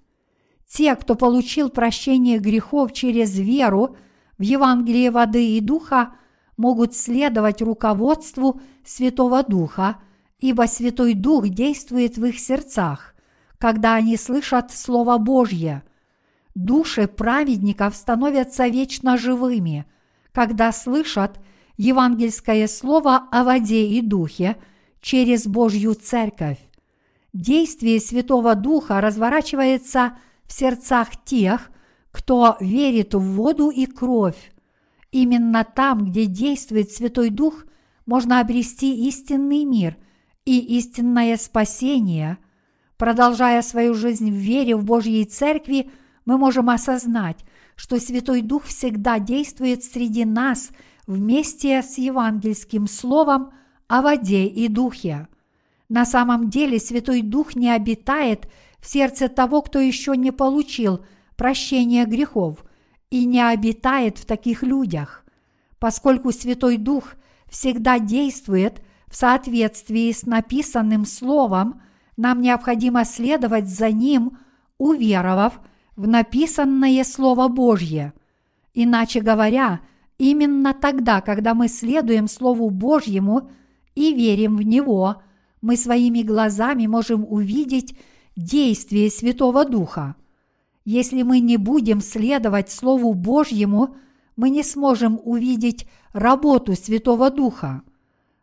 Те, кто получил прощение грехов через веру в Евангелие воды и духа, могут следовать руководству Святого Духа – ибо Святой Дух действует в их сердцах, когда они слышат Слово Божье. Души праведников становятся вечно живыми, когда слышат евангельское слово о воде и духе через Божью Церковь. Действие Святого Духа разворачивается в сердцах тех, кто верит в воду и кровь. Именно там, где действует Святой Дух, можно обрести истинный мир и истинное спасение, продолжая свою жизнь в вере в Божьей Церкви, мы можем осознать, что Святой Дух всегда действует среди нас вместе с евангельским словом о воде и духе. На самом деле Святой Дух не обитает в сердце того, кто еще не получил прощения грехов и не обитает в таких людях, поскольку Святой Дух всегда действует в соответствии с написанным Словом, нам необходимо следовать за Ним, уверовав в написанное Слово Божье. Иначе говоря, именно тогда, когда мы следуем Слову Божьему и верим в Него, мы своими глазами можем увидеть действие Святого Духа. Если мы не будем следовать Слову Божьему, мы не сможем увидеть работу Святого Духа.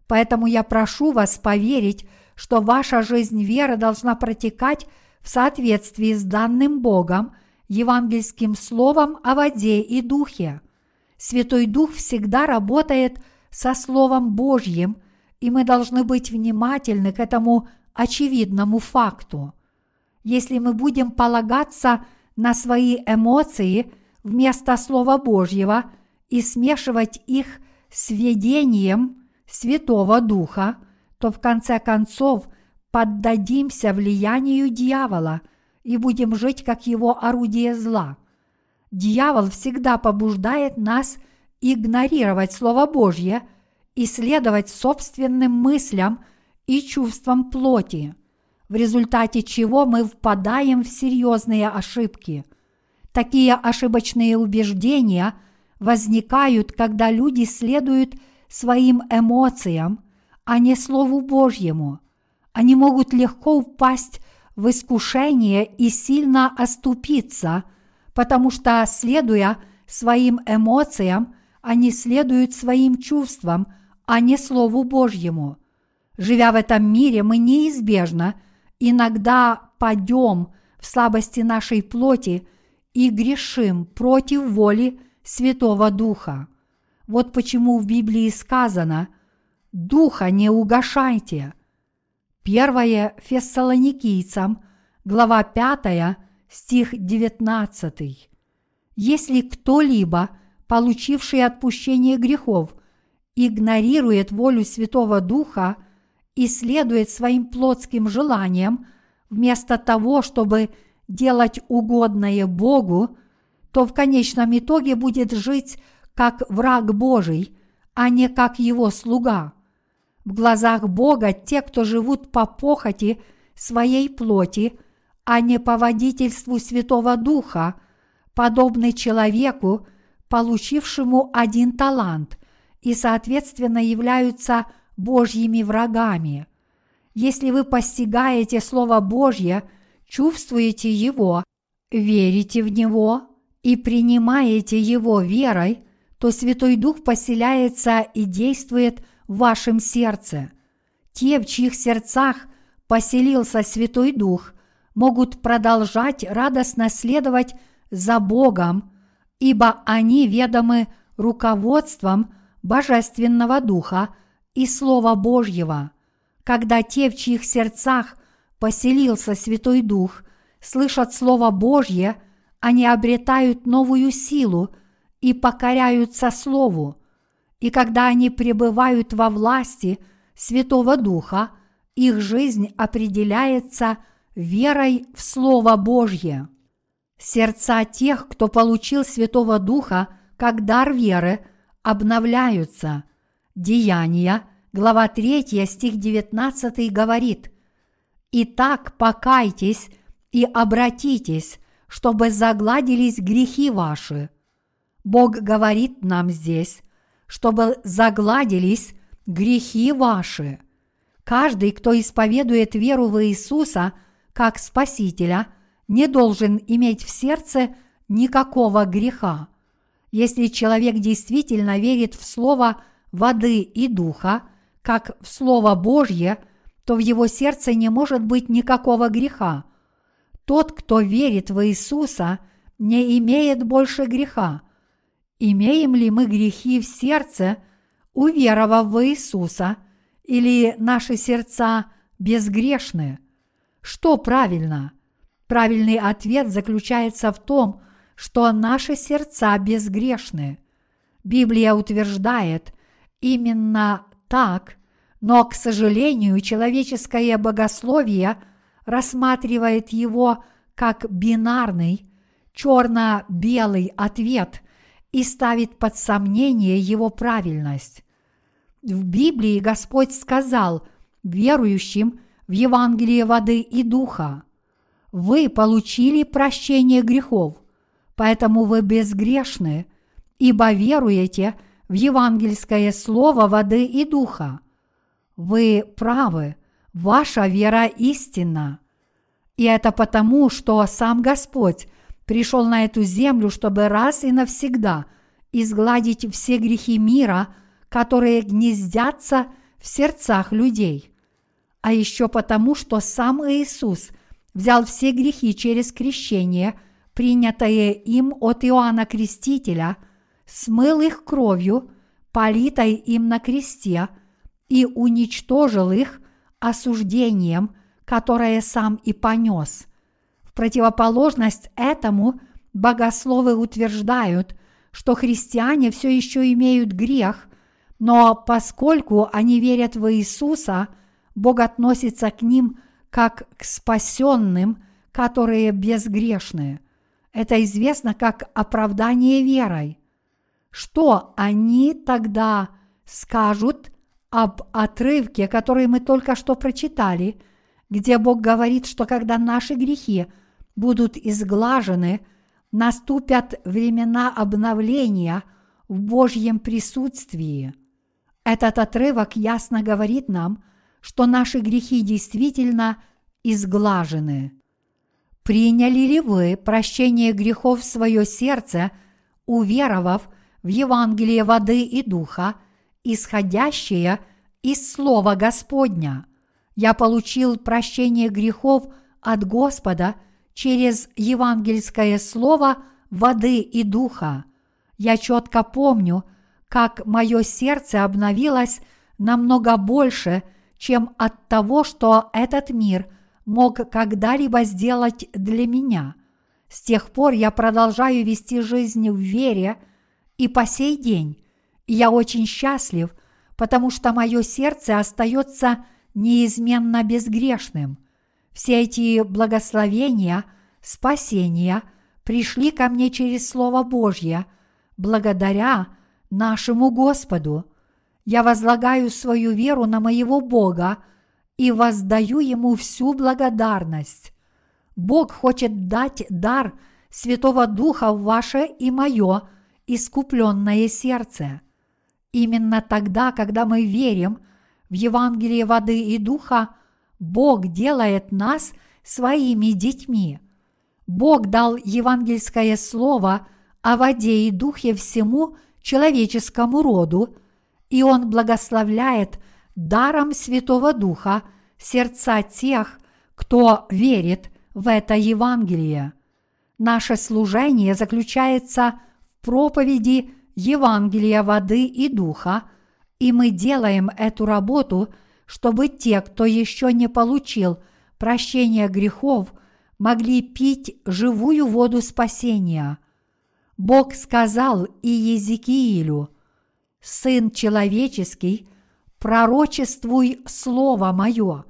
Поэтому я прошу вас поверить, что ваша жизнь веры должна протекать в соответствии с данным Богом евангельским словом о воде и духе. Святой Дух всегда работает со Словом Божьим, и мы должны быть внимательны к этому очевидному факту. Если мы будем полагаться на свои эмоции вместо Слова Божьего и смешивать их с видением Святого Духа, то в конце концов поддадимся влиянию дьявола и будем жить как его орудие зла. Дьявол всегда побуждает нас игнорировать Слово Божье и следовать собственным мыслям и чувствам плоти, в результате чего мы впадаем в серьезные ошибки. Такие ошибочные убеждения возникают, когда люди следуют своим эмоциям, а не Слову Божьему. Они могут легко упасть в искушение и сильно оступиться, потому что, следуя своим эмоциям, они следуют своим чувствам, а не Слову Божьему. Живя в этом мире, мы неизбежно иногда падем в слабости нашей плоти и грешим против воли Святого Духа. Вот почему в Библии сказано «Духа не угашайте». Первое Фессалоникийцам, глава 5, стих 19. Если кто-либо, получивший отпущение грехов, игнорирует волю Святого Духа и следует своим плотским желаниям, вместо того, чтобы делать угодное Богу, то в конечном итоге будет жить как враг Божий, а не как его слуга. В глазах Бога те, кто живут по похоти своей плоти, а не по водительству Святого Духа, подобны человеку, получившему один талант, и, соответственно, являются Божьими врагами. Если вы постигаете Слово Божье, чувствуете его, верите в него и принимаете его верой, то Святой Дух поселяется и действует в вашем сердце. Те, в чьих сердцах поселился Святой Дух, могут продолжать радостно следовать за Богом, ибо они ведомы руководством Божественного Духа и Слова Божьего. Когда те, в чьих сердцах поселился Святой Дух, слышат Слово Божье, они обретают новую силу – и покоряются Слову, и когда они пребывают во власти Святого Духа, их жизнь определяется верой в Слово Божье. Сердца тех, кто получил Святого Духа как дар веры, обновляются. Деяния, глава 3, стих 19 говорит «Итак, покайтесь и обратитесь, чтобы загладились грехи ваши, Бог говорит нам здесь, чтобы загладились грехи ваши. Каждый, кто исповедует веру в Иисуса как Спасителя, не должен иметь в сердце никакого греха. Если человек действительно верит в Слово воды и духа, как в Слово Божье, то в его сердце не может быть никакого греха. Тот, кто верит в Иисуса, не имеет больше греха – имеем ли мы грехи в сердце, уверовав в Иисуса, или наши сердца безгрешны? Что правильно? Правильный ответ заключается в том, что наши сердца безгрешны. Библия утверждает именно так, но, к сожалению, человеческое богословие рассматривает его как бинарный, черно-белый ответ и ставит под сомнение его правильность. В Библии Господь сказал верующим в Евангелие воды и духа, «Вы получили прощение грехов, поэтому вы безгрешны, ибо веруете в евангельское слово воды и духа. Вы правы, ваша вера истинна. И это потому, что сам Господь пришел на эту землю, чтобы раз и навсегда изгладить все грехи мира, которые гнездятся в сердцах людей. А еще потому, что сам Иисус взял все грехи через крещение, принятое им от Иоанна Крестителя, смыл их кровью, политой им на кресте, и уничтожил их осуждением, которое сам и понес – в противоположность этому богословы утверждают, что христиане все еще имеют грех, но поскольку они верят в Иисуса, Бог относится к ним как к спасенным, которые безгрешны. Это известно как оправдание верой. Что они тогда скажут об отрывке, который мы только что прочитали, где Бог говорит, что когда наши грехи – будут изглажены, наступят времена обновления в Божьем присутствии. Этот отрывок ясно говорит нам, что наши грехи действительно изглажены. Приняли ли вы прощение грехов в свое сердце, уверовав в Евангелие воды и духа, исходящее из Слова Господня? Я получил прощение грехов от Господа – через евангельское слово воды и духа. Я четко помню, как мое сердце обновилось намного больше, чем от того, что этот мир мог когда-либо сделать для меня. С тех пор я продолжаю вести жизнь в вере и по сей день. Я очень счастлив, потому что мое сердце остается неизменно безгрешным. Все эти благословения спасения пришли ко мне через Слово Божье, благодаря нашему Господу. Я возлагаю свою веру на моего Бога и воздаю Ему всю благодарность. Бог хочет дать дар Святого Духа в ваше и мое искупленное сердце. Именно тогда, когда мы верим в Евангелие воды и духа, Бог делает нас своими детьми. Бог дал евангельское слово о воде и духе всему человеческому роду, и Он благословляет даром Святого Духа сердца тех, кто верит в это Евангелие. Наше служение заключается в проповеди Евангелия воды и духа, и мы делаем эту работу, чтобы те, кто еще не получил прощения грехов – могли пить живую воду спасения. Бог сказал и Езекиилю, «Сын человеческий, пророчествуй Слово Мое,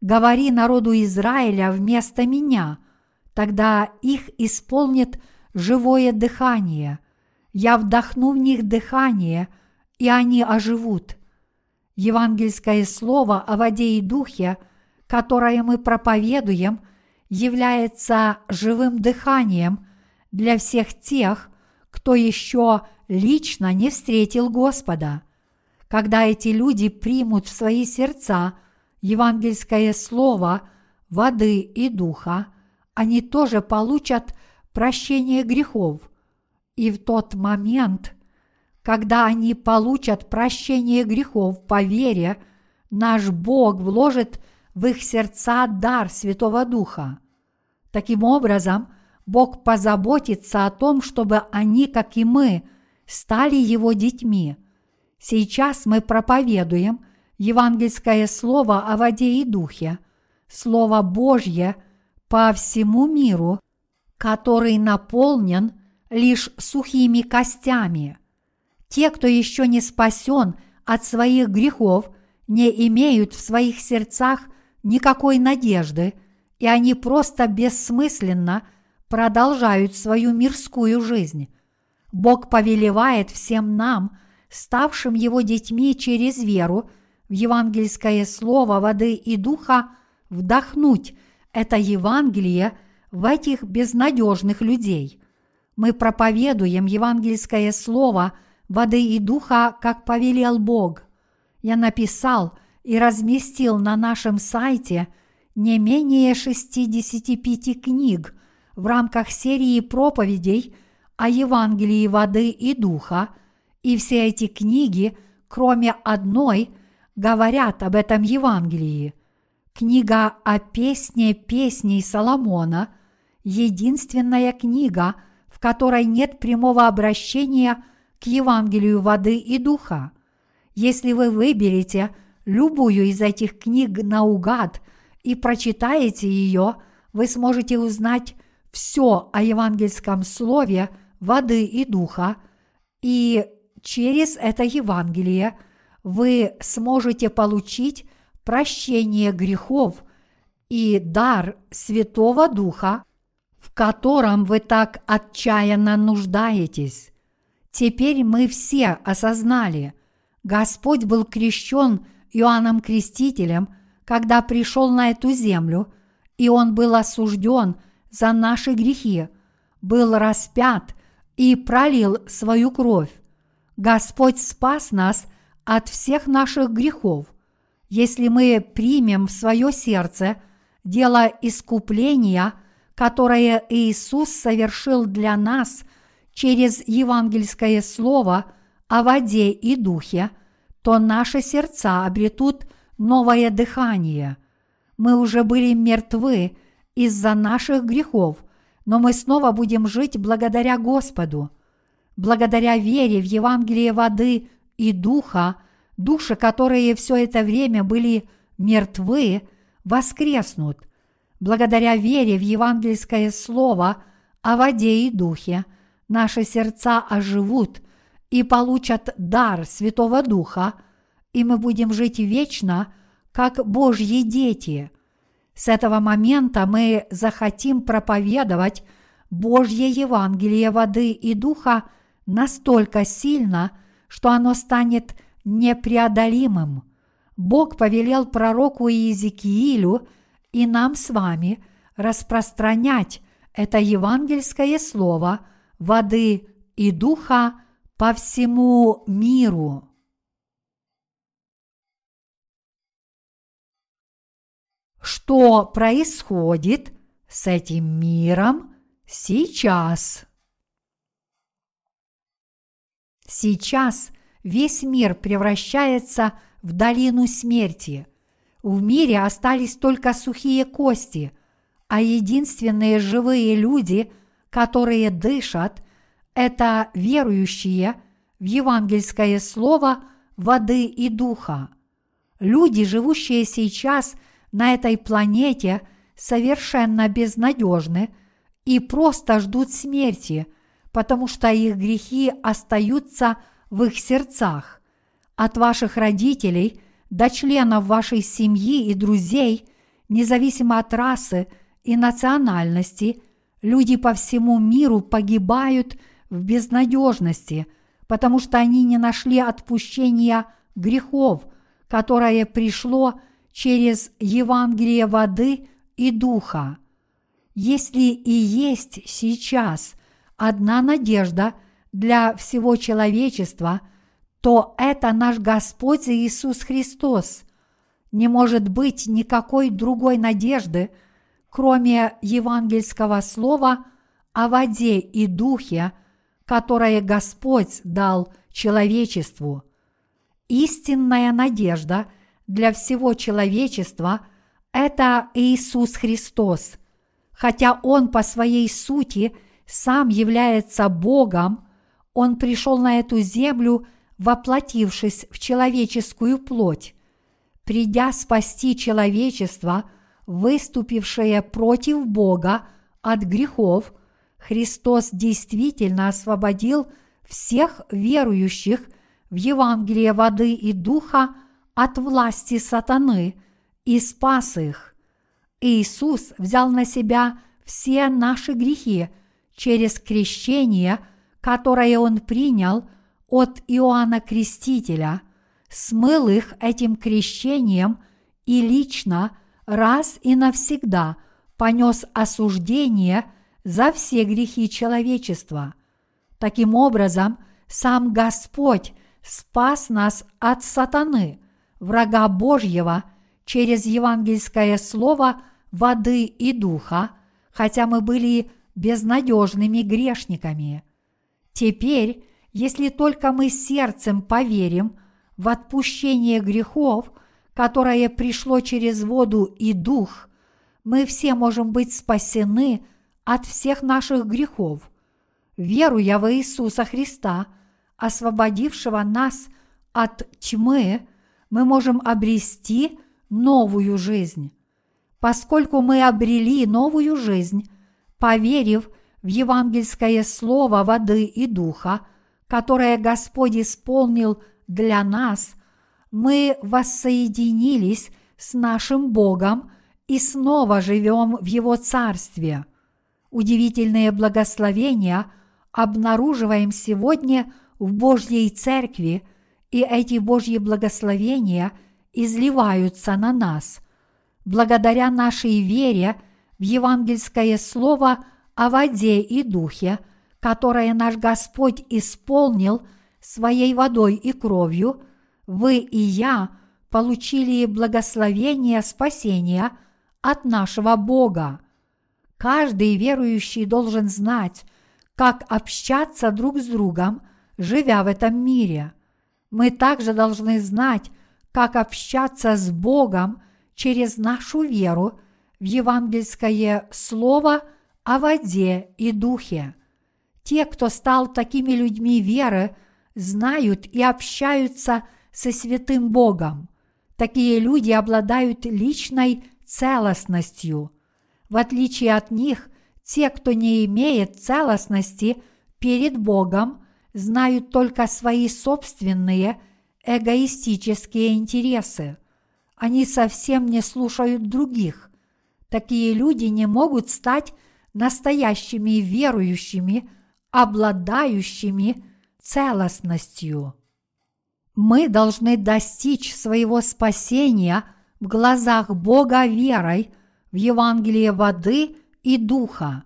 говори народу Израиля вместо меня, тогда их исполнит живое дыхание. Я вдохну в них дыхание, и они оживут». Евангельское слово о воде и духе, которое мы проповедуем – является живым дыханием для всех тех, кто еще лично не встретил Господа. Когда эти люди примут в свои сердца евангельское слово воды и духа, они тоже получат прощение грехов. И в тот момент, когда они получат прощение грехов по вере, наш Бог вложит – в их сердца дар Святого Духа. Таким образом, Бог позаботится о том, чтобы они, как и мы, стали Его детьми. Сейчас мы проповедуем евангельское слово о воде и духе, Слово Божье по всему миру, который наполнен лишь сухими костями. Те, кто еще не спасен от своих грехов, не имеют в своих сердцах никакой надежды, и они просто бессмысленно продолжают свою мирскую жизнь. Бог повелевает всем нам, ставшим Его детьми через веру в евангельское слово воды и духа, вдохнуть это Евангелие в этих безнадежных людей. Мы проповедуем евангельское слово воды и духа, как повелел Бог. Я написал и разместил на нашем сайте не менее 65 книг в рамках серии проповедей о Евангелии воды и духа, и все эти книги, кроме одной, говорят об этом Евангелии. Книга о песне песней Соломона – единственная книга, в которой нет прямого обращения к Евангелию воды и духа. Если вы выберете любую из этих книг наугад и прочитаете ее, вы сможете узнать все о евангельском слове воды и духа, и через это Евангелие вы сможете получить прощение грехов и дар Святого Духа, в котором вы так отчаянно нуждаетесь. Теперь мы все осознали, Господь был крещен Иоанном Крестителем, когда пришел на эту землю, и Он был осужден за наши грехи, был распят и пролил свою кровь. Господь спас нас от всех наших грехов. Если мы примем в свое сердце дело искупления, которое Иисус совершил для нас через евангельское слово о воде и духе, то наши сердца обретут новое дыхание. Мы уже были мертвы из-за наших грехов, но мы снова будем жить благодаря Господу. Благодаря вере в Евангелие воды и духа, души, которые все это время были мертвы, воскреснут. Благодаря вере в евангельское слово о воде и духе, наши сердца оживут и получат дар Святого Духа, и мы будем жить вечно, как Божьи дети – с этого момента мы захотим проповедовать Божье Евангелие воды и духа настолько сильно, что оно станет непреодолимым. Бог повелел пророку Иезекиилю и нам с вами распространять это евангельское слово воды и духа по всему миру. что происходит с этим миром сейчас. Сейчас весь мир превращается в долину смерти. В мире остались только сухие кости, а единственные живые люди, которые дышат, это верующие в евангельское слово воды и духа. Люди, живущие сейчас – на этой планете совершенно безнадежны и просто ждут смерти, потому что их грехи остаются в их сердцах. От ваших родителей до членов вашей семьи и друзей, независимо от расы и национальности, люди по всему миру погибают в безнадежности, потому что они не нашли отпущения грехов, которое пришло через Евангелие воды и духа. Если и есть сейчас одна надежда для всего человечества, то это наш Господь Иисус Христос. Не может быть никакой другой надежды, кроме евангельского слова о воде и духе, которое Господь дал человечеству. Истинная надежда – для всего человечества – это Иисус Христос. Хотя Он по своей сути сам является Богом, Он пришел на эту землю, воплотившись в человеческую плоть. Придя спасти человечество, выступившее против Бога от грехов, Христос действительно освободил всех верующих в Евангелие воды и духа – от власти сатаны и спас их. Иисус взял на себя все наши грехи через крещение, которое Он принял от Иоанна Крестителя, смыл их этим крещением и лично раз и навсегда понес осуждение за все грехи человечества. Таким образом, сам Господь спас нас от сатаны, врага Божьего, через евангельское слово воды и духа, хотя мы были безнадежными грешниками. Теперь, если только мы сердцем поверим в отпущение грехов, которое пришло через воду и дух, мы все можем быть спасены от всех наших грехов. Веруя в Иисуса Христа, освободившего нас от тьмы, мы можем обрести новую жизнь. Поскольку мы обрели новую жизнь, поверив в евангельское слово воды и духа, которое Господь исполнил для нас, мы воссоединились с нашим Богом и снова живем в Его Царстве. Удивительные благословения обнаруживаем сегодня в Божьей Церкви, и эти Божьи благословения изливаются на нас. Благодаря нашей вере в евангельское слово о воде и духе, которое наш Господь исполнил своей водой и кровью, вы и я получили благословение спасения от нашего Бога. Каждый верующий должен знать, как общаться друг с другом, живя в этом мире. Мы также должны знать, как общаться с Богом через нашу веру в евангельское слово о воде и духе. Те, кто стал такими людьми веры, знают и общаются со святым Богом. Такие люди обладают личной целостностью. В отличие от них, те, кто не имеет целостности перед Богом, знают только свои собственные эгоистические интересы. Они совсем не слушают других. Такие люди не могут стать настоящими верующими, обладающими целостностью. Мы должны достичь своего спасения в глазах Бога верой в Евангелие воды и духа,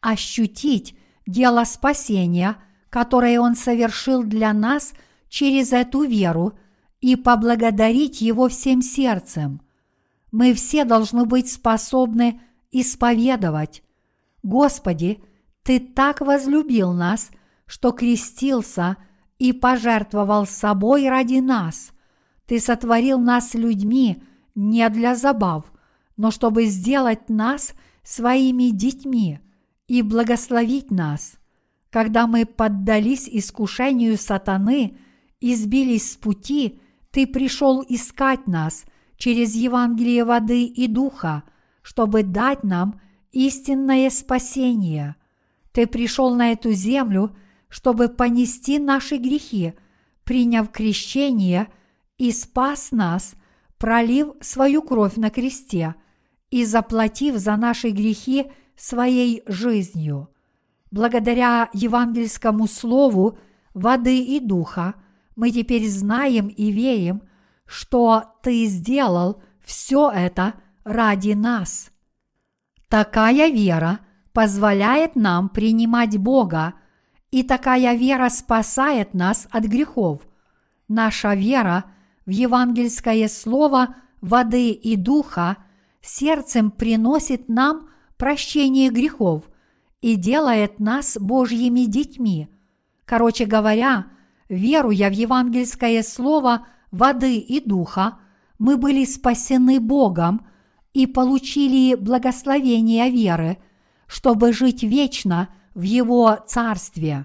ощутить дело спасения, которое Он совершил для нас через эту веру и поблагодарить Его всем сердцем. Мы все должны быть способны исповедовать «Господи, Ты так возлюбил нас, что крестился и пожертвовал собой ради нас. Ты сотворил нас людьми не для забав, но чтобы сделать нас своими детьми и благословить нас. Когда мы поддались искушению сатаны и сбились с пути, Ты пришел искать нас через Евангелие воды и духа, чтобы дать нам истинное спасение. Ты пришел на эту землю – чтобы понести наши грехи, приняв крещение и спас нас, пролив свою кровь на кресте и заплатив за наши грехи своей жизнью. Благодаря евангельскому слову воды и духа мы теперь знаем и верим, что Ты сделал все это ради нас. Такая вера позволяет нам принимать Бога – и такая вера спасает нас от грехов. Наша вера в евангельское слово воды и духа сердцем приносит нам прощение грехов и делает нас Божьими детьми. Короче говоря, веруя в евангельское слово воды и духа, мы были спасены Богом и получили благословение веры, чтобы жить вечно – в Его Царстве.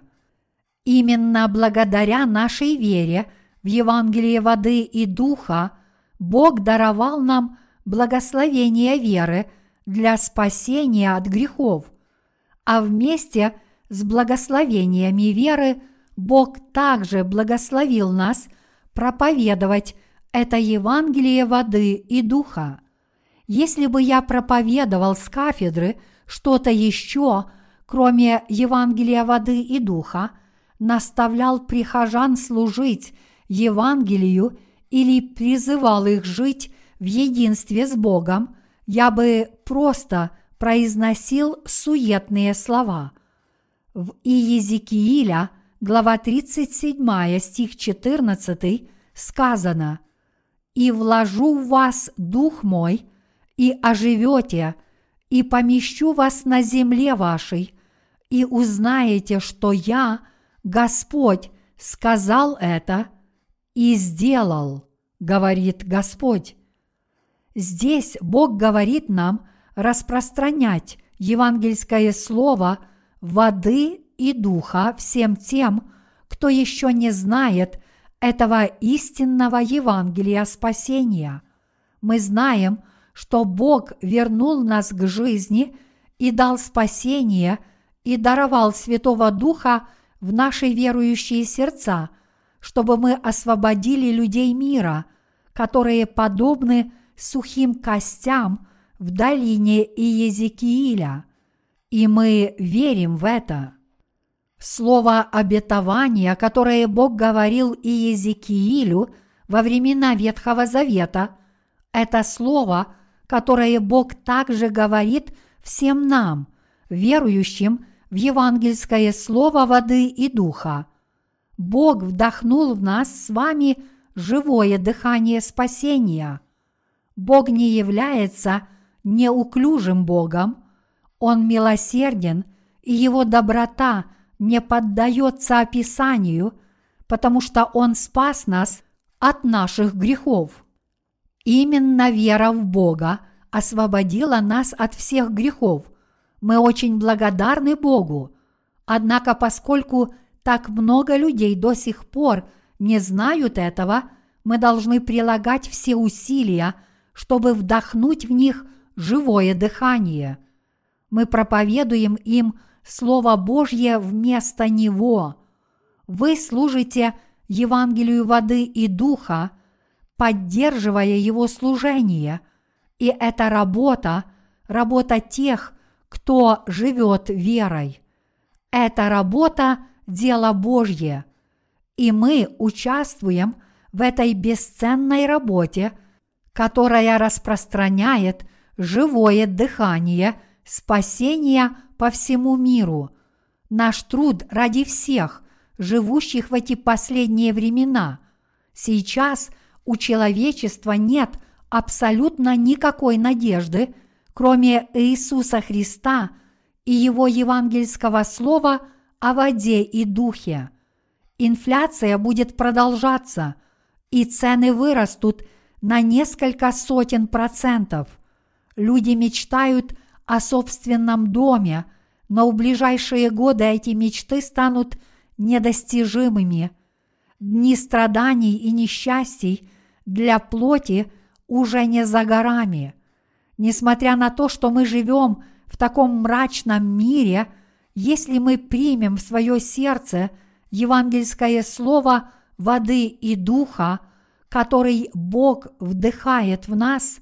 Именно благодаря нашей вере в Евангелие воды и духа Бог даровал нам благословение веры для спасения от грехов, а вместе с благословениями веры Бог также благословил нас проповедовать это Евангелие воды и духа. Если бы я проповедовал с кафедры – что-то еще, кроме Евангелия воды и духа, наставлял прихожан служить Евангелию или призывал их жить в единстве с Богом, я бы просто произносил суетные слова. В Иезекииля, глава 37, стих 14, сказано «И вложу в вас дух мой, и оживете, и помещу вас на земле вашей, и узнаете, что я, Господь, сказал это и сделал, говорит Господь. Здесь Бог говорит нам распространять евангельское слово воды и духа всем тем, кто еще не знает этого истинного Евангелия спасения. Мы знаем, что Бог вернул нас к жизни и дал спасение и даровал Святого Духа в наши верующие сердца, чтобы мы освободили людей мира, которые подобны сухим костям в долине Иезекииля, и мы верим в это. Слово обетования, которое Бог говорил Иезекиилю во времена Ветхого Завета, это слово, которое Бог также говорит всем нам, верующим в евангельское слово воды и духа. Бог вдохнул в нас с вами живое дыхание спасения – Бог не является неуклюжим Богом, Он милосерден, и Его доброта не поддается описанию, потому что Он спас нас от наших грехов. Именно вера в Бога освободила нас от всех грехов. Мы очень благодарны Богу. Однако, поскольку так много людей до сих пор не знают этого, мы должны прилагать все усилия – чтобы вдохнуть в них живое дыхание. Мы проповедуем им Слово Божье вместо него. Вы служите Евангелию воды и духа, поддерживая его служение, и это работа, работа тех, кто живет верой. Это работа – дело Божье, и мы участвуем в этой бесценной работе – которая распространяет живое дыхание спасения по всему миру. Наш труд ради всех, живущих в эти последние времена. Сейчас у человечества нет абсолютно никакой надежды, кроме Иисуса Христа и Его евангельского слова о воде и духе. Инфляция будет продолжаться, и цены вырастут – на несколько сотен процентов. Люди мечтают о собственном доме, но в ближайшие годы эти мечты станут недостижимыми. Дни страданий и несчастий для плоти уже не за горами. Несмотря на то, что мы живем в таком мрачном мире, если мы примем в свое сердце евангельское слово воды и духа – который Бог вдыхает в нас,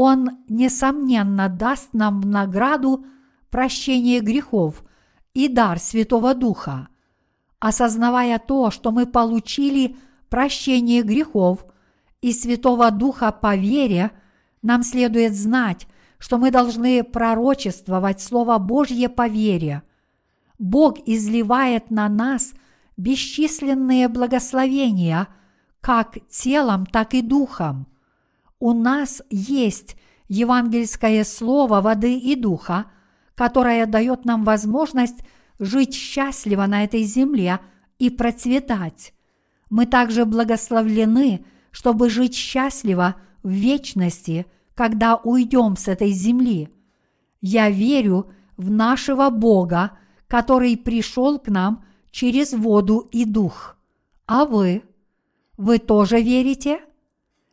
Он, несомненно, даст нам в награду прощение грехов и дар Святого Духа. Осознавая то, что мы получили прощение грехов и Святого Духа по вере, нам следует знать, что мы должны пророчествовать Слово Божье по вере. Бог изливает на нас бесчисленные благословения – как телом, так и духом. У нас есть евангельское слово воды и духа, которое дает нам возможность жить счастливо на этой земле и процветать. Мы также благословлены, чтобы жить счастливо в вечности, когда уйдем с этой земли. Я верю в нашего Бога, который пришел к нам через воду и дух. А вы? Вы тоже верите?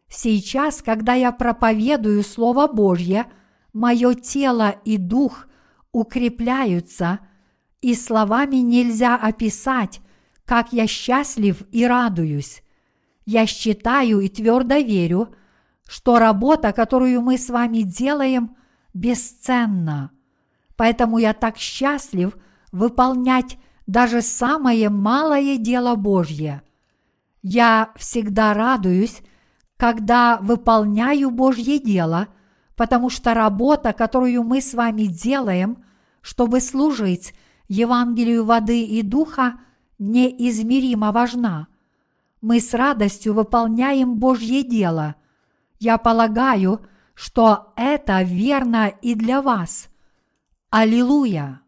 Сейчас, когда я проповедую Слово Божье, мое тело и дух укрепляются, и словами нельзя описать, как я счастлив и радуюсь. Я считаю и твердо верю, что работа, которую мы с вами делаем, бесценна. Поэтому я так счастлив выполнять даже самое малое дело Божье. Я всегда радуюсь, когда выполняю Божье дело, потому что работа, которую мы с вами делаем, чтобы служить Евангелию воды и духа, неизмеримо важна. Мы с радостью выполняем Божье дело. Я полагаю, что это верно и для вас. Аллилуйя!